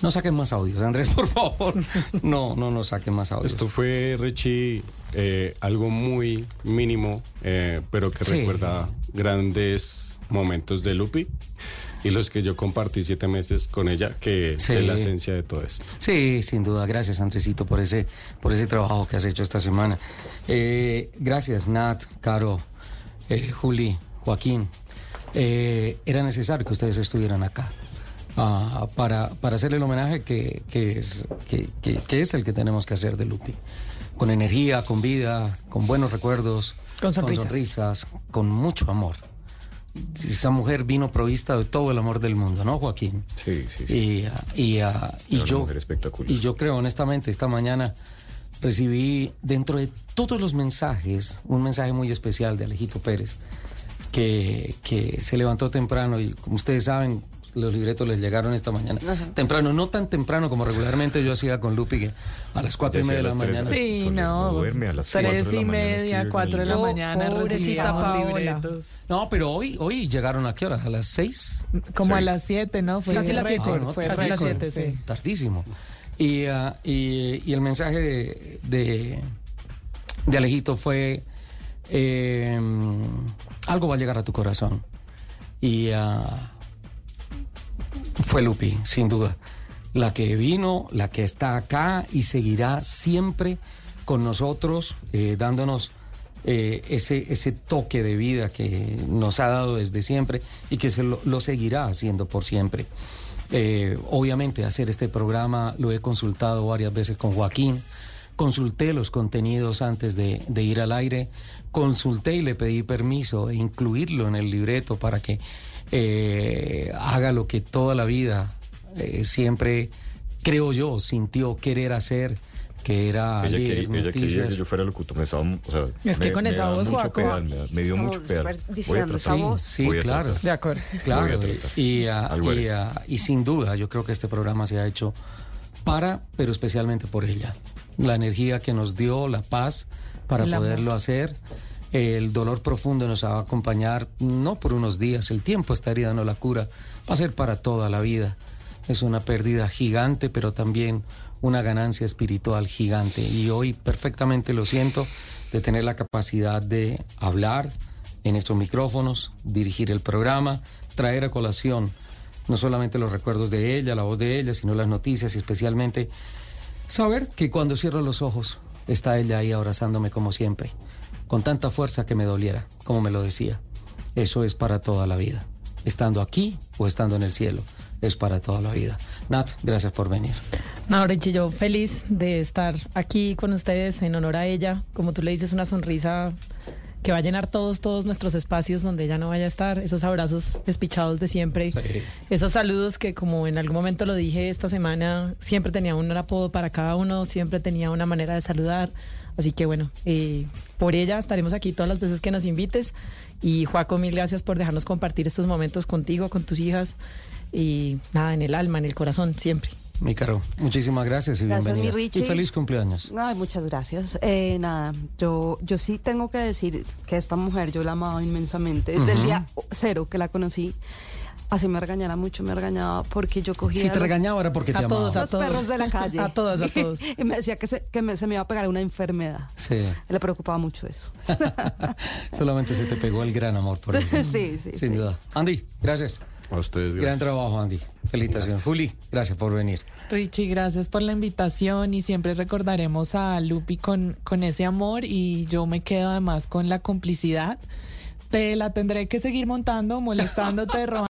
no saquen más audios, Andrés, por favor. No, no nos saquen más audios. Esto fue, Richie, eh, algo muy mínimo, eh, pero que Sí. recuerda grandes momentos de Lupi y los que yo compartí siete meses con ella, que Sí. es la esencia de todo esto. Sí, sin duda. Gracias, Andresito, por ese, por ese trabajo que has hecho esta semana. Eh, gracias, Nat, Caro, eh, Juli, Joaquín. Eh, era necesario que ustedes estuvieran acá ah, para, para hacer el homenaje que, que es, que, que- que es el que tenemos que hacer de Lupi. Con energía, con vida, con buenos recuerdos, Con sonrisas. sonrisas, con mucho amor. Esa mujer vino provista de todo el amor del mundo, ¿no, Joaquín? Sí, sí, sí. Y, y, ah, y yo, mujer espectacular. y yo creo honestamente, esta mañana recibí dentro de todos los mensajes un mensaje muy especial de Alejito Pérez, que, que se levantó temprano y como ustedes saben, los libretos les llegaron esta mañana. Temprano, no tan temprano como regularmente yo hacía con Lupi, que a las cuatro y media de la mañana. Sí, no. duerme a las cuatro de Tres y media, cuatro de la mañana recibíamos libretos. No, pero hoy, hoy llegaron a qué hora? ¿A las seis? Como a las siete, ¿no? Fue Casi las siete. Ah, no, fue Casi las siete, sí. Tardísimo. Y, ah, y, y el mensaje de, de, de Alejito fue, eh, algo va a llegar a tu corazón. Y ah, fue Lupi, sin duda. La que vino, la que está acá y seguirá siempre con nosotros, eh, dándonos eh, ese, ese toque de vida que nos ha dado desde siempre y que se lo, seguirá haciendo por siempre. Eh, obviamente hacer este programa lo he consultado varias veces con Joaquín, consulté los contenidos antes de, de ir al aire, consulté y le pedí permiso de incluirlo en el libreto para que eh, haga lo que toda la vida eh, siempre, creo yo, sintió querer hacer, que era Ella leer quería, ella quería noticias. que yo fuera locutor. Me estaba, o sea, Es que me- con esa voz, mucho Joaco. pedal, me, me dio mucho pedal. Voy a tratar. Sí, Voy a claro. tratar. De acuerdo. Claro, y, ah, y, ah, y sin duda yo creo que este programa se ha hecho para, pero especialmente por ella. la energía que nos dio, la paz para amor. poderlo hacer. El dolor profundo nos va a acompañar no por unos días, el tiempo esta herida la cura, va a ser para toda la vida. Es una pérdida gigante, pero también una ganancia espiritual gigante. Y hoy perfectamente lo siento de tener la capacidad de hablar en estos micrófonos, dirigir el programa, traer a colación no solamente los recuerdos de ella, la voz de ella, sino las noticias y especialmente saber que cuando cierro los ojos está ella ahí abrazándome como siempre, con tanta fuerza que me doliera, como me lo decía. Eso es para toda la vida, estando aquí o estando en el cielo, es para toda la vida. Nat, gracias por venir. No, Richie, yo feliz de estar aquí con ustedes en honor a ella. Como tú le dices, una sonrisa que va a llenar todos, todos nuestros espacios donde ella no vaya a estar. Esos abrazos despichados de siempre. Esos saludos que, como en algún momento lo dije esta semana, siempre tenía un apodo para cada uno, siempre tenía una manera de saludar. Así que bueno, eh, por ella estaremos aquí todas las veces que nos invites. Y Juaco, mil gracias por dejarnos compartir estos momentos contigo, con tus hijas. Y nada, en el alma, en el corazón, siempre. Mi caro, muchísimas gracias y Gracias, mi bienvenida. Richie. Y feliz cumpleaños. Ay, muchas gracias. Eh, nada, yo, yo sí tengo que decir que esta mujer yo la amaba inmensamente. Desde el Ujú. día cero que la conocí, así me regañara mucho, me regañaba porque yo cogía. Si te los- regañaba era porque te A amaba. todos, a los todos. perros de la calle. A todos, a todos. y me decía que, se, que me- se me iba a pegar una enfermedad. Sí, Le preocupaba mucho eso. solamente se te pegó el gran amor por eso. Sí, sí, Sin sí. duda. Andy, gracias. A ustedes, Gran gracias. trabajo, Andy. Felicitaciones. Juli, gracias por venir. Richie, gracias por la invitación y siempre recordaremos a Lupi con, con ese amor y yo me quedo además con la complicidad. Te la tendré que seguir montando, molestándote, robando.